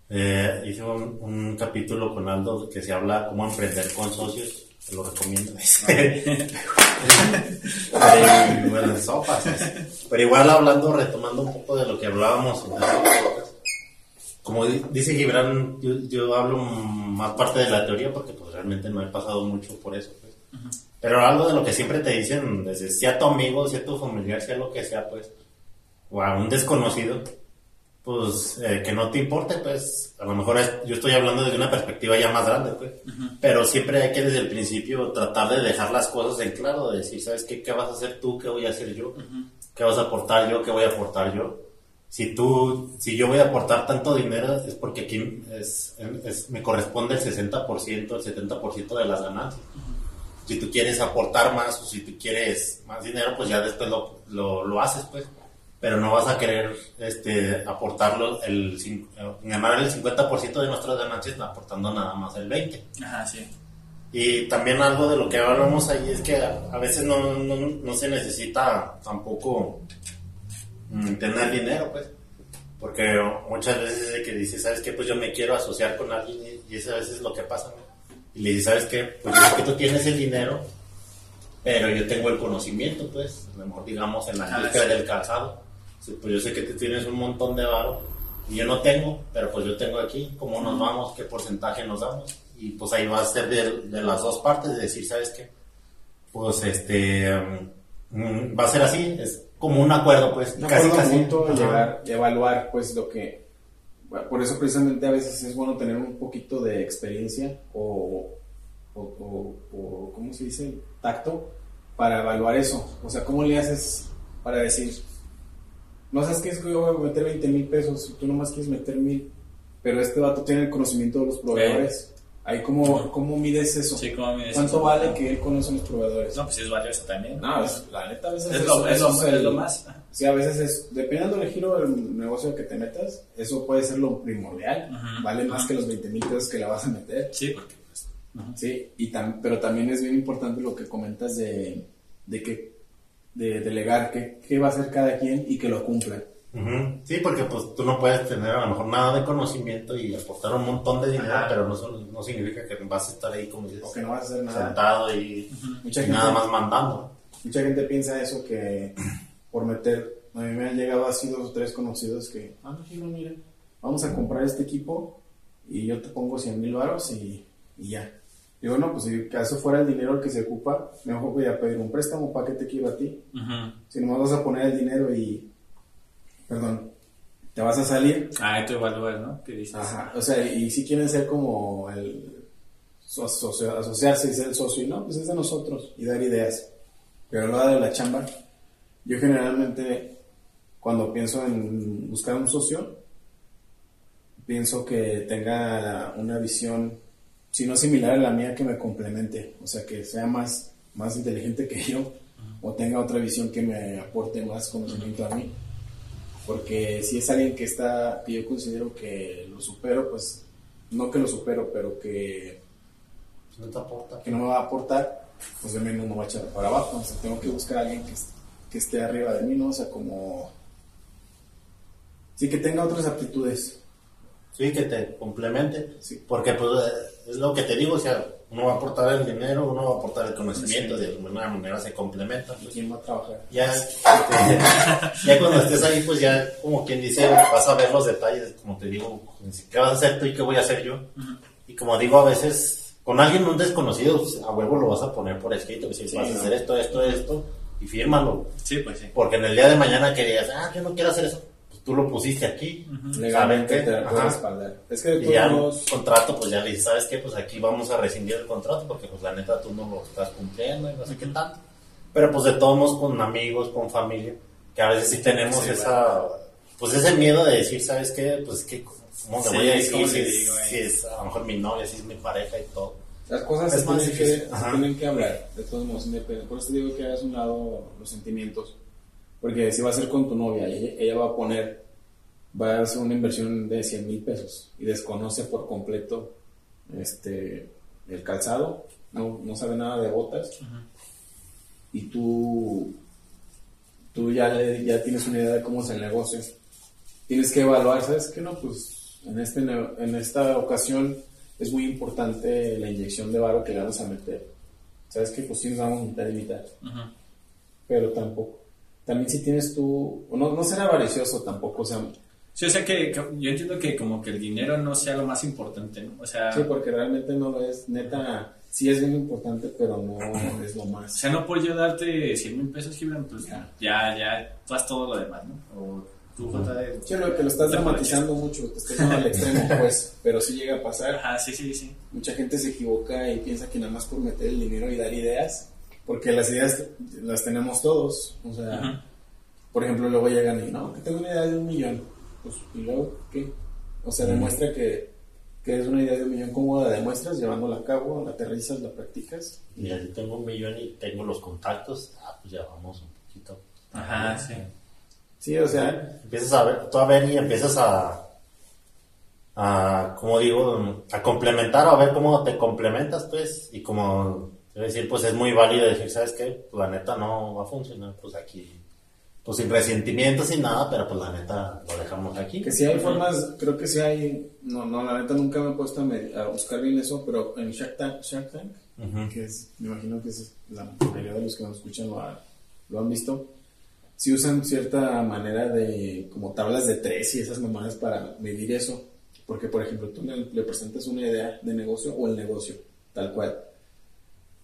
Speaker 2: eh, hice un, un capítulo con Aldo que se habla cómo emprender con socios. Te lo recomiendo. Pero, bueno, sopas. Pero igual hablando, retomando un poco de lo que hablábamos en como di- dice Gibran, yo, yo hablo más parte de la teoría porque pues realmente no he pasado mucho por eso. pues. Pero algo de lo que siempre te dicen, desde sea tu amigo, sea tu familiar, sea lo que sea, pues, o a un desconocido, pues, eh, que no te importe, pues, a lo mejor es- yo estoy hablando desde una perspectiva ya más grande, pues, pero siempre hay que desde el principio tratar de dejar las cosas en claro, de decir, ¿sabes qué? ¿Qué vas a hacer tú? ¿Qué voy a hacer yo? ¿Qué vas a aportar yo? ¿Qué voy a aportar yo? Si tú, si yo voy a aportar tanto dinero, es porque aquí es, es- me corresponde el 60%, el 70% de las ganancias si tú quieres aportar más o si tú quieres más dinero, pues ya después lo, lo, lo haces, pues. Pero no vas a querer este, aportarlo, el, cin- eh, ganar el 50% de nuestras ganancias aportando nada más el 20%.
Speaker 3: Ajá, sí.
Speaker 2: Y también algo de lo que hablamos ahí es que a, veces no, no, no se necesita tampoco mm, tener dinero, pues. Porque muchas veces es que dices, ¿sabes qué? Pues yo me quiero asociar con alguien y, y eso a veces es lo que pasa, ¿no? Y le dices, ¿sabes qué? Pues sé que tú tienes el dinero, pero yo tengo el conocimiento, pues, a lo mejor digamos en la
Speaker 3: Ah,
Speaker 2: industria
Speaker 3: sí.
Speaker 2: del calzado. Sí, Pues yo sé que tú tienes un montón de varo y yo no tengo, pero pues yo tengo aquí, ¿cómo nos vamos? ¿Qué porcentaje nos damos? Y pues ahí va a ser de, de las dos partes, de decir, ¿sabes qué? Pues este, mm, va a ser así, es como un acuerdo, pues,
Speaker 1: Un
Speaker 2: casi casi.
Speaker 1: mutuo,
Speaker 2: Ajá.
Speaker 1: llegar, evaluar pues lo que bueno, por eso precisamente a veces es bueno tener un poquito de experiencia o, o, o- o, ¿cómo se dice? tacto para evaluar eso o sea ¿cómo le haces para decir no sabes qué es que yo voy a meter 20 mil pesos y tú nomás quieres meter mil, pero este vato tiene el conocimiento de los proveedores. Ahí, ¿cómo, cómo mides eso?
Speaker 3: Sí, ¿cómo mides
Speaker 1: ¿Cuánto
Speaker 3: eso?
Speaker 1: vale que él conoce a los proveedores?
Speaker 3: No, pues es valioso también.
Speaker 1: No, es- la neta, a veces
Speaker 3: es, lo, es,
Speaker 1: eso
Speaker 3: lo,
Speaker 1: el-
Speaker 3: es lo más.
Speaker 1: Sí, a veces es, dependiendo del giro del negocio que te metas, eso puede ser lo primordial.
Speaker 3: Ujú,
Speaker 1: Vale más
Speaker 3: ujú.
Speaker 1: que los 20 mil pesos que le vas a meter.
Speaker 3: Sí, porque pues. ujú.
Speaker 1: Sí, y tam- pero también es bien importante lo que comentas de, de que de delegar qué qué va a hacer cada quien y que lo cumpla.
Speaker 2: Sí, porque pues tú no puedes tener a lo mejor nada de conocimiento y aportar un montón de dinero,
Speaker 3: Ajá.
Speaker 2: pero no, no significa que vas a estar ahí como dices,
Speaker 1: O que no vas a hacer nada.
Speaker 2: sentado y,
Speaker 1: Mucha
Speaker 2: y
Speaker 1: gente-
Speaker 2: nada más mandando.
Speaker 1: Mucha gente piensa eso que por meter, a mí me han llegado así dos o tres conocidos que, ah, no, sí, no, mira, vamos a comprar este equipo y yo te pongo 100 mil varos y, y ya. Digo, no, pues si caso fuera el dinero el que se ocupa, mejor voy a pedir un préstamo para que te quiero a ti.
Speaker 3: Ujú.
Speaker 1: Si nomás vas a poner el dinero y, perdón, te vas a salir,
Speaker 3: Ah, tú evalúas, ¿no? ¿Qué dices?
Speaker 1: Ajá, o sea, y si quieren ser como el so- asociarse y ser el socio, y no, pues es de nosotros y dar ideas. Pero hora de la chamba, yo generalmente cuando pienso en buscar un socio, pienso que tenga una visión, si no similar a la mía, que me complemente, o sea, que sea más, más inteligente que yo, o tenga otra visión que me aporte más conocimiento a mí. Porque si es alguien que está, que yo considero que lo supero, pues no que lo supero, pero que,
Speaker 2: No te aporta.
Speaker 1: que no me va a aportar, pues de mí no me va a echar para abajo. O sea, tengo que buscar a alguien que, que esté arriba de mí, ¿no? O sea, como... Sí, que tenga otras aptitudes.
Speaker 2: Sí, que te complemente.
Speaker 1: Sí.
Speaker 2: Porque pues es lo que te digo, o sea, uno va a aportar el dinero, uno va a aportar el conocimiento, de alguna manera se complementan.
Speaker 1: ¿Y
Speaker 2: pues.
Speaker 1: quién va a trabajar?
Speaker 2: Ya, este, ya cuando estés ahí, pues ya como quien dice, vas a ver los detalles, como te digo, pues, qué vas a hacer tú y qué voy a hacer yo. Y como digo, a veces con alguien un desconocido, pues, a huevo lo vas a poner por escrito, que si
Speaker 1: Sí,
Speaker 2: vas a hacer esto, esto, esto, y fírmalo.
Speaker 3: Sí, pues sí.
Speaker 2: Porque en el día de mañana querías, ah, yo no quiero hacer eso, pues tú lo pusiste aquí.
Speaker 1: Legalmente te
Speaker 2: Ajá.
Speaker 1: respaldar. Es que de
Speaker 2: Y ya un
Speaker 1: modos,
Speaker 2: contrato, pues ya le dices, ¿sabes qué? Pues aquí vamos a rescindir el contrato porque pues la neta tú no lo estás cumpliendo y no sé qué tanto. Pero pues de todos modos con amigos, con familia, que a veces sí tenemos
Speaker 3: Sí,
Speaker 2: esa, pues ese miedo de decir, ¿sabes qué? Pues que, ¿cómo le
Speaker 3: Sí,
Speaker 2: voy a decir
Speaker 3: ¿cómo
Speaker 2: si,
Speaker 3: digo, eh?
Speaker 2: si es a lo mejor mi novia, si es mi pareja y todo?
Speaker 1: Las cosas
Speaker 2: Es
Speaker 1: se
Speaker 2: más
Speaker 1: tienen, que, se tienen que hablar, de todos modos, independe- Por eso te digo que hagas un lado los sentimientos. Porque si va a ser con tu novia ella, ella va a poner, va a hacer una inversión de 100 mil pesos y desconoce por completo este, el calzado, no, no sabe nada de botas, y tú, tú ya, le- ya tienes una idea de cómo es el negocio, tienes que evaluar, ¿sabes qué? No, pues en, este, en esta ocasión es muy importante la inyección de varo que le vamos a meter. ¿Sabes qué? Pues sí nos vamos a mitad y mitad, pero tampoco. También si tienes tú, o no, no ser avaricioso tampoco, o sea,
Speaker 3: Sí, o sea que, que yo entiendo que como que el dinero no sea lo más importante, ¿no? O sea,
Speaker 1: sí, porque realmente no lo es, neta, sí es bien importante, pero no es lo
Speaker 3: o
Speaker 1: más.
Speaker 3: sea, no por yo darte 100 mil pesos, Gibran, pues
Speaker 1: Ya.
Speaker 3: ya, ya, tú haz todo lo demás, ¿no? O tú, de-
Speaker 1: Sí, lo que lo estás dramatizando mucho, te estás yendo al extremo, pues, pero sí llega a pasar.
Speaker 3: Ajá, sí, sí, sí.
Speaker 1: Mucha gente se equivoca y piensa que nada más por meter el dinero y dar ideas, porque las ideas las tenemos todos. O sea, por ejemplo, luego llegan y no, que tengo una idea de un millón. Pues, ¿y luego qué? O sea, demuestra que, que es una idea de un millón. ¿Cómo la demuestras? Llevándola a cabo, la aterrizas, la practicas.
Speaker 2: Y ya yo tengo un millón y tengo los contactos, ah, pues ya vamos un poquito.
Speaker 3: Ajá, sí.
Speaker 1: Sí, o sea,
Speaker 2: Empiezas a ver, tú a ver y empiezas a, a, como digo, a complementar o a ver cómo te complementas, pues, y como, es decir, pues es muy válido decir, ¿sabes qué? Pues la neta no va a funcionar, pues aquí, pues sin resentimiento, sin nada, pero pues la neta lo dejamos aquí.
Speaker 1: que si hay formas, creo que sí hay, no, no, la neta nunca me he puesto a, a buscar bien eso, pero en Shark Tank, Shark Tank
Speaker 2: Ujú.
Speaker 1: que es, me imagino que es la mayoría de los que nos escuchan lo, ha- lo han visto, si usan cierta manera de, como tablas de tres y esas mamadas para medir eso. Porque, por ejemplo, tú le, le presentas una idea de negocio o el negocio, tal cual.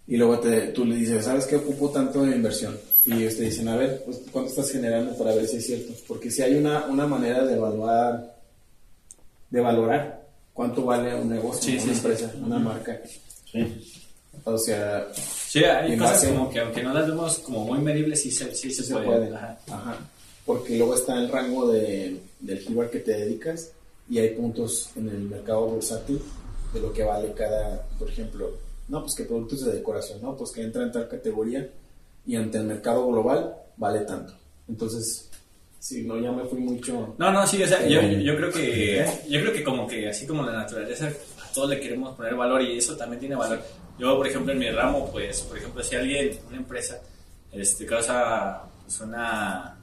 Speaker 1: Y luego te, tú le dices, ¿sabes qué ocupo tanto de inversión? Y ellos te dicen, a ver, pues, ¿cuánto estás generando para ver si es cierto? Porque si hay una, una manera de evaluar, de valorar cuánto vale un negocio,
Speaker 3: Sí,
Speaker 1: una
Speaker 3: sí, sí.
Speaker 1: empresa, una marca.
Speaker 2: Sí.
Speaker 1: O sea,
Speaker 3: Sí, hay cosas como que aunque no las vemos como muy medibles, sí se, sí se,
Speaker 1: Sí se
Speaker 3: puede.
Speaker 1: puede.
Speaker 3: Ajá.
Speaker 1: Ajá. porque luego está el rango de, del giro al que te dedicas y hay puntos en el mercado bursátil de lo que vale cada, por ejemplo, no, pues que productos de decoración, no, pues que entra en tal categoría y ante el mercado global vale tanto. Entonces, sí, no, ya me fui mucho.
Speaker 3: No, no, sí, o sea, yo, yo creo que, yo creo que como que así como la naturaleza, a todos le queremos poner valor y eso también tiene valor. Yo, por ejemplo, en mi ramo, pues, por ejemplo, si alguien, una empresa, este, causa pues, una,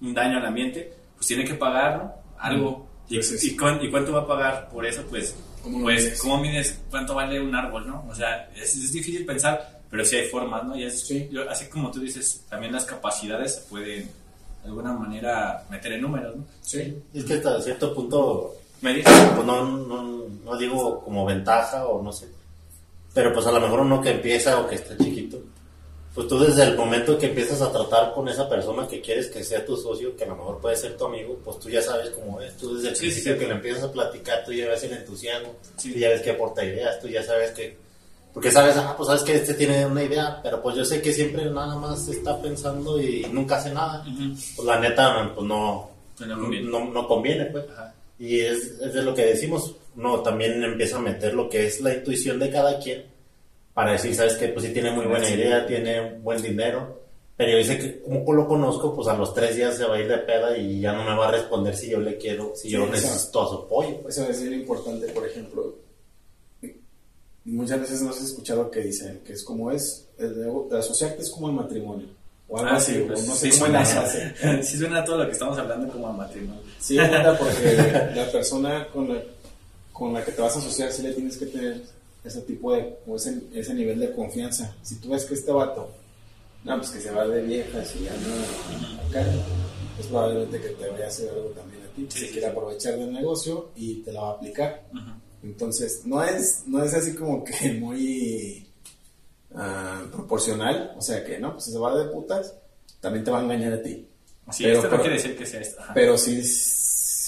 Speaker 3: un daño al ambiente, pues tiene que pagar, ¿no? Algo. Y,
Speaker 1: Pues
Speaker 3: y cuánto va a pagar por eso? Pues,
Speaker 1: ¿Cómo
Speaker 3: pues,
Speaker 1: mides?
Speaker 3: ¿cómo mides cuánto vale un árbol, no? O sea, es, es difícil pensar, pero sí hay formas, ¿no? Y es,
Speaker 1: Sí.
Speaker 3: yo- así como tú dices, también las capacidades se pueden, de alguna manera, meter en números, ¿no?
Speaker 1: Sí.
Speaker 2: Es que hasta cierto punto,
Speaker 3: Medir.
Speaker 2: pues no, no, no digo como ventaja o no sé, pero pues a lo mejor uno que empieza o que está chiquito, pues tú desde el momento que empiezas a tratar con esa persona que quieres que sea tu socio, que a lo mejor puede ser tu amigo, pues tú ya sabes cómo es, tú desde el
Speaker 3: Sí,
Speaker 2: principio
Speaker 3: sí.
Speaker 2: que le empiezas a platicar, tú ya ves el entusiasmo,
Speaker 3: Sí.
Speaker 2: tú ya ves que aporta ideas, tú ya sabes que, porque sabes, ah, pues sabes que este tiene una idea, pero pues yo sé que siempre nada más está pensando y nunca hace nada, pues la neta, pues no,
Speaker 3: no conviene.
Speaker 2: no, no conviene, pues.
Speaker 3: Ajá.
Speaker 2: Y es, es de lo que decimos, uno también empieza a meter lo que es la intuición de cada quien para decir, sabes que pues sí tiene muy buena
Speaker 3: Sí.
Speaker 2: idea, tiene buen dinero, pero yo dice que como lo conozco, pues a los tres días se va a ir de peda y ya no me va a responder si yo le quiero, si yo
Speaker 1: Sí,
Speaker 2: necesito a su apoyo. Pues.
Speaker 1: Eso es bien importante, por ejemplo. Muchas veces no has escuchado que dicen que es como es, el de, de asociarte es como el matrimonio. O algo
Speaker 3: Ah,
Speaker 1: así,
Speaker 3: sí,
Speaker 1: o
Speaker 3: pues,
Speaker 1: no sé
Speaker 3: sí
Speaker 1: cómo
Speaker 3: suena, sí suena todo lo que estamos hablando como a matrimonio.
Speaker 1: Sí, porque la persona con la, con la que te vas a asociar sí le tienes que tener ese tipo de, o ese, ese nivel de confianza. Si tú ves que este vato, no, pues que se va de viejas y anda acá, es probablemente que te vaya a hacer algo también a ti.
Speaker 3: Sí,
Speaker 1: se quiere aprovechar del negocio y te la va a aplicar. Entonces, no es, no es así como que muy ah, proporcional. O sea que, no, pues si se va de putas, también te va a engañar a ti.
Speaker 3: Sí,
Speaker 1: Pero-
Speaker 3: esto no
Speaker 1: pero-
Speaker 3: quiere decir que sea esto. ajá.
Speaker 1: Pero sí,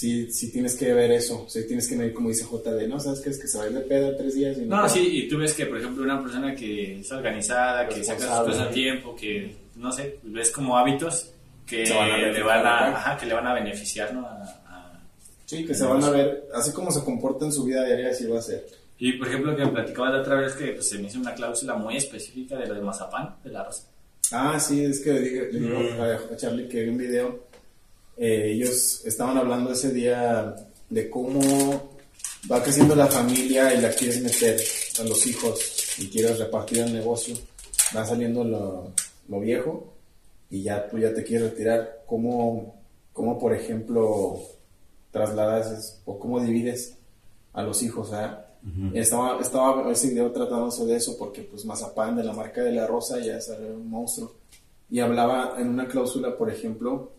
Speaker 1: sí, sí tienes que ver eso. O sea, tienes que medir como dice JD, ¿no? ¿Sabes qué es que se va a ir de peda tres días? Y
Speaker 3: No, sí, y tú ves que, por ejemplo, una persona que es organizada, que saca sus cosas a tiempo, que, no sé, ves como hábitos que
Speaker 1: Se van a
Speaker 3: le van a, ajá, que le van a beneficiar, ¿no? A- a-
Speaker 1: Sí, que se van a ver, así como se comporta en su vida diaria, así va a ser.
Speaker 3: Y, por ejemplo, que me platicaba la otra vez que pues, se me hizo una cláusula muy específica de lo de mazapán, de la rosa.
Speaker 1: Ah, sí, es que le dije, le digo
Speaker 2: Mm.
Speaker 1: a Charlie que vi un video. Eh, ellos estaban hablando ese día de cómo va creciendo la familia y la quieres meter a los hijos y quieres repartir el negocio. Va saliendo lo, lo viejo y ya tú ya te quieres retirar. ¿Cómo, cómo por ejemplo, trasladas es- o cómo divides a los hijos? ah? Estaba, estaba ese video tratándose de eso porque pues Mazapán de la marca de la rosa ya salió un monstruo y hablaba en una cláusula por ejemplo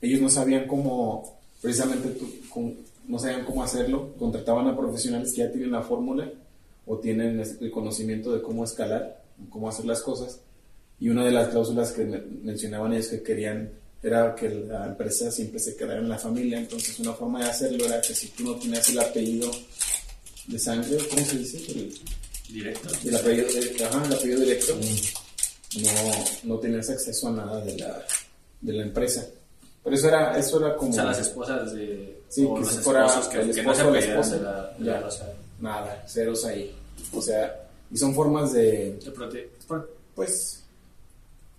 Speaker 1: ellos no sabían cómo precisamente tú- con- no sabían cómo hacerlo contrataban a profesionales que ya tienen la fórmula o tienen el conocimiento de cómo escalar cómo hacer las cosas y una de las cláusulas que me- mencionaban ellos que querían era que la empresa siempre se quedara en la familia entonces una forma de hacerlo era que si tú no tenías el apellido de sangre, ¿cómo se dice? El,
Speaker 3: Directo.
Speaker 1: el apellido, de- ajá, el apellido directo, no, no tenías acceso a nada de la, de la empresa. Pero eso era, eso era como...
Speaker 3: O sea, las esposas de.
Speaker 1: Sí,
Speaker 3: o
Speaker 1: que
Speaker 3: los
Speaker 1: fuera
Speaker 3: esposos que,
Speaker 1: el
Speaker 3: que no se
Speaker 1: esposo o la esposa,
Speaker 3: de la, de
Speaker 1: ya.
Speaker 3: la rosa.
Speaker 1: Nada, ceros ahí. O sea, y son formas de,
Speaker 3: De prote-
Speaker 1: pues,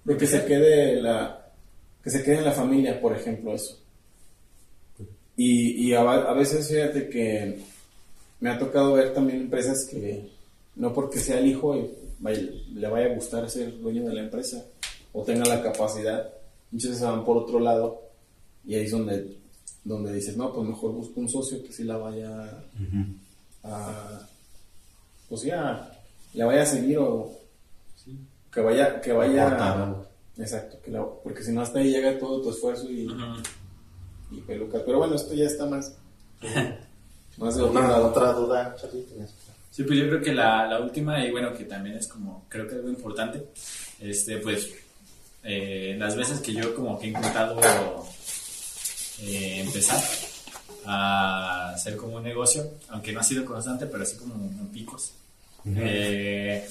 Speaker 1: de que se quede la, que se quede en la familia, por ejemplo, eso. Y, y a, a veces fíjate que me ha tocado ver también empresas que no porque sea el hijo le vaya a gustar ser dueño de la empresa o tenga la capacidad, muchas veces van por otro lado y ahí es donde, donde dices, no, pues mejor busco un socio que sí la vaya a, pues ya, le vaya a seguir o que vaya, que vaya, exacto, que la- porque si no hasta ahí llega todo tu esfuerzo y,
Speaker 3: Ujú.
Speaker 1: y peluca, pero bueno, esto ya está más, más de
Speaker 2: Una
Speaker 1: lado.
Speaker 2: otra duda, Charlie.
Speaker 3: Sí, pues yo creo que la, la última, y bueno, que también es como, creo que algo importante, este, pues, eh, las veces que yo como que he intentado empezar a hacer como un negocio, aunque no ha sido constante, pero así como en picos, eh,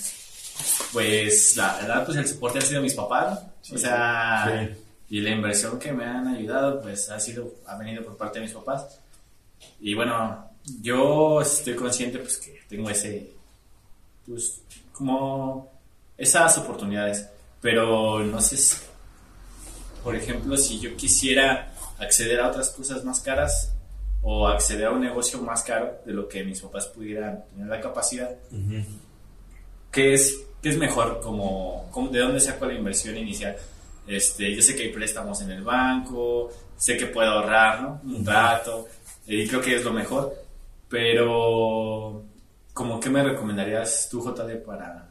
Speaker 3: pues la verdad, pues el soporte ha sido mis papás, ¿no? o sea, Y la inversión que me han ayudado, pues ha sido, ha venido por parte de mis papás. Y bueno, yo estoy consciente, pues que tengo ese, pues, como esas oportunidades. Pero no sé si, por ejemplo, si yo quisiera acceder a otras cosas más caras o acceder a un negocio más caro de lo que mis papás pudieran tener la capacidad, ¿qué es, qué es mejor? Como, como- ¿De dónde saco la inversión inicial? Este, yo sé que hay préstamos en el banco, sé que puedo ahorrar ¿no? un rato, y creo que es lo mejor, pero ¿como qué me recomendarías tú, JD, para,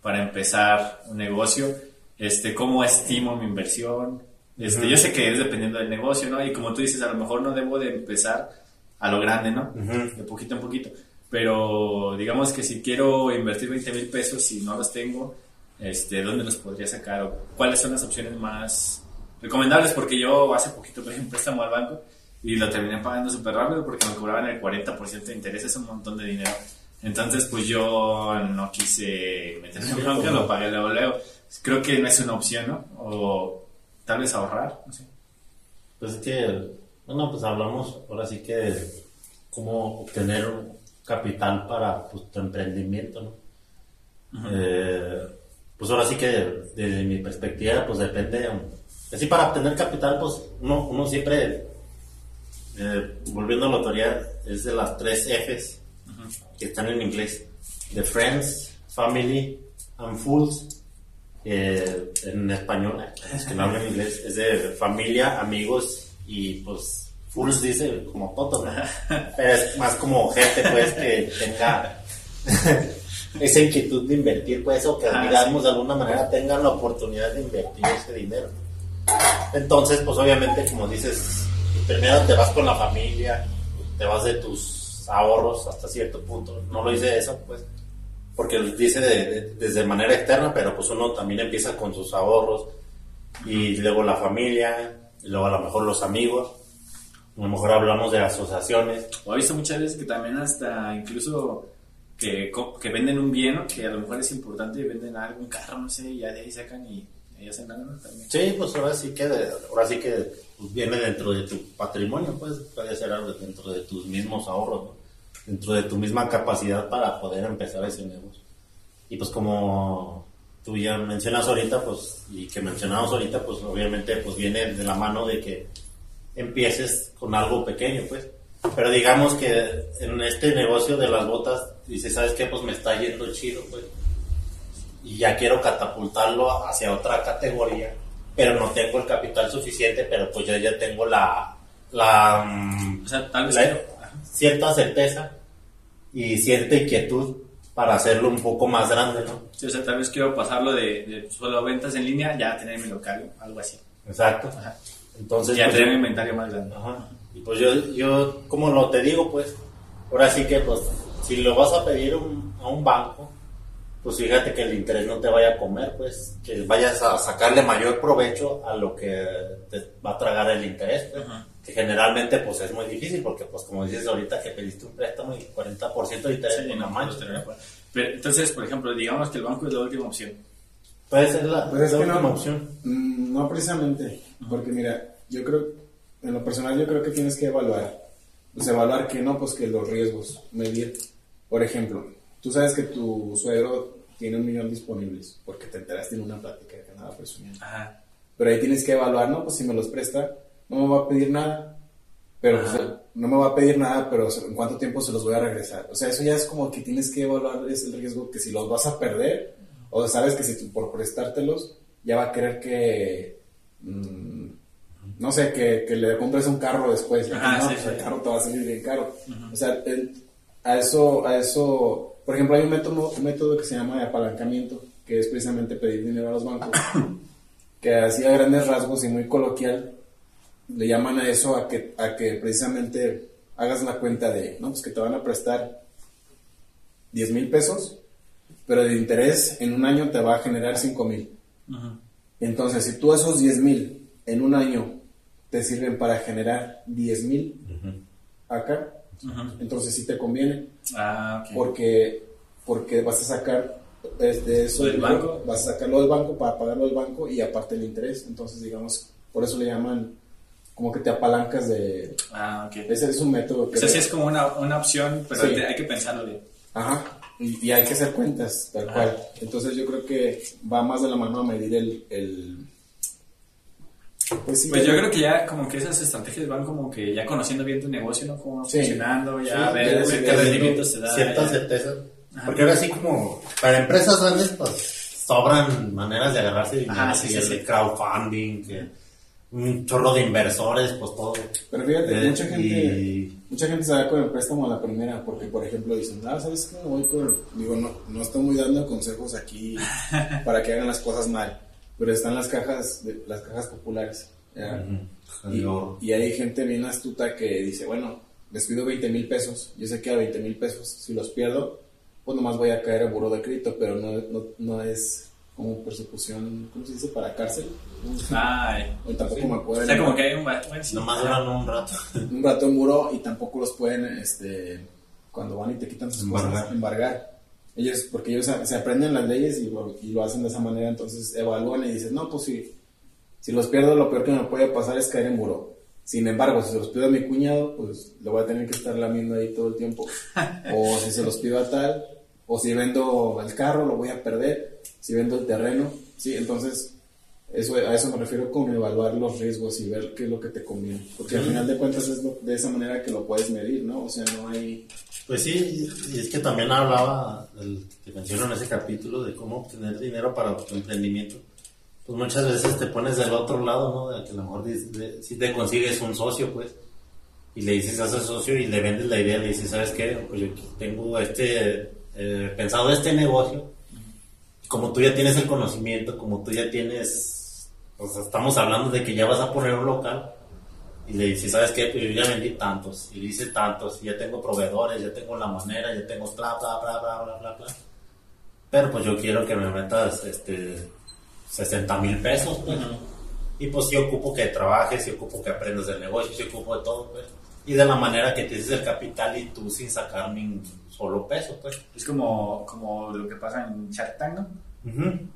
Speaker 3: para empezar un negocio? Este, ¿Cómo estimo mi inversión? Este, Yo sé que es dependiendo del negocio, ¿no? Y como tú dices, a lo mejor no debo de empezar a lo grande, ¿no?
Speaker 2: Ujú.
Speaker 3: De poquito en poquito. Pero digamos que si quiero invertir 20 mil pesos y no los tengo, este, ¿dónde los podría sacar? ¿O ¿Cuáles son las opciones más recomendables? Porque yo hace poquito pedí un préstamo al banco y lo terminé pagando súper rápido porque me cobraban el 40% de interés, es un montón de dinero. Entonces, pues yo no quise meterme en bronca, lo pagué luego, luego. Creo que no es una opción, ¿no? O tal vez ahorrar, no sé.
Speaker 2: Pues es que, bueno, pues hablamos ahora sí que de cómo obtener un capital para pues, tu emprendimiento, ¿no? Eh, pues ahora sí que desde mi perspectiva, pues depende. Así para obtener capital, pues uno, uno siempre, eh, volviendo a la teoría, es de las tres Fs que están en inglés: de Friends, Family and Fools. Eh, en español, es que no hablan inglés, es de familia, amigos y pues fools dice como tontos, ¿no? Pero es más como gente pues que tenga esa inquietud de invertir pues o que
Speaker 3: Ah,
Speaker 2: digamos de alguna manera tengan la oportunidad de invertir ese dinero. Entonces pues obviamente como dices, primero te vas con la familia, te vas de tus ahorros hasta cierto punto, no lo hice eso pues porque lo dice de- de- desde manera externa, pero pues uno también empieza con sus ahorros y luego la familia, y luego a lo mejor los amigos, a lo mejor hablamos de asociaciones,
Speaker 3: O he visto muchas veces que también hasta incluso que, que venden un bien, ¿no? que a lo mejor es importante y venden algo, un carro, no sé, y ya de ahí sacan y hacen lana ¿no? también.
Speaker 2: Sí, pues ahora sí que, ahora sí que pues, viene dentro de tu patrimonio, pues puede ser algo dentro de tus mismos ahorros, ¿no? Dentro de tu misma capacidad para poder empezar ese negocio. Y pues como tú ya mencionas ahorita, pues, y que mencionamos ahorita, pues obviamente pues viene de la mano de que empieces con algo pequeño, pues. Pero digamos que en este negocio de las botas, dices, ¿sabes qué? Pues me está yendo chido, pues y ya quiero catapultarlo hacia otra categoría, pero no tengo el capital suficiente, pero pues yo ya tengo la, la mm,
Speaker 3: O sea, tal vez
Speaker 2: La- cierta certeza y cierta inquietud para hacerlo un poco más grande, ¿no?
Speaker 3: Sí, o sea, tal vez quiero pasarlo de, de solo ventas en línea ya a tener mi local, algo así.
Speaker 2: Exacto.
Speaker 3: Ajá.
Speaker 2: Entonces,
Speaker 3: ya
Speaker 2: pues,
Speaker 3: tener un inventario más grande.
Speaker 2: Ajá. Y pues yo, yo, como lo te digo, pues, ahora sí que, pues, si lo vas a pedir un- a un banco, pues fíjate que el interés no te vaya a comer, pues, que vayas a sacarle mayor provecho a lo que te va a tragar el interés, pues,
Speaker 3: Ajá.
Speaker 2: Que generalmente, pues, es muy difícil, porque, pues, como dices ahorita que pediste un préstamo y 40% de interés,
Speaker 3: Sí, no,
Speaker 2: no manches,
Speaker 3: puedo tener acuerdo. Pero entonces, por ejemplo, digamos que el banco es la última opción.
Speaker 2: Puede ser la,
Speaker 1: Pues es
Speaker 2: la
Speaker 1: que
Speaker 2: última
Speaker 1: no,
Speaker 2: opción.
Speaker 1: Mm, no precisamente, porque mira, yo creo, en lo personal yo creo que tienes que evaluar, pues evaluar que no, pues que los riesgos, medir, por ejemplo, tú sabes que tu suegro tiene un millón disponibles, porque te enteraste en una plática que andaba presumiendo,
Speaker 3: Ajá.
Speaker 1: pero ahí tienes que evaluar, no, pues si me los presta, no me va a pedir nada, pero pues,
Speaker 3: Ajá.
Speaker 1: no me va a pedir nada, pero en cuánto tiempo se los voy a regresar, o sea, eso ya es como que tienes que evaluar es el riesgo que si los vas a perder, o sabes que si tú, por prestártelos ya va a querer que, mm, no sé, que, que le compres un carro después.
Speaker 3: Ajá,
Speaker 1: no,
Speaker 3: sí,
Speaker 1: pues
Speaker 3: sí.
Speaker 1: el carro te va a salir bien caro. O sea, el- a eso, a eso, por ejemplo, hay un método, un método que se llama de apalancamiento, que es precisamente pedir dinero a los bancos, que así a grandes rasgos y muy coloquial, le llaman a eso a que, a que precisamente hagas la cuenta de, no, pues que te van a prestar 10 mil pesos, pero de interés en un año te va a generar 5 mil. Entonces, si tú esos 10 mil en un año te sirven para generar 10 mil acá,
Speaker 3: Ajá.
Speaker 1: entonces sí te conviene,
Speaker 3: Ah,
Speaker 1: porque, porque vas a sacar este, eso
Speaker 3: ¿Lo del banco?
Speaker 1: vas a sacarlo del banco para pagarlo del banco y aparte el interés. Entonces, digamos Por eso le llaman como que te apalancas de...
Speaker 3: Ah, ok.
Speaker 1: Ese es un método que...
Speaker 3: O sea, sí es como una, una opción, pero
Speaker 1: Sí.
Speaker 3: hay que pensarlo bien.
Speaker 1: Ajá. Y, y hay que hacer cuentas, tal cual. Entonces yo creo que va más de la mano a medir el... el pues sí.
Speaker 3: Pues yo creo que ya como que esas estrategias van como que ya conociendo bien tu negocio, ¿no? Cómo va
Speaker 1: Sí.
Speaker 3: funcionando, ya
Speaker 1: Sí,
Speaker 3: ver qué rendimientos te da.
Speaker 2: cierta certeza. Porque ahora sí como para empresas grandes pues sobran maneras de agarrarse dinero,
Speaker 3: Ajá, sí,
Speaker 2: el
Speaker 3: sí.
Speaker 2: crowdfunding, que un chorro de inversores, pues todo.
Speaker 1: Pero fíjate,
Speaker 2: Eh,
Speaker 1: mucha gente...
Speaker 2: y-
Speaker 1: Mucha gente se va con el préstamo a la primera porque, por ejemplo, dicen, ah, ¿sabes qué? Voy con... Digo, no, no estoy muy dando consejos aquí para que hagan las cosas mal, pero están las cajas, de, las cajas populares. ¿ya? Y, hay gente bien astuta que dice, bueno, les pido 20 mil pesos, yo sé que a 20 mil pesos, si los pierdo, pues nomás voy a caer en buró de crédito, pero no, no, no es como persecución, ¿cómo se dice? Para cárcel.
Speaker 3: Ay.
Speaker 1: O tampoco me
Speaker 3: O
Speaker 1: pueden...
Speaker 3: sea, como que hay un... Bueno, sí.
Speaker 2: nomás duran un rato.
Speaker 1: un rato en muro y tampoco los pueden, este, cuando van y te quitan sus
Speaker 2: Embargar.
Speaker 1: cosas, embargar. Ellos, porque ellos se se aprenden las leyes y lo, y lo hacen de esa manera, entonces evalúan y dicen, no, pues si, si los pierdo, lo peor que me puede pasar es caer en muro. Sin embargo, si se los pido a mi cuñado, pues lo voy a tener que estar lamiendo ahí todo el tiempo. O si se los pido a tal, o si vendo el carro, lo voy a perder. Si vendo el terreno, sí, entonces eso, a eso me refiero con evaluar los riesgos y ver qué es lo que te conviene. Porque al final de cuentas es lo- de esa manera que lo puedes medir, ¿no? O sea, no hay...
Speaker 2: Pues sí, y es que también hablaba, que menciono en ese capítulo, de cómo obtener dinero para tu emprendimiento. Pues muchas veces te pones del otro lado, ¿no? De que a lo mejor si te consigues un socio, pues, y le dices a ese socio y le vendes la idea, le dices, ¿sabes qué? Pues yo tengo este, eh, pensado este negocio, como tú ya tienes el conocimiento, como tú ya tienes, o sea, estamos hablando de que ya vas a poner un local, y le dice, ¿sabes qué? Pues yo ya vendí tantos, y le hice tantos, y ya tengo proveedores, ya tengo la manera, ya tengo bla, bla, bla, bla, bla, bla, bla. Pero pues yo quiero que me metas, este, 60 mil pesos, pues. Y pues sí ocupo que trabajes, sí ocupo que aprendas del negocio, sí ocupo de todo, pues. Y de la manera que tienes el capital y tú sin sacar ni un solo peso, pues.
Speaker 3: Es como, como lo que pasa en Shark Tank.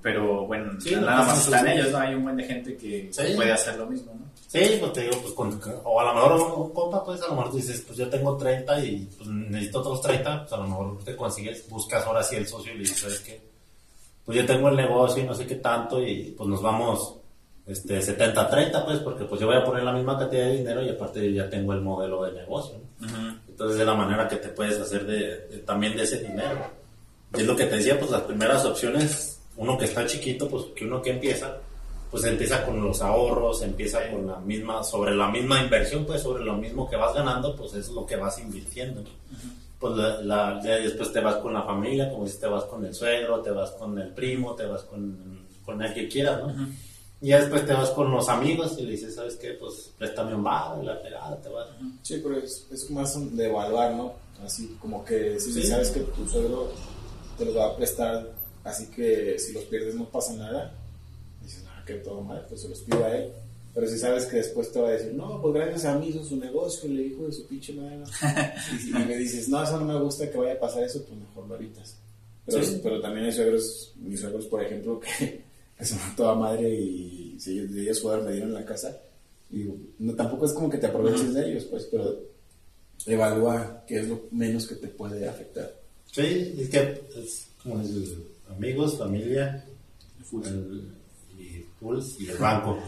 Speaker 3: Pero bueno,
Speaker 2: Sí,
Speaker 3: nada más están ellos, ¿no? Hay un buen de gente que
Speaker 2: Sí.
Speaker 3: puede hacer lo mismo, ¿no?
Speaker 2: Sí, pues te digo, pues con, o a lo mejor un, un compa, pues a lo mejor dices, pues yo tengo 30 y pues necesito otros 30, pues a lo mejor te consigues, buscas ahora sí el socio y le dices, ¿sabes qué? Pues yo tengo el negocio y no sé qué tanto y pues nos vamos este 70-30, pues porque pues yo voy a poner la misma cantidad de dinero y aparte ya tengo el modelo de negocio, ¿no? Entonces de la manera que te puedes hacer de, de- también de ese dinero. Y es lo que te decía, pues las primeras opciones, uno que está chiquito, pues que uno que empieza, pues empieza con los ahorros, empieza con la misma, sobre la misma inversión, pues sobre lo mismo que vas ganando, pues es lo que vas invirtiendo. Pues la, la- después te vas con la familia, como si te vas con el suegro, te vas con el primo, te vas con, con el que quieras, ¿no? Y ya después te vas con los amigos y le dices, ¿sabes qué? Pues préstame un bar, la pegada, te vas.
Speaker 1: Sí, pero es, es más de evaluar, ¿no? Así como que si
Speaker 2: Sí.
Speaker 1: sabes que tu suegro te los va a prestar, así que si los pierdes no pasa nada, dices, nada, que todo mal, pues se los pido a él. Pero si sabes que después te va a decir, no, pues gracias a mí hizo su negocio, le dijo de su pinche madre. y, y me dices, no, eso no me gusta que vaya a pasar eso, pues mejor lo evitas. Pero,
Speaker 2: Sí.
Speaker 1: pero también hay suegros, mis suegros, por ejemplo, que, que son a toda madre y si ellos, ellos fueron, me dieron la casa. Y no, tampoco es como que te aproveches de ellos, pues, pero evalúa qué es lo menos que te puede afectar.
Speaker 2: Sí, es que es como dices, amigos, familia, el- y Pulse y el banco.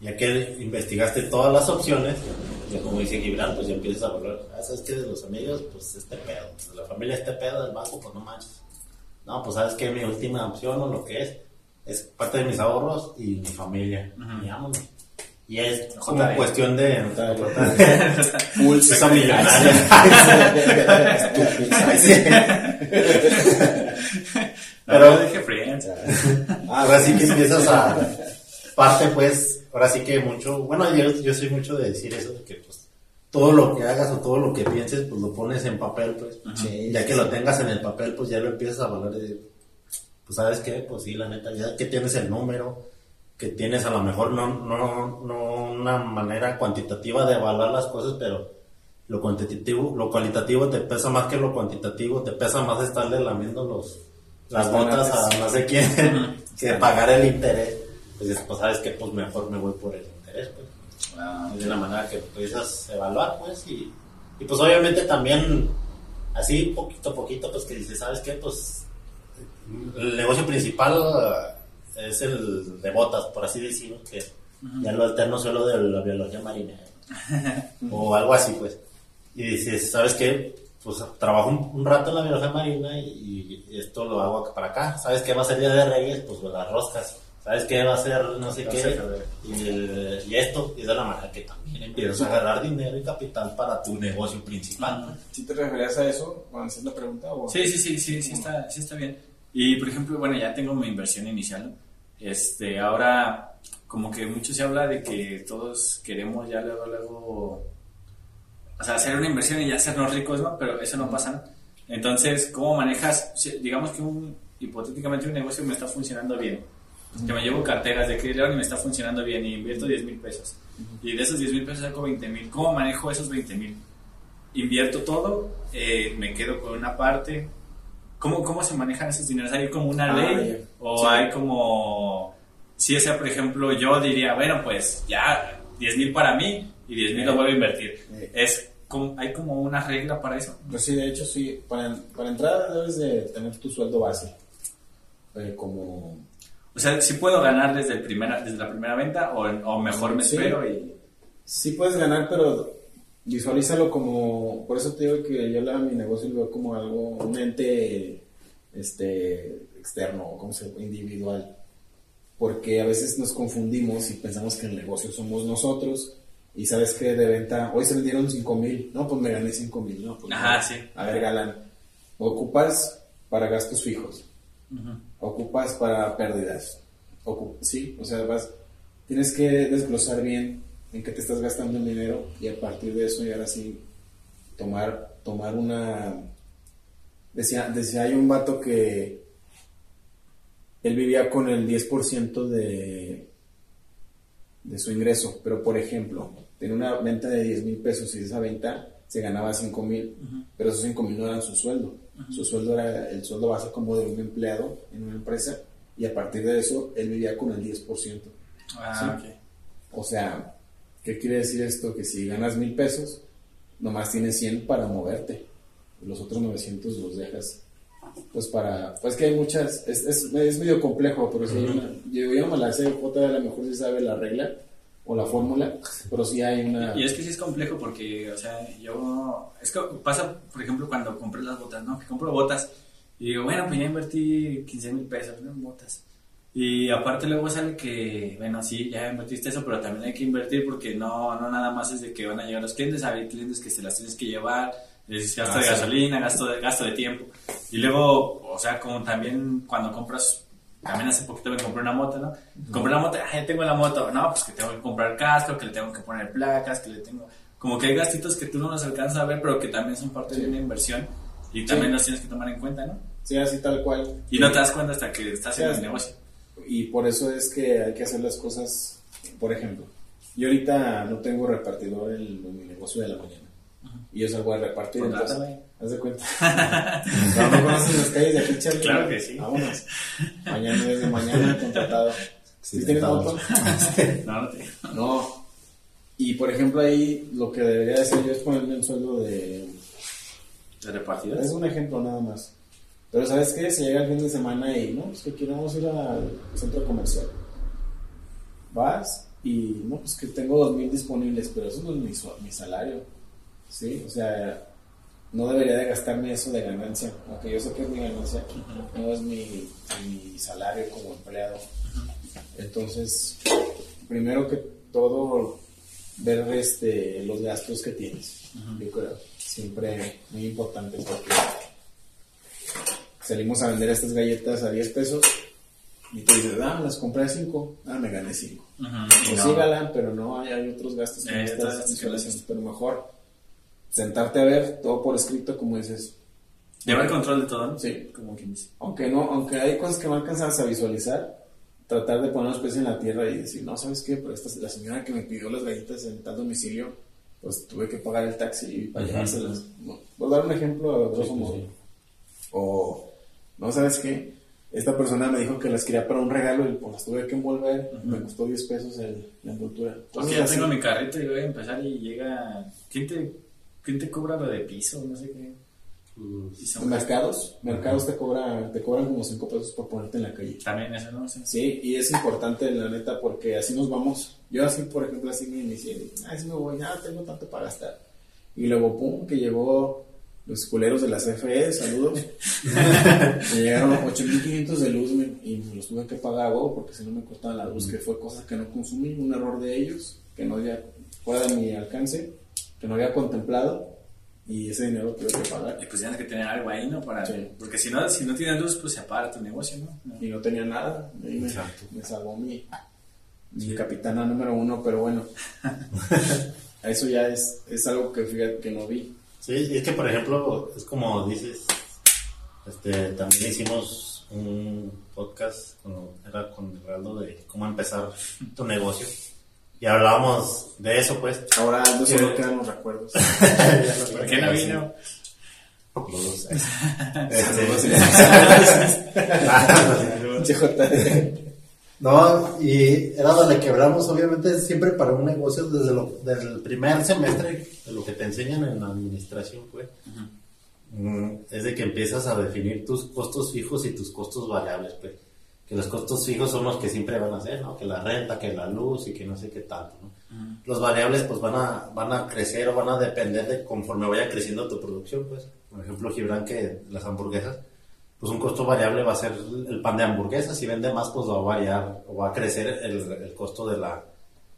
Speaker 2: Ya que investigaste todas las opciones, ya como dice Gibran, pues ya empiezas a hablar, ah, ¿sabes qué? De los amigos, pues este pedo, de la familia este pedo, del banco, pues no manches. No, pues sabes que mi última opción o lo que es, es parte de mis ahorros y mi familia. Y es como
Speaker 3: JD.
Speaker 2: cuestión de...
Speaker 1: Pulse.
Speaker 2: Esa millonaria.
Speaker 3: Pero dije friends.
Speaker 2: Ahora sí que empiezas a parte pues, ahora sí que mucho, bueno, yo, yo soy mucho de decir eso, de que pues todo lo que hagas o todo lo que pienses, pues lo pones en papel, pues.
Speaker 1: Sí,
Speaker 2: ya
Speaker 1: sí,
Speaker 2: que lo tengas en el papel, pues ya lo empiezas a valorar de, pues sabes qué, pues sí, la neta, ya que tienes el número, que tienes a lo mejor no, no, no una manera cuantitativa de evaluar las cosas, pero lo cuantitativo, lo cualitativo te pesa más que lo cuantitativo, te pesa más estarle lamiendo los, las botas a no sé quién, que pagar el interés. Pues, pues sabes que pues mejor me voy por el interés. pues.
Speaker 3: Ah,
Speaker 2: Es de la manera que puedes evaluar, pues, y, y pues obviamente también, así poquito a poquito, pues que dices, ¿sabes qué? Pues el negocio principal eh, es el de botas, por así decirlo, que ya lo alterno solo de la biología marina, o algo así, pues. Y dices, ¿sabes qué? Pues trabajo un, un rato en la biología marina y, y esto lo hago para acá. ¿Sabes qué va a ser Día de Reyes? Pues las roscas. ¿Sabes qué va a ser no sé qué? Y, el- y esto, y de la manera que también empiezas a agarrar dinero y capital para tu negocio principal.
Speaker 1: ¿Sí te referías a eso cuando haces la pregunta? O...
Speaker 3: Sí, sí, sí, sí, sí está, sí está bien. Y por ejemplo, bueno, ya tengo mi inversión inicial. Este, ahora, como que mucho se habla de que todos queremos ya luego, luego, o sea, hacer una inversión y ya hacernos ricos, ¿no? Pero eso no pasa. Entonces, ¿cómo manejas? Digamos que un, hipotéticamente un negocio me está funcionando bien. Que me llevo carteras de León y me está funcionando bien y invierto 10 mil pesos. Y de esos 10 mil pesos saco 20 mil. ¿Cómo manejo esos 20 mil? invierto todo, eh, me quedo con una parte. ¿Cómo, ¿Cómo se manejan esos dineros? ¿Hay como una
Speaker 1: Ah,
Speaker 3: ley?
Speaker 1: ya.
Speaker 3: ¿O
Speaker 1: Sí.
Speaker 3: hay como... Si ese, por ejemplo, yo diría, bueno, pues ya 10 mil para mí y 10 mil lo vuelvo a invertir. Es como, ¿Hay como una regla para eso?
Speaker 1: Pues sí, de hecho, sí. Para, para entrar debes de tener tu sueldo base. Eh, como...
Speaker 3: O sea, si puedo ganar desde, el primera, desde la primera venta o, o mejor me
Speaker 1: Sí.
Speaker 3: espero y...
Speaker 1: Sí puedes ganar, pero visualízalo como... Por eso te digo que yo la, mi negocio lo veo como algo, un ente este, externo, como se individual. Porque a veces nos confundimos y pensamos que el negocio somos nosotros. Y sabes que de venta, hoy se vendieron 5 mil, no, pues me gané 5 mil, no, pues
Speaker 3: Ajá,
Speaker 1: no.
Speaker 3: sí.
Speaker 1: A ver, Galán, ocupas para gastos fijos,
Speaker 3: Ujú.
Speaker 1: ocupas para pérdidas, Ocu- sí, o sea, vas, tienes que desglosar bien en qué te estás gastando el dinero y a partir de eso y ahora sí tomar, tomar una, decía, decía, hay un vato que él vivía con el 10% de, de su ingreso, pero por ejemplo, tenía una venta de 10 mil pesos y esa venta se ganaba 5 mil, pero esos 5 mil no eran su sueldo. Su sueldo era el sueldo base como de un empleado en una empresa y a partir de eso él vivía con el 10%.
Speaker 3: Ah,
Speaker 1: Sí.
Speaker 3: ok.
Speaker 1: O sea, ¿qué quiere decir esto? Que si ganas mil pesos, nomás tienes 100 para moverte. Los otros 900 los dejas. Pues para. Pues que hay muchas. Es, es, es medio complejo, pero sí hay una. Yo, yo me la sé. J a lo mejor sí sabe la regla o la fórmula, pero sí hay una.
Speaker 3: Y es que sí es complejo porque, o sea, yo... Es que pasa, por ejemplo, cuando compré las botas, ¿no? Que compro botas y digo, bueno, pues ya invertí 15 mil pesos en botas. Y aparte luego sale que, bueno, sí, ya invertiste eso, pero también hay que invertir porque no, no nada más es de que van a llegar los clientes, hay clientes que se las tienes que llevar, es gasto
Speaker 1: Ah,
Speaker 3: de
Speaker 1: sí.
Speaker 3: gasolina, gasto de, gasto de tiempo. Y luego, o sea, como también cuando compras también hace poquito me compré una moto, ¿no? Compré la moto, ah, ya tengo la moto. No, pues que tengo que comprar casco, que le tengo que poner placas, que le tengo... Como que hay gastitos que tú no los alcanzas a ver, pero que también son parte de una inversión y también los tienes que tomar en cuenta, ¿no?
Speaker 1: Sí, así tal cual.
Speaker 3: Y no te das cuenta hasta que estás en
Speaker 1: Sí,
Speaker 3: el negocio.
Speaker 1: Y por eso es que hay que hacer las cosas, por ejemplo, yo ahorita no tengo repartidor en, en mi negocio de la mañana. Y yo salgo a repartir. Entonces, haz de cuenta. ¿No, no conoces las calles de aquí, Charlie?
Speaker 3: Claro que sí.
Speaker 1: Vámonos. Mañana desde mañana contratado. ¿Sí tienes moto?
Speaker 3: No, no te...
Speaker 1: No. Y por ejemplo ahí lo que debería hacer yo es ponerme un sueldo de...
Speaker 3: ¿De repartidores?
Speaker 1: Es un ejemplo nada más. Pero ¿sabes qué? Si llega el fin de semana y no, pues que queremos ir al centro comercial. Vas y no, pues que tengo dos mil disponibles, pero eso no es mi, mi salario. ¿Sí? O sea, no debería de gastarme eso de ganancia, aunque yo sé que es mi ganancia, no es mi, mi salario como empleado. Entonces, primero que todo, ver este, los gastos que tienes. Yo creo, siempre muy importante porque salimos a vender estas galletas a 10 pesos y tú dices, ah, me las compré a 5, ah, me gané 5.
Speaker 3: Ujú.
Speaker 1: Pues
Speaker 3: No.
Speaker 1: sí, galán, pero no, hay, hay otros gastos que
Speaker 3: Eh,
Speaker 1: visualizando, pero mejor sentarte a ver todo por escrito, como dices,
Speaker 3: Llevar control de todo, ¿no?
Speaker 1: Sí.
Speaker 3: Como quien dice.
Speaker 1: aunque no, aunque hay cosas que no alcanzas a visualizar, tratar de poner los pies en la tierra y decir, no, ¿sabes qué? Pero esta, la señora que me pidió las galletas en tal domicilio, pues tuve que pagar el taxi para llevárselas. Voy a dar un ejemplo a grosso
Speaker 2: Sí, sí,
Speaker 1: modo.
Speaker 2: sí.
Speaker 1: O, no, ¿sabes qué? esta persona me dijo que las quería para un regalo y pues las tuve que envolver. Me costó 10 pesos el, la envoltura.
Speaker 3: Porque
Speaker 1: Cosas
Speaker 3: ya
Speaker 1: así.
Speaker 3: tengo mi carrito y voy a empezar y llega. ¿Quién te, quién te cobra lo de piso? No sé qué. Y son-
Speaker 1: mercados, mercados te, cobra, te cobran como 5 pesos por ponerte en la calle.
Speaker 3: También eso, ¿no? Sí.
Speaker 1: Sí, y es importante, la neta, porque así nos vamos. Yo así, por ejemplo, así me inicié. Ay, sí me voy, nada, tengo tanto para gastar. Y luego, pum, que llegó los culeros de la CFE, saludos. me llegaron 8.500 de luz y me los tuve que pagar, güey, porque si no me cortaba la luz, que fue cosas que no consumí, un error de ellos, que no había, fuera de mi alcance, que no había contemplado, y ese dinero tuve que pagar.
Speaker 3: Y pues tienes que tener algo ahí, ¿no? Para,
Speaker 1: Sí.
Speaker 3: Porque si no, si no tienes luz, pues se apaga tu negocio, ¿no? No.
Speaker 1: y no tenía nada. Me,
Speaker 4: Exacto.
Speaker 1: me salvó mi, mi capitana número uno, pero bueno, eso ya es, es algo que fíjate que no vi.
Speaker 2: Sí, es que por ejemplo, es como dices, este, también hicimos un podcast, con, era con Heraldo, de cómo empezar tu negocio. Y hablábamos de eso, pues.
Speaker 1: Ahora no solo quedan los recuerdos.
Speaker 3: ¿Por qué no vino?
Speaker 2: Los Este.
Speaker 5: No, y era donde quebramos, obviamente, siempre para un negocio desde, lo, desde el primer semestre.
Speaker 2: Lo que te enseñan en la administración, pues, mm, es de que empiezas a definir tus costos fijos y tus costos variables, pues. Que los costos fijos son los que siempre van a ser, ¿no? Que la renta, que la luz y que no sé qué tanto, ¿no? Los variables, pues, van a, van a crecer o van a depender de conforme vaya creciendo tu producción, pues. Por ejemplo, Gibran, que las hamburguesas, pues un costo variable va a ser el pan de hamburguesas. Si vende más, pues va a variar o va a crecer el, el costo de la,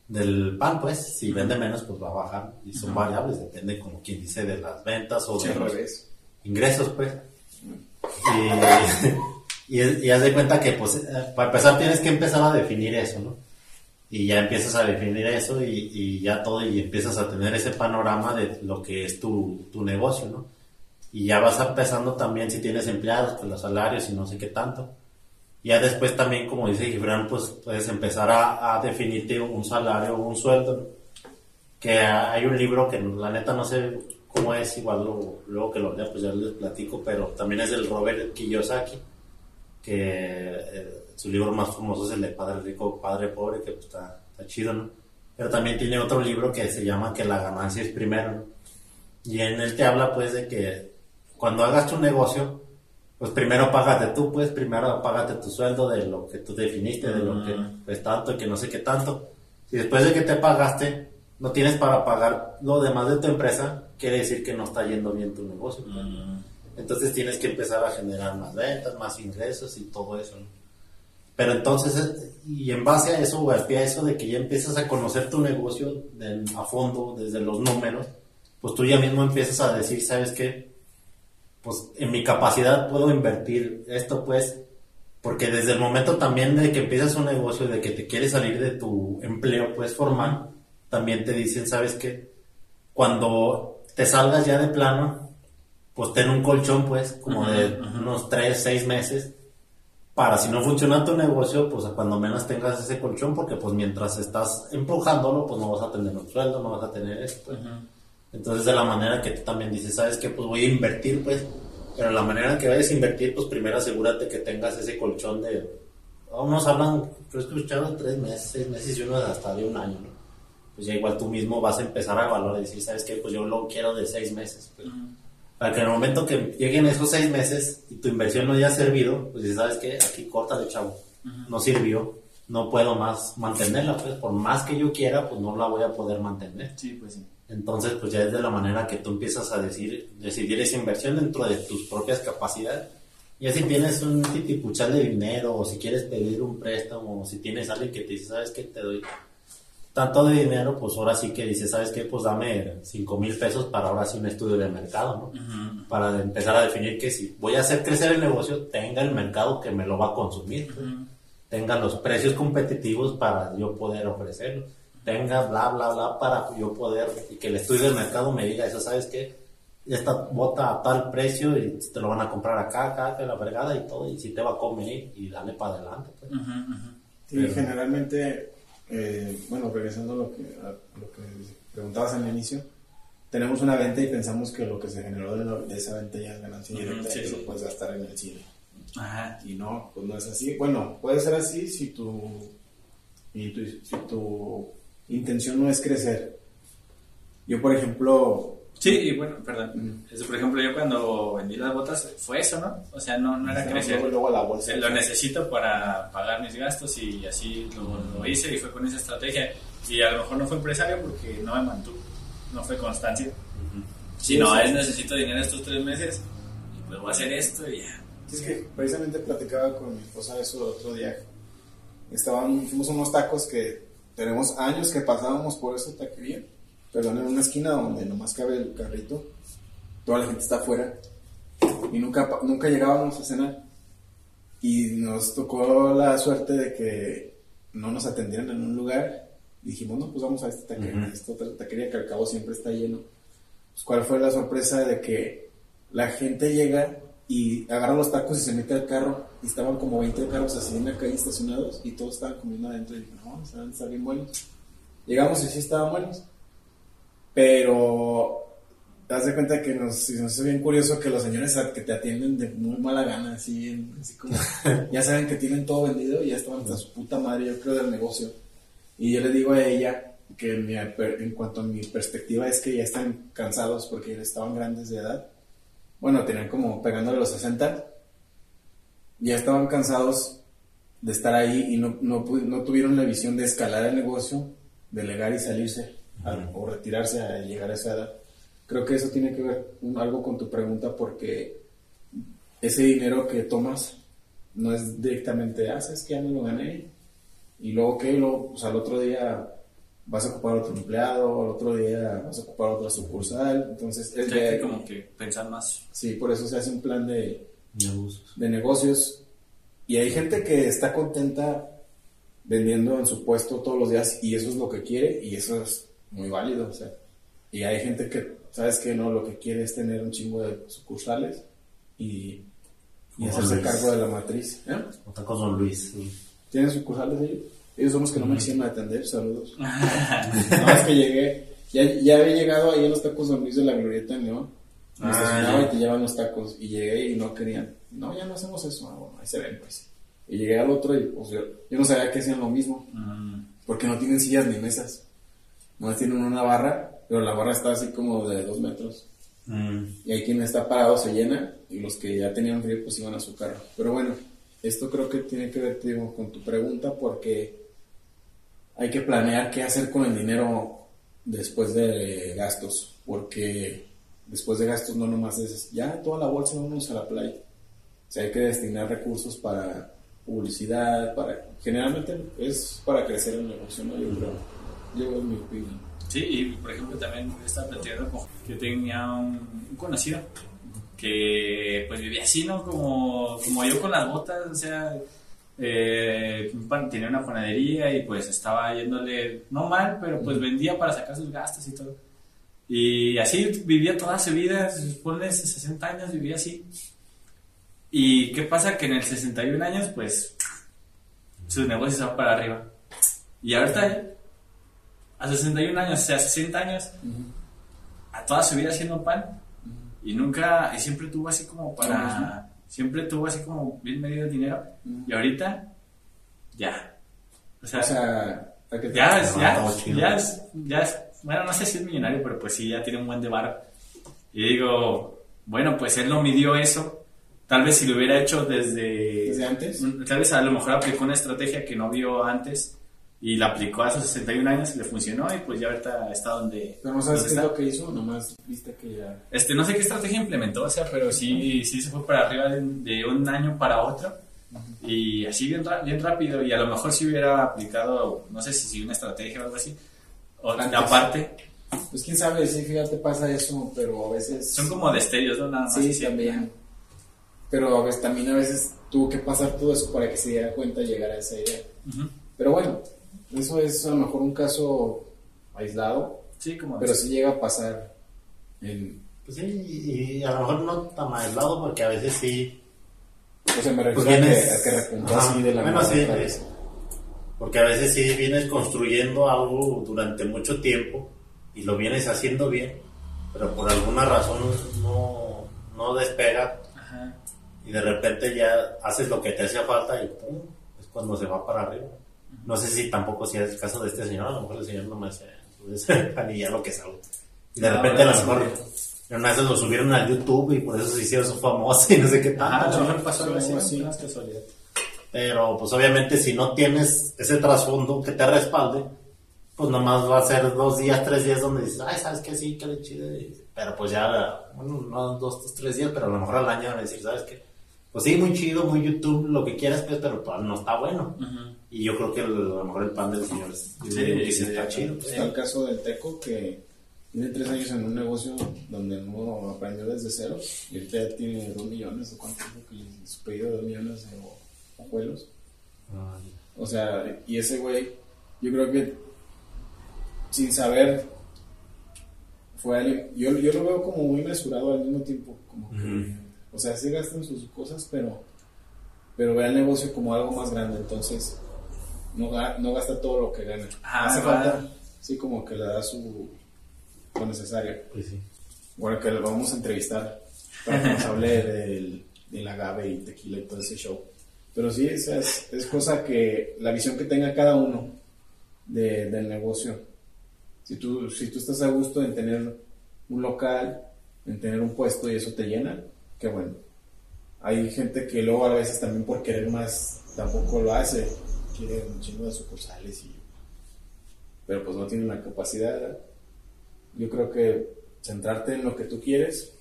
Speaker 2: del pan, pues. Si vende menos, pues va a bajar. Y son variables, depende, como quien dice, de las ventas o
Speaker 1: Sí,
Speaker 2: de los
Speaker 1: revés.
Speaker 2: ingresos, pues. Y, y, y haz de cuenta que, pues, eh, para empezar tienes que empezar a definir eso, ¿no? Y ya empiezas a definir eso y, y ya todo, y empiezas a tener ese panorama de lo que es tu, tu negocio, ¿no? Y ya vas empezando también si tienes empleados, pues los salarios y no sé qué tanto. Ya después también, como dice Gibran, pues puedes empezar a, a definirte un salario o un sueldo. Que hay un libro que la neta no sé cómo es, igual luego que lo lea pues ya les platico, pero también es del Robert Kiyosaki, que eh, su libro más famoso es el de Padre Rico, Padre Pobre, que pues está, chido, ¿no? Pero también tiene otro libro que se llama Que la ganancia es primero. Y en él te habla pues de que cuando hagas tu negocio, pues primero págate tú, pues primero págate tu sueldo de lo que tú definiste, de lo que es tanto y que no sé qué tanto. Si después de que te pagaste, no tienes para pagar lo demás de tu empresa, quiere decir que no está yendo bien tu negocio. pues. Entonces tienes que empezar a generar más ventas, más ingresos y todo eso. ¿no? Pero entonces, eh, y en base a eso, o a pie a eso de que ya empiezas a conocer tu negocio de- a fondo, desde los números, pues tú ya mismo empiezas a decir, ¿sabes qué? Pues en mi capacidad puedo invertir esto, pues, porque desde el momento también de que empiezas un negocio, de que te quieres salir de tu empleo, pues, formal, también te dicen, ¿sabes qué? Cuando te salgas ya de plano, pues ten un colchón, pues, como de unos 3, 6 meses, para si no funciona tu negocio, pues cuando menos tengas ese colchón, porque pues mientras estás empujándolo, pues no vas a tener un sueldo, no vas a tener eso, pues. Entonces de la manera que tú también dices, ¿sabes qué? Pues voy a invertir, pues, pero la manera en que vayas a invertir, pues primero asegúrate que tengas ese colchón de, unos hablan, yo he escuchado tres meses, seis meses y unos hasta de un año, ¿no? Pues ya igual tú mismo vas a empezar a evaluar y decir, ¿sabes qué? Pues yo lo quiero de seis meses, pues. Para que en el momento que lleguen esos seis meses y tu inversión no haya servido, pues dices, ¿sabes qué? Aquí córtale, chavo. No sirvió. No puedo más mantenerla, pues por más que yo quiera, pues no la voy a poder mantener.
Speaker 3: Sí, pues sí.
Speaker 2: Entonces, pues ya es de la manera que tú empiezas a decir, decidir esa inversión dentro de tus propias capacidades. Ya si tienes un titipuchal de dinero, o si quieres pedir un préstamo, o si tienes alguien que te dice, ¿sabes qué? Te doy tanto de dinero, pues ahora sí que dices, ¿sabes qué? Pues dame 5 mil pesos para ahora sí un estudio de mercado, ¿no? Para empezar a definir que si voy a hacer crecer el negocio, tenga el mercado que me lo va a consumir, pues. tenga los precios competitivos para yo poder ofrecerlo, tenga bla, bla, bla para yo poder, y que el estudio del mercado me diga eso, ¿sabes qué? Esta bota a tal precio y te lo van a comprar acá, acá, que la vergada y todo, y si te va a comer y dale para adelante. Pues.
Speaker 1: Sí, generalmente, eh, bueno, regresando a lo que, a lo que preguntabas al inicio, tenemos una venta y pensamos que lo que se generó de, lo- de esa venta ya es ganancia
Speaker 3: Ujú,
Speaker 1: directa
Speaker 3: sí,
Speaker 1: y
Speaker 3: sí.
Speaker 1: lo puedes gastar en el cine.
Speaker 3: Ajá.
Speaker 1: Y no, pues no es así. Bueno, puede ser así si tu, y tu, si tu intención no es crecer. Yo, por ejemplo,
Speaker 3: Sí, y bueno, perdón. Este, por ejemplo, yo cuando vendí las botas fue eso, ¿no? O sea, no, no era crecer.
Speaker 1: luego, luego a la bolsa.
Speaker 3: Eh, Lo necesito para pagar mis gastos y así lo, lo hice y fue con esa estrategia. Y a lo mejor no fue empresario porque no me mantuvo, no fue constancia. Si
Speaker 1: Sí,
Speaker 3: no, es necesito dinero estos tres meses y pues voy a hacer esto y ya.
Speaker 1: Es que precisamente platicaba con mi esposa eso el otro día. Estaban, fuimos unos tacos que tenemos años que pasábamos por esa taquería, perdón, en una esquina donde nomás cabe el carrito, toda la gente está afuera y nunca, nunca llegábamos a cenar. Y nos tocó la suerte de que no nos atendieran en un lugar. Dijimos, no, pues vamos a esta taquería, esta otra taquería que al cabo siempre está lleno. Pues, ¿Cuál fue la sorpresa de que la gente llega y agarra los tacos y se mete al carro? Y estaban como 20 carros así en la calle estacionados y todos estaban comiendo adentro. Y dije, no, están, están bien buenos. Llegamos y sí estaban buenos. Pero te das de cuenta que nos, nos hizo bien curioso que los señores que te atienden de muy mala gana, así, en- así como, ya saben que tienen todo vendido y ya estaban hasta su puta madre, yo creo, del negocio. Y yo le digo a ella que mi, en cuanto a mi perspectiva es que ya están cansados porque ya estaban grandes de edad. Bueno, tenían como pegándole los 60. Ya estaban cansados de estar ahí y no, no, no tuvieron la visión de escalar el negocio, delegar y salirse o retirarse a llegar a esa edad. Creo que eso tiene que ver un- algo con tu pregunta porque ese dinero que tomas no es directamente, ah, sabes que ya me lo gané y luego qué, luego, pues al otro día vas a ocupar otro empleado, al otro día vas a ocupar otra sucursal, entonces es
Speaker 3: Hay
Speaker 1: de-
Speaker 3: que como que pensar más.
Speaker 1: sí, por eso se hace un plan de,
Speaker 2: Negocios.
Speaker 1: de negocios y hay gente que está contenta vendiendo en su puesto todos los días y eso es lo que quiere y eso es muy válido, o sea, y hay gente que, sabes que no, lo que quiere es tener un chingo de sucursales y, y hacerse
Speaker 2: Luis.
Speaker 1: cargo de la matriz. ¿eh?
Speaker 2: O tacos Don Luis. sí.
Speaker 1: ¿Tienen sucursales ellos? Ellos son los que no me quisieron atender, saludos. no, es que llegué, ya, ya había llegado ahí a los tacos Don Luis de la Glorieta en León. Me
Speaker 3: Ah,
Speaker 1: y te llevan los tacos. Y llegué y no querían. No, ya no hacemos eso. Ah, bueno, ahí se ven, pues. Y llegué al otro y pues yo, yo no sabía que hacían lo mismo.
Speaker 3: Mm,
Speaker 1: Porque no tienen sillas ni mesas. No tienen una barra, pero la barra está así como de dos metros.
Speaker 2: Mm.
Speaker 1: Y ahí quien está parado se llena y los que ya tenían frío pues iban a su carro. Pero bueno, esto creo que tiene que ver digo, con tu pregunta porque hay que planear qué hacer con el dinero después de gastos. Porque después de gastos no nomás es ya toda la bolsa vamos a la playa. O sea, hay que destinar recursos para publicidad, para... Generalmente es para crecer el negocio, ¿no? Yo creo. Yo en mi opinión.
Speaker 3: Sí, y por ejemplo también estaba platicando con que tenía un, un conocido que pues vivía así, ¿no? Como, como yo con las botas, o sea, eh, tenía una panadería y pues estaba yéndole, no mal, pero pues vendía para sacar sus gastos y todo. Y así vivía toda su vida, ponle 60 años, vivía así. ¿Y qué pasa? Que en el 61 años, pues, sus negocios van para arriba. Y ahorita, a 61 años, o sea, 60 años, a toda su vida haciendo pan. Y nunca, y siempre tuvo así como para, siempre tuvo así como bien medido el dinero. Y ahorita, ya. O sea,
Speaker 1: O sea, ¿a qué te-
Speaker 3: ya, es, ya, ya, es, ya es, bueno, no sé si es millonario, pero pues sí, ya tiene un buen de varo. Y digo, bueno, pues él no midió eso. Tal vez si lo hubiera hecho desde...
Speaker 1: ¿Desde antes?
Speaker 3: un- Tal vez a lo mejor aplicó una estrategia que no vio antes y la aplicó a sus 61 años y le funcionó y pues ya ahorita está donde...
Speaker 1: Pero no sabes qué es lo que hizo, nomás viste que ya...
Speaker 3: Este, no sé qué estrategia implementó, o sea, pero sí, sí se fue para arriba de, de un año para otro. Y así bien, bien rápido. Y a lo mejor si hubiera aplicado, no sé si una estrategia o algo así. Aparte,
Speaker 1: Pues quién sabe, sí, fíjate, pasa eso, pero a veces...
Speaker 3: son como destellos, ¿no? Nada más.
Speaker 1: Sí,
Speaker 3: así.
Speaker 1: también. Pero a veces, también a veces tuvo que pasar todo eso para que se diera cuenta y llegar a esa idea. Pero bueno, eso es a lo mejor un caso aislado,
Speaker 3: Sí, como...
Speaker 1: pero sí llega a pasar en...
Speaker 2: Pues sí, y a lo mejor no tan aislado porque a veces sí.
Speaker 1: O sea, me refiero
Speaker 2: Pues
Speaker 1: a, que, a que repuntó
Speaker 2: Ajá.
Speaker 1: así de la
Speaker 2: Bueno, sí. Porque a veces sí vienes construyendo algo durante mucho tiempo y lo vienes haciendo bien, pero por alguna razón no, no despega
Speaker 3: Ajá.
Speaker 2: y de repente ya haces lo que te hacía falta y pum, es cuando se va para arriba. No sé si tampoco si es el caso de este señor, a lo mejor el señor no me hace pues, y ya lo que sabe. Y de
Speaker 3: No,
Speaker 2: repente a lo
Speaker 3: no,
Speaker 2: mejor una esas lo subieron a YouTube y por eso se hicieron su famoso y no sé qué
Speaker 3: Ajá, a
Speaker 2: tanto.
Speaker 3: lo mejor pasó algo así,
Speaker 1: así.
Speaker 2: Pero pues obviamente si no tienes ese trasfondo que te respalde, pues nomás va a ser dos días, tres días donde dices, ay, ¿sabes qué? Sí, qué chido. y- Pero pues ya, bueno, no dos, tres días, pero a lo mejor al año van a decir, ¿sabes qué? Pues sí, muy chido, muy YouTube, lo que quieras, pues, pero pues, no está bueno.
Speaker 3: Ujú.
Speaker 2: Y yo creo que el- a lo mejor el pan del señor es-
Speaker 3: Sí,
Speaker 2: que sí
Speaker 3: sí,
Speaker 2: está
Speaker 3: sí.
Speaker 2: chido. pues.
Speaker 1: Está el caso del Teco que tiene tres años en un negocio donde no aprendió desde cero y ahorita ya tiene dos millones o cuánto su pedido de dos millones o- ojuelos.
Speaker 2: Ay,
Speaker 1: O sea, y ese güey, yo creo que sin saber, fue alguien, yo, yo lo veo como muy mesurado al mismo tiempo, como que, o sea, sí gastan sus cosas, pero, pero ve el negocio como algo más grande, entonces no, no gasta todo lo que gana.
Speaker 3: Ah,
Speaker 1: Hace falta, sí, como que le da su, lo necesario.
Speaker 2: Pues sí.
Speaker 1: Bueno, que lo vamos a entrevistar para que nos hable del, del agave y tequila y todo ese show. Pero sí, sea, es, es cosa que la visión que tenga cada uno de- del negocio. Si tú, si tú estás a gusto en tener un local, en tener un puesto y eso te llena, qué bueno. Hay gente que luego a veces también por querer más tampoco lo hace. Quiere un chingo de sucursales y... Pero pues no tiene la capacidad. Yo creo que centrarte en lo que tú quieres,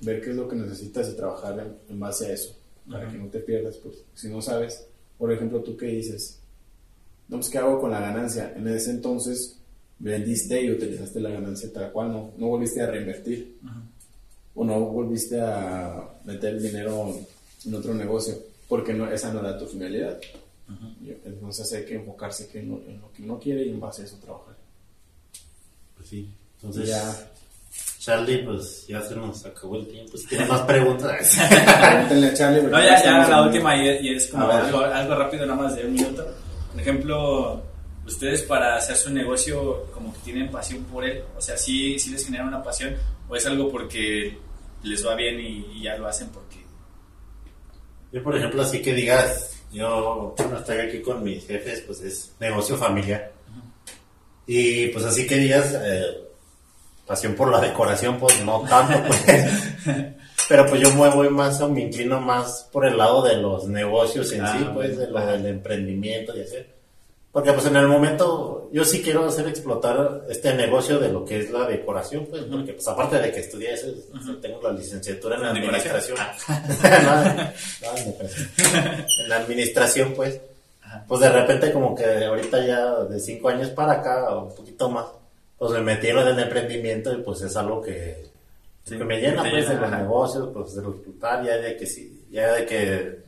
Speaker 1: ver qué es lo que necesitas y trabajar en base a eso, para que no te pierdas. Pues, si no sabes, por ejemplo, tú qué dices, no, pues qué hago con la ganancia. En ese entonces vendiste y utilizaste la ganancia tal cual, no, no volviste a reinvertir o no volviste a meter el dinero en otro negocio, porque no, esa no era tu finalidad. Y Entonces hay que enfocarse que en, lo, en lo que uno quiere y en base a eso trabajar.
Speaker 2: Pues sí. Entonces,
Speaker 1: ya,
Speaker 2: Charlie, pues ya se nos acabó el tiempo. Si tienes más preguntas.
Speaker 1: pregúntenle a Charlie.
Speaker 3: No, ya, ya la última y, y es como algo, algo rápido, nada más de un minuto. Por ejemplo, ustedes para hacer su negocio, como que tienen pasión por él, o sea, sí, sí les genera una pasión, o es algo porque les va bien y, y ya lo hacen porque.
Speaker 2: Yo, por ejemplo, así que digas, yo bueno, estoy aquí con mis jefes, pues es negocio familiar. Y pues así que digas, eh, pasión por la decoración, pues no tanto, pues. Pero pues yo me voy más o me inclino más por el lado de los negocios en
Speaker 3: Ah,
Speaker 2: sí, pues, de lo del emprendimiento y así. Porque pues en el momento yo sí quiero hacer explotar este negocio de lo que es la decoración, pues, porque pues aparte de que estudié eso, tengo la licenciatura en administración. no, en decoración. En la administración, pues, pues de repente como que ahorita ya de cinco años para acá, o un poquito más, pues me metí en lo del emprendimiento y pues es algo que,
Speaker 3: Sí,
Speaker 2: que me llena pues de los
Speaker 3: ajá.
Speaker 2: negocios, pues de lo explotar, ya de que sí, ya de que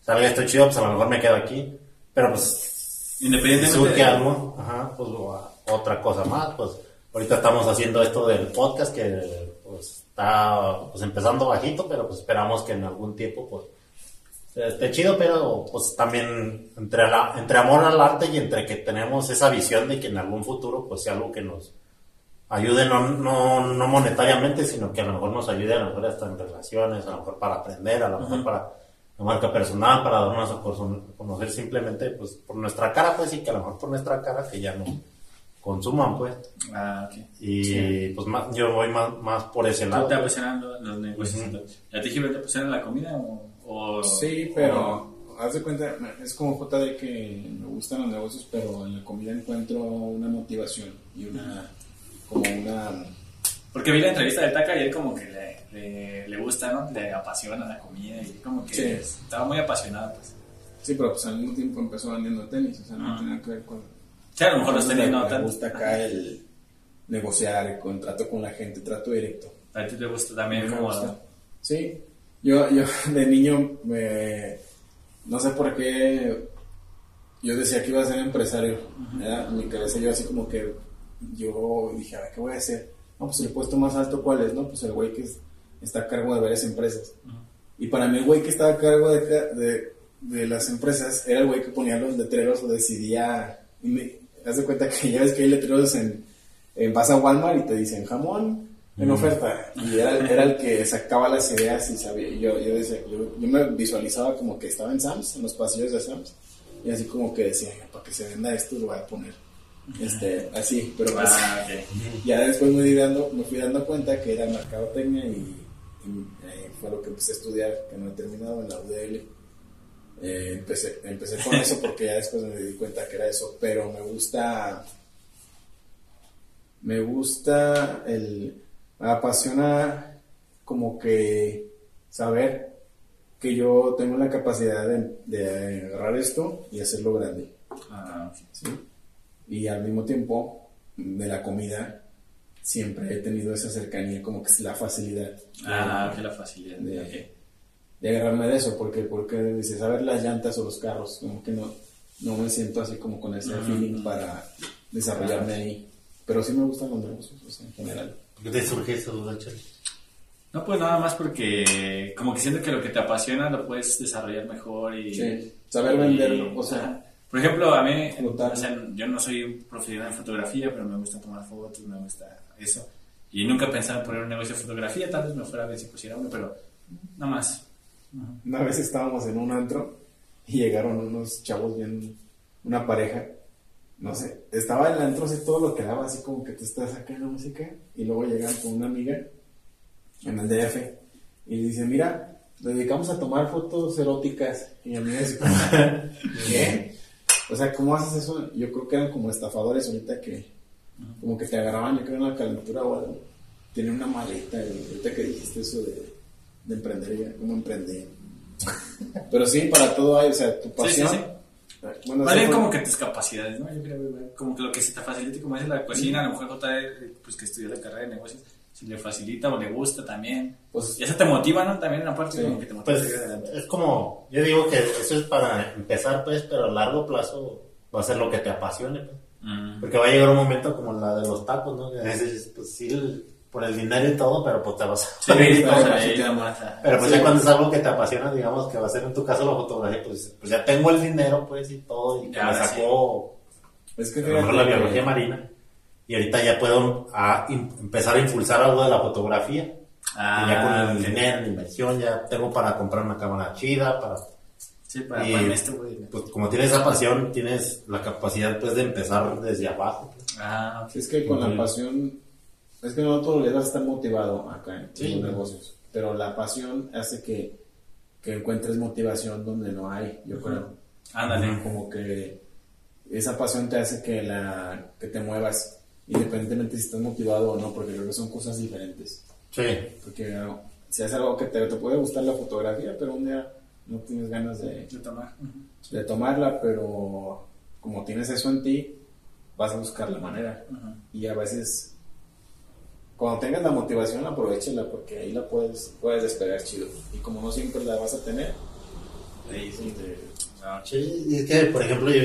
Speaker 2: salga esto chido, pues a lo mejor me quedo aquí, pero pues
Speaker 3: Independientemente
Speaker 2: surge
Speaker 3: de-
Speaker 2: algo, ajá, pues otra cosa más, pues ahorita estamos haciendo esto del podcast que pues está pues empezando bajito, pero pues esperamos que en algún tiempo pues esté chido, pero pues también entre, la, entre amor al arte y entre que tenemos esa visión de que en algún futuro pues sea algo que nos ayude no, no, no monetariamente, sino que a lo mejor nos ayude a lo mejor hasta en relaciones, a lo mejor para aprender, a lo mejor para la marca personal, para darnos a conocer- simplemente pues por nuestra cara, pues y que a lo mejor por nuestra cara que ya no consuman, pues.
Speaker 3: Ah, ok.
Speaker 2: Y pues más, yo voy más, más por ese
Speaker 3: ¿Tú
Speaker 2: lado.
Speaker 3: te
Speaker 2: pues.
Speaker 3: apasionan los negocios? Entonces? ¿Ya te apasionan la comida o...? o-
Speaker 1: Sí, pero haz de cuenta, es como JD que me gustan los negocios, pero en la comida encuentro una motivación y una, como una,
Speaker 3: Porque vi la entrevista de Taka y él como que le, le, le gusta, ¿no? Le apasiona la comida y como que
Speaker 1: Sí.
Speaker 3: estaba muy apasionado, pues.
Speaker 1: sí, pero pues al mismo tiempo empezó vendiendo tenis, o sea, no
Speaker 3: Ah.
Speaker 1: tenía que ver con...
Speaker 3: Sí, a lo mejor los tenis
Speaker 1: me-
Speaker 3: no
Speaker 1: me
Speaker 3: tanto.
Speaker 1: gusta acá el negociar, el contrato con la gente, trato directo.
Speaker 3: A ti te gusta también
Speaker 1: me
Speaker 3: como...
Speaker 1: gusta. Sí, yo, yo de niño me, no sé por qué, yo decía que iba a ser empresario, ¿verdad? En mi cabeza yo así como que, yo dije, a ver, ¿qué voy a hacer? No, pues el puesto más alto, ¿cuál es? No, pues el güey que es- está a cargo de varias empresas. Y para mí el güey que estaba a cargo de, de, de las empresas era el güey que ponía los letreros o decidía, y me, haz de cuenta que ya ves que hay letreros en, en vas a Walmart y te dicen jamón, en oferta. Y era, era el que sacaba las ideas y sabía. y Yo, yo, decía, yo, yo me visualizaba como que estaba en Sam's, en los pasillos de Sam's. Y así como que decía, para que se venda esto lo voy a poner. Este, así, pero pues,
Speaker 3: Ah,
Speaker 1: ya después me fui dando, me fui dando cuenta que era mercadotecnia y, y, eh, fue lo que empecé a estudiar, que no he terminado en la UDL. Eh, empecé, empecé con eso porque ya después me di cuenta que era eso, pero me gusta, me gusta el, me apasiona como que saber que yo tengo la capacidad de, de agarrar esto y hacerlo grande.
Speaker 3: Ah.
Speaker 1: ¿sí? Y al mismo tiempo, de la comida, siempre he tenido esa cercanía, como que es la facilidad
Speaker 3: Ah, que la facilidad.
Speaker 1: de,
Speaker 3: ok.
Speaker 1: de agarrarme de eso, porque, porque dices, a ver las llantas o los carros, como que no, no me siento así como con ese feeling para desarrollarme ahí. Pero sí me gustan los negocios, o sea, en general.
Speaker 2: ¿Por qué te surge esa duda, Charlie?
Speaker 3: No, pues nada más porque como que siento que lo que te apasiona lo puedes desarrollar mejor y...
Speaker 1: Sí, saber venderlo, o sea,
Speaker 3: Por ejemplo, a mí, o sea, yo no soy un profesional en fotografía, pero me gusta tomar fotos, me gusta eso. Y nunca he pensado en poner un negocio de fotografía, tal vez me fuera bien si pusiera uno, pero nada más.
Speaker 1: Una vez estábamos en un antro y llegaron unos chavos bien, una pareja, no sé, estaba en el antro así todo lo que daba, así como que tú estás acá en la música y luego llegan con una amiga en el DF y dice, mira, nos dedicamos a tomar fotos eróticas y mi amiga como, ¿qué? O sea, ¿cómo haces eso? Yo creo que eran como estafadores ahorita que como que te agarraban, yo creo, en la calentura o algo. Tienen una maleta, y ahorita que dijiste eso de, de emprender, ya, ¿cómo emprender? Pero sí, para todo hay, o sea, tu
Speaker 3: Sí, sí,
Speaker 1: pasión.
Speaker 3: sí.
Speaker 1: Bueno, fue-
Speaker 3: como que tus capacidades, ¿no? Yo creo, como que lo que se te facilite, como es la cocina, a lo mejor JD, pues que estudió la carrera de negocios, si le facilita o le gusta también.
Speaker 1: Pues-
Speaker 3: y eso te motiva, ¿no? También aparte
Speaker 1: Sí.
Speaker 3: como que te motiva a
Speaker 2: Pues es como, yo digo que eso es para empezar, pues, pero a largo plazo va a ser lo que te apasione, pues.
Speaker 3: Mm.
Speaker 2: Porque va a llegar un momento como la de los tacos, ¿no? Que a veces, pues sí, el- por el dinero y todo, pero pues te vas a...
Speaker 3: Sí,
Speaker 1: pero-
Speaker 3: pues, ah.
Speaker 2: Pero pues
Speaker 1: Sí.
Speaker 2: ya cuando es algo que te apasiona, digamos que va a ser en tu caso la fotografía, pues, pues ya tengo el dinero, pues, y todo, y que me sacó
Speaker 1: Es que
Speaker 2: a lo mejor la biología marina. Y ahorita ya puedo a, im- empezar a impulsar algo de la fotografía.
Speaker 3: Ah,
Speaker 2: y ya con el
Speaker 3: ok.
Speaker 2: dinero, la inversión, ya tengo para comprar una cámara chida, para...
Speaker 3: Sí, para
Speaker 2: y,
Speaker 3: esto, güey.
Speaker 2: pues como tienes esa pasión, tienes la capacidad, pues, de empezar desde abajo. pues.
Speaker 3: Ah, ok.
Speaker 1: Es que con la pasión, es que no todos los días estar motivado acá en
Speaker 2: Sí.
Speaker 1: los negocios, pero la pasión hace que, que encuentres motivación donde no hay, yo creo.
Speaker 3: Ándale.
Speaker 1: Como que esa pasión te hace que, la, que te muevas, independientemente si estás motivado o no, porque creo que son cosas diferentes.
Speaker 2: Sí.
Speaker 1: Porque ¿no? si es algo que te, te puede gustar la fotografía, pero un día no tienes ganas de,
Speaker 3: De tomar.
Speaker 1: De tomarla, pero como tienes eso en ti, vas a buscar la manera. Y a veces, cuando tengas la motivación, aprovechala porque ahí la puedes, puedes despegar chido. Y como no siempre la vas a tener, ahí es donde...
Speaker 3: Ah,
Speaker 2: Sí, y es que, por ejemplo, yo,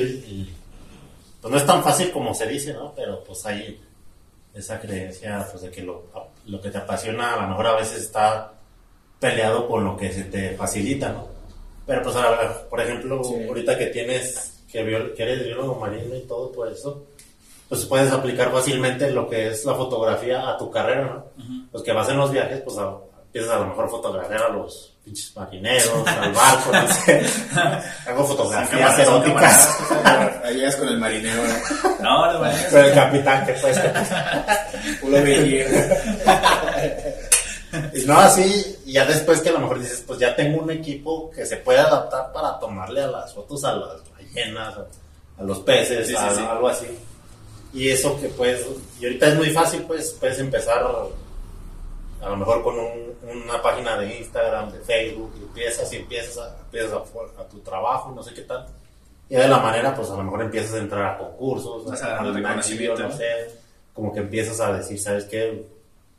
Speaker 2: pues no es tan fácil como se dice, ¿no? Pero pues hay esa creencia pues, de que lo, lo que te apasiona a lo mejor a veces está peleado con lo que se te facilita, ¿no? Pero pues por ejemplo,
Speaker 1: Sí.
Speaker 2: ahorita que tienes, que, biol- que eres biólogo marino y todo por eso, pues puedes aplicar fácilmente lo que es la fotografía a tu carrera, ¿no? Pues que vas en los viajes, pues a- empiezas a lo mejor a fotografiar a los pinches marineros, al barco, no sé. Hago fotografías eróticas.
Speaker 1: Ahí llegas con el marinero, ¿no?
Speaker 3: No, no.
Speaker 2: Pero el capitán que pues
Speaker 1: Pulo Beyer.
Speaker 2: y no así y ya después que a lo mejor dices pues ya tengo un equipo que se puede adaptar para tomarle a las fotos a las ballenas a, a los peces
Speaker 3: Sí, sí,
Speaker 2: a-
Speaker 3: sí.
Speaker 2: algo así y eso que pues y ahorita es muy fácil pues puedes empezar a lo mejor con un- una página de Instagram de Facebook y empiezas y empiezas a, empiezas a, a tu trabajo no sé qué tal y de la manera pues a lo mejor empiezas a entrar a concursos
Speaker 3: Vas
Speaker 2: a,
Speaker 3: a
Speaker 2: a- no
Speaker 3: ¿no?
Speaker 2: sé. Como que empiezas a decir sabes qué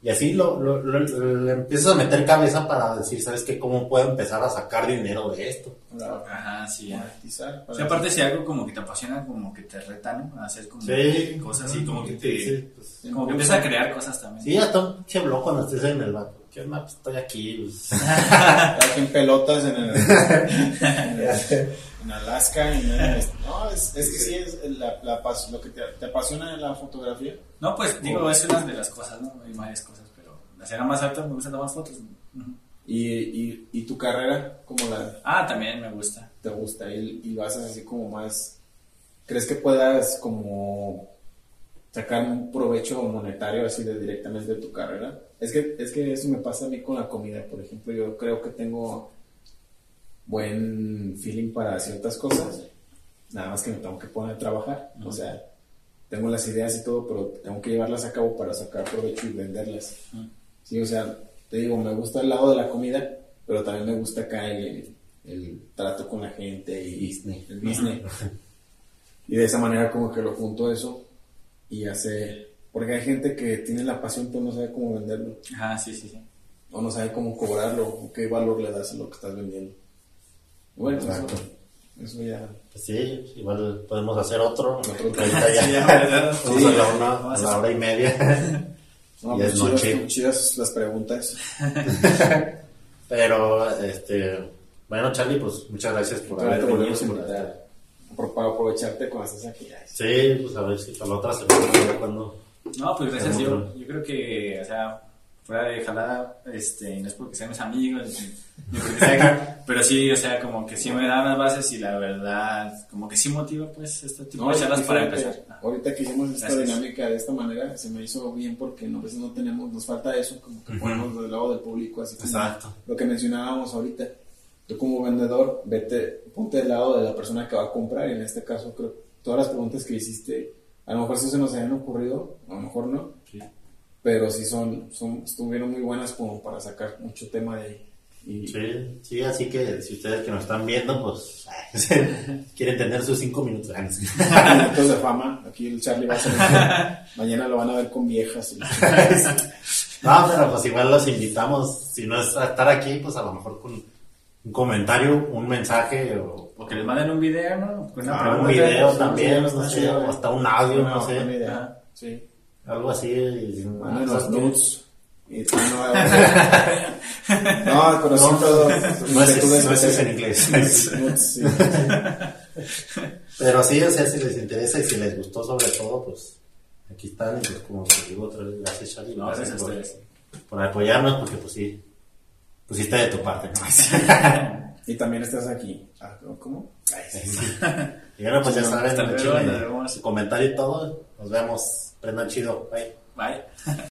Speaker 2: y así lo, lo- lo- le empiezas a meter cabeza para decir, ¿sabes qué? ¿Cómo puedo empezar a sacar dinero de esto?
Speaker 3: Ajá, sí, ya.
Speaker 1: monetizar, para-
Speaker 3: Sí, aparte si algo como que te apasiona, como que te reta, ¿no? A hacer como
Speaker 2: Sí.
Speaker 3: cosas así, como que te...
Speaker 2: Sí, pues.
Speaker 3: Como que empiezas a crear cosas también.
Speaker 2: Sí, hasta un che blog cuando estés en el banco. ¿Qué onda? Pues estoy aquí. pues.
Speaker 1: Aquí en pelotas en, el- en Alaska. y no, es, no, es, es que sí, es la, la lo que te, te apasiona de la fotografía.
Speaker 3: No, pues digo, es una de las cosas, ¿no? Hay varias cosas, pero la escena más alta me gusta tomar fotos.
Speaker 1: ¿Y, y, y tu carrera, cómo la
Speaker 3: Ah, también me gusta.
Speaker 1: te gusta? ¿Y, y lo haces así como más... ¿Crees que puedas como sacar un provecho monetario así de directamente de tu carrera? Es que, es que eso me pasa a mí con la comida, por ejemplo. Yo creo que tengo buen feeling para ciertas cosas. Nada más que me tengo que poner a trabajar. O sea, tengo las ideas y todo, pero tengo que llevarlas a cabo para sacar provecho y venderlas.
Speaker 3: Ujú.
Speaker 1: Sí, o sea, te digo, me gusta el lado de la comida, pero también me gusta acá el, el trato con la gente y
Speaker 2: Disney.
Speaker 1: el business. y de esa manera como que lo junto eso y hace... Porque hay gente que tiene la pasión pero no sabe cómo venderlo,
Speaker 3: Ajá, sí, sí, sí.
Speaker 1: o no sabe cómo cobrarlo, o qué valor le das a lo que estás vendiendo. Bueno, eso,
Speaker 2: Exacto.
Speaker 1: eso ya...
Speaker 2: Pues sí, igual podemos hacer otro.
Speaker 1: Otro.
Speaker 2: ya,
Speaker 3: Sí, ya, ya.
Speaker 2: Vamos a la una, a la hora y media.
Speaker 1: No,
Speaker 2: Ya
Speaker 1: pues
Speaker 2: es
Speaker 1: chidas,
Speaker 2: noche.
Speaker 1: chidas las preguntas.
Speaker 2: Pero, este, bueno, Charlie, pues muchas gracias por haber venido. por.
Speaker 1: Por- para aprovecharte cuando estás aquí.
Speaker 2: Sí, pues a ver si para la otra semana, a ver cuándo.
Speaker 3: No, pues gracias. Yo, yo creo que, o sea, fuera de jalada, este, no es porque seamos amigos, ni porque sea- pero sí, o sea, como que sí me dan las bases y la verdad, como que sí motiva, pues, este tipo
Speaker 1: No,
Speaker 3: de charlas para empezar.
Speaker 1: Ahorita que hicimos esta
Speaker 3: Gracias.
Speaker 1: dinámica de esta manera, se me hizo bien porque no, veces no tenemos, nos falta eso, como que ponernos del lado del público, así como
Speaker 2: Exacto.
Speaker 1: lo que mencionábamos ahorita. Tú como vendedor, vete, ponte del lado de la persona que va a comprar, y en este caso creo todas las preguntas que hiciste, a lo mejor sí se nos habían ocurrido, a lo mejor no,
Speaker 2: Sí.
Speaker 1: Pero sí son, son, estuvieron muy buenas como para sacar mucho tema de ahí. Y,
Speaker 2: Sí, sí, así que si ustedes que nos están viendo, pues quieren tener sus cinco minutos. Ah, no
Speaker 1: minutos de fama, aquí el Charlie va a ser mañana lo van a ver con viejas. y-
Speaker 2: No, pero pues igual los invitamos, si no es a estar aquí, pues a lo mejor con un comentario, un mensaje o,
Speaker 3: O que les manden un video, ¿no? Una
Speaker 1: Ah,
Speaker 2: un video también, no sé, hasta un audio,
Speaker 1: Una
Speaker 2: no sé,
Speaker 1: idea. Sí.
Speaker 2: Algo así. y- ah,
Speaker 1: los nudes. Y tú no, no, conocí
Speaker 2: No,
Speaker 1: todo.
Speaker 2: no es- no es en inglés.
Speaker 1: Sí.
Speaker 2: Pero sí, o sea, si les interesa y si les gustó sobre todo, pues aquí están. Y pues como te digo otra vez, gracias Charlie.
Speaker 3: No, gracias a
Speaker 2: por,
Speaker 3: ustedes.
Speaker 2: por apoyarnos, porque pues sí, pusiste de tu parte. ¿no?
Speaker 1: Y también estás aquí. Ah, ¿Cómo? Ay, sí, sí.
Speaker 2: Y bueno, pues ya saben, comentario y todo. Nos vemos. Prendan chido. Bye.
Speaker 3: Bye.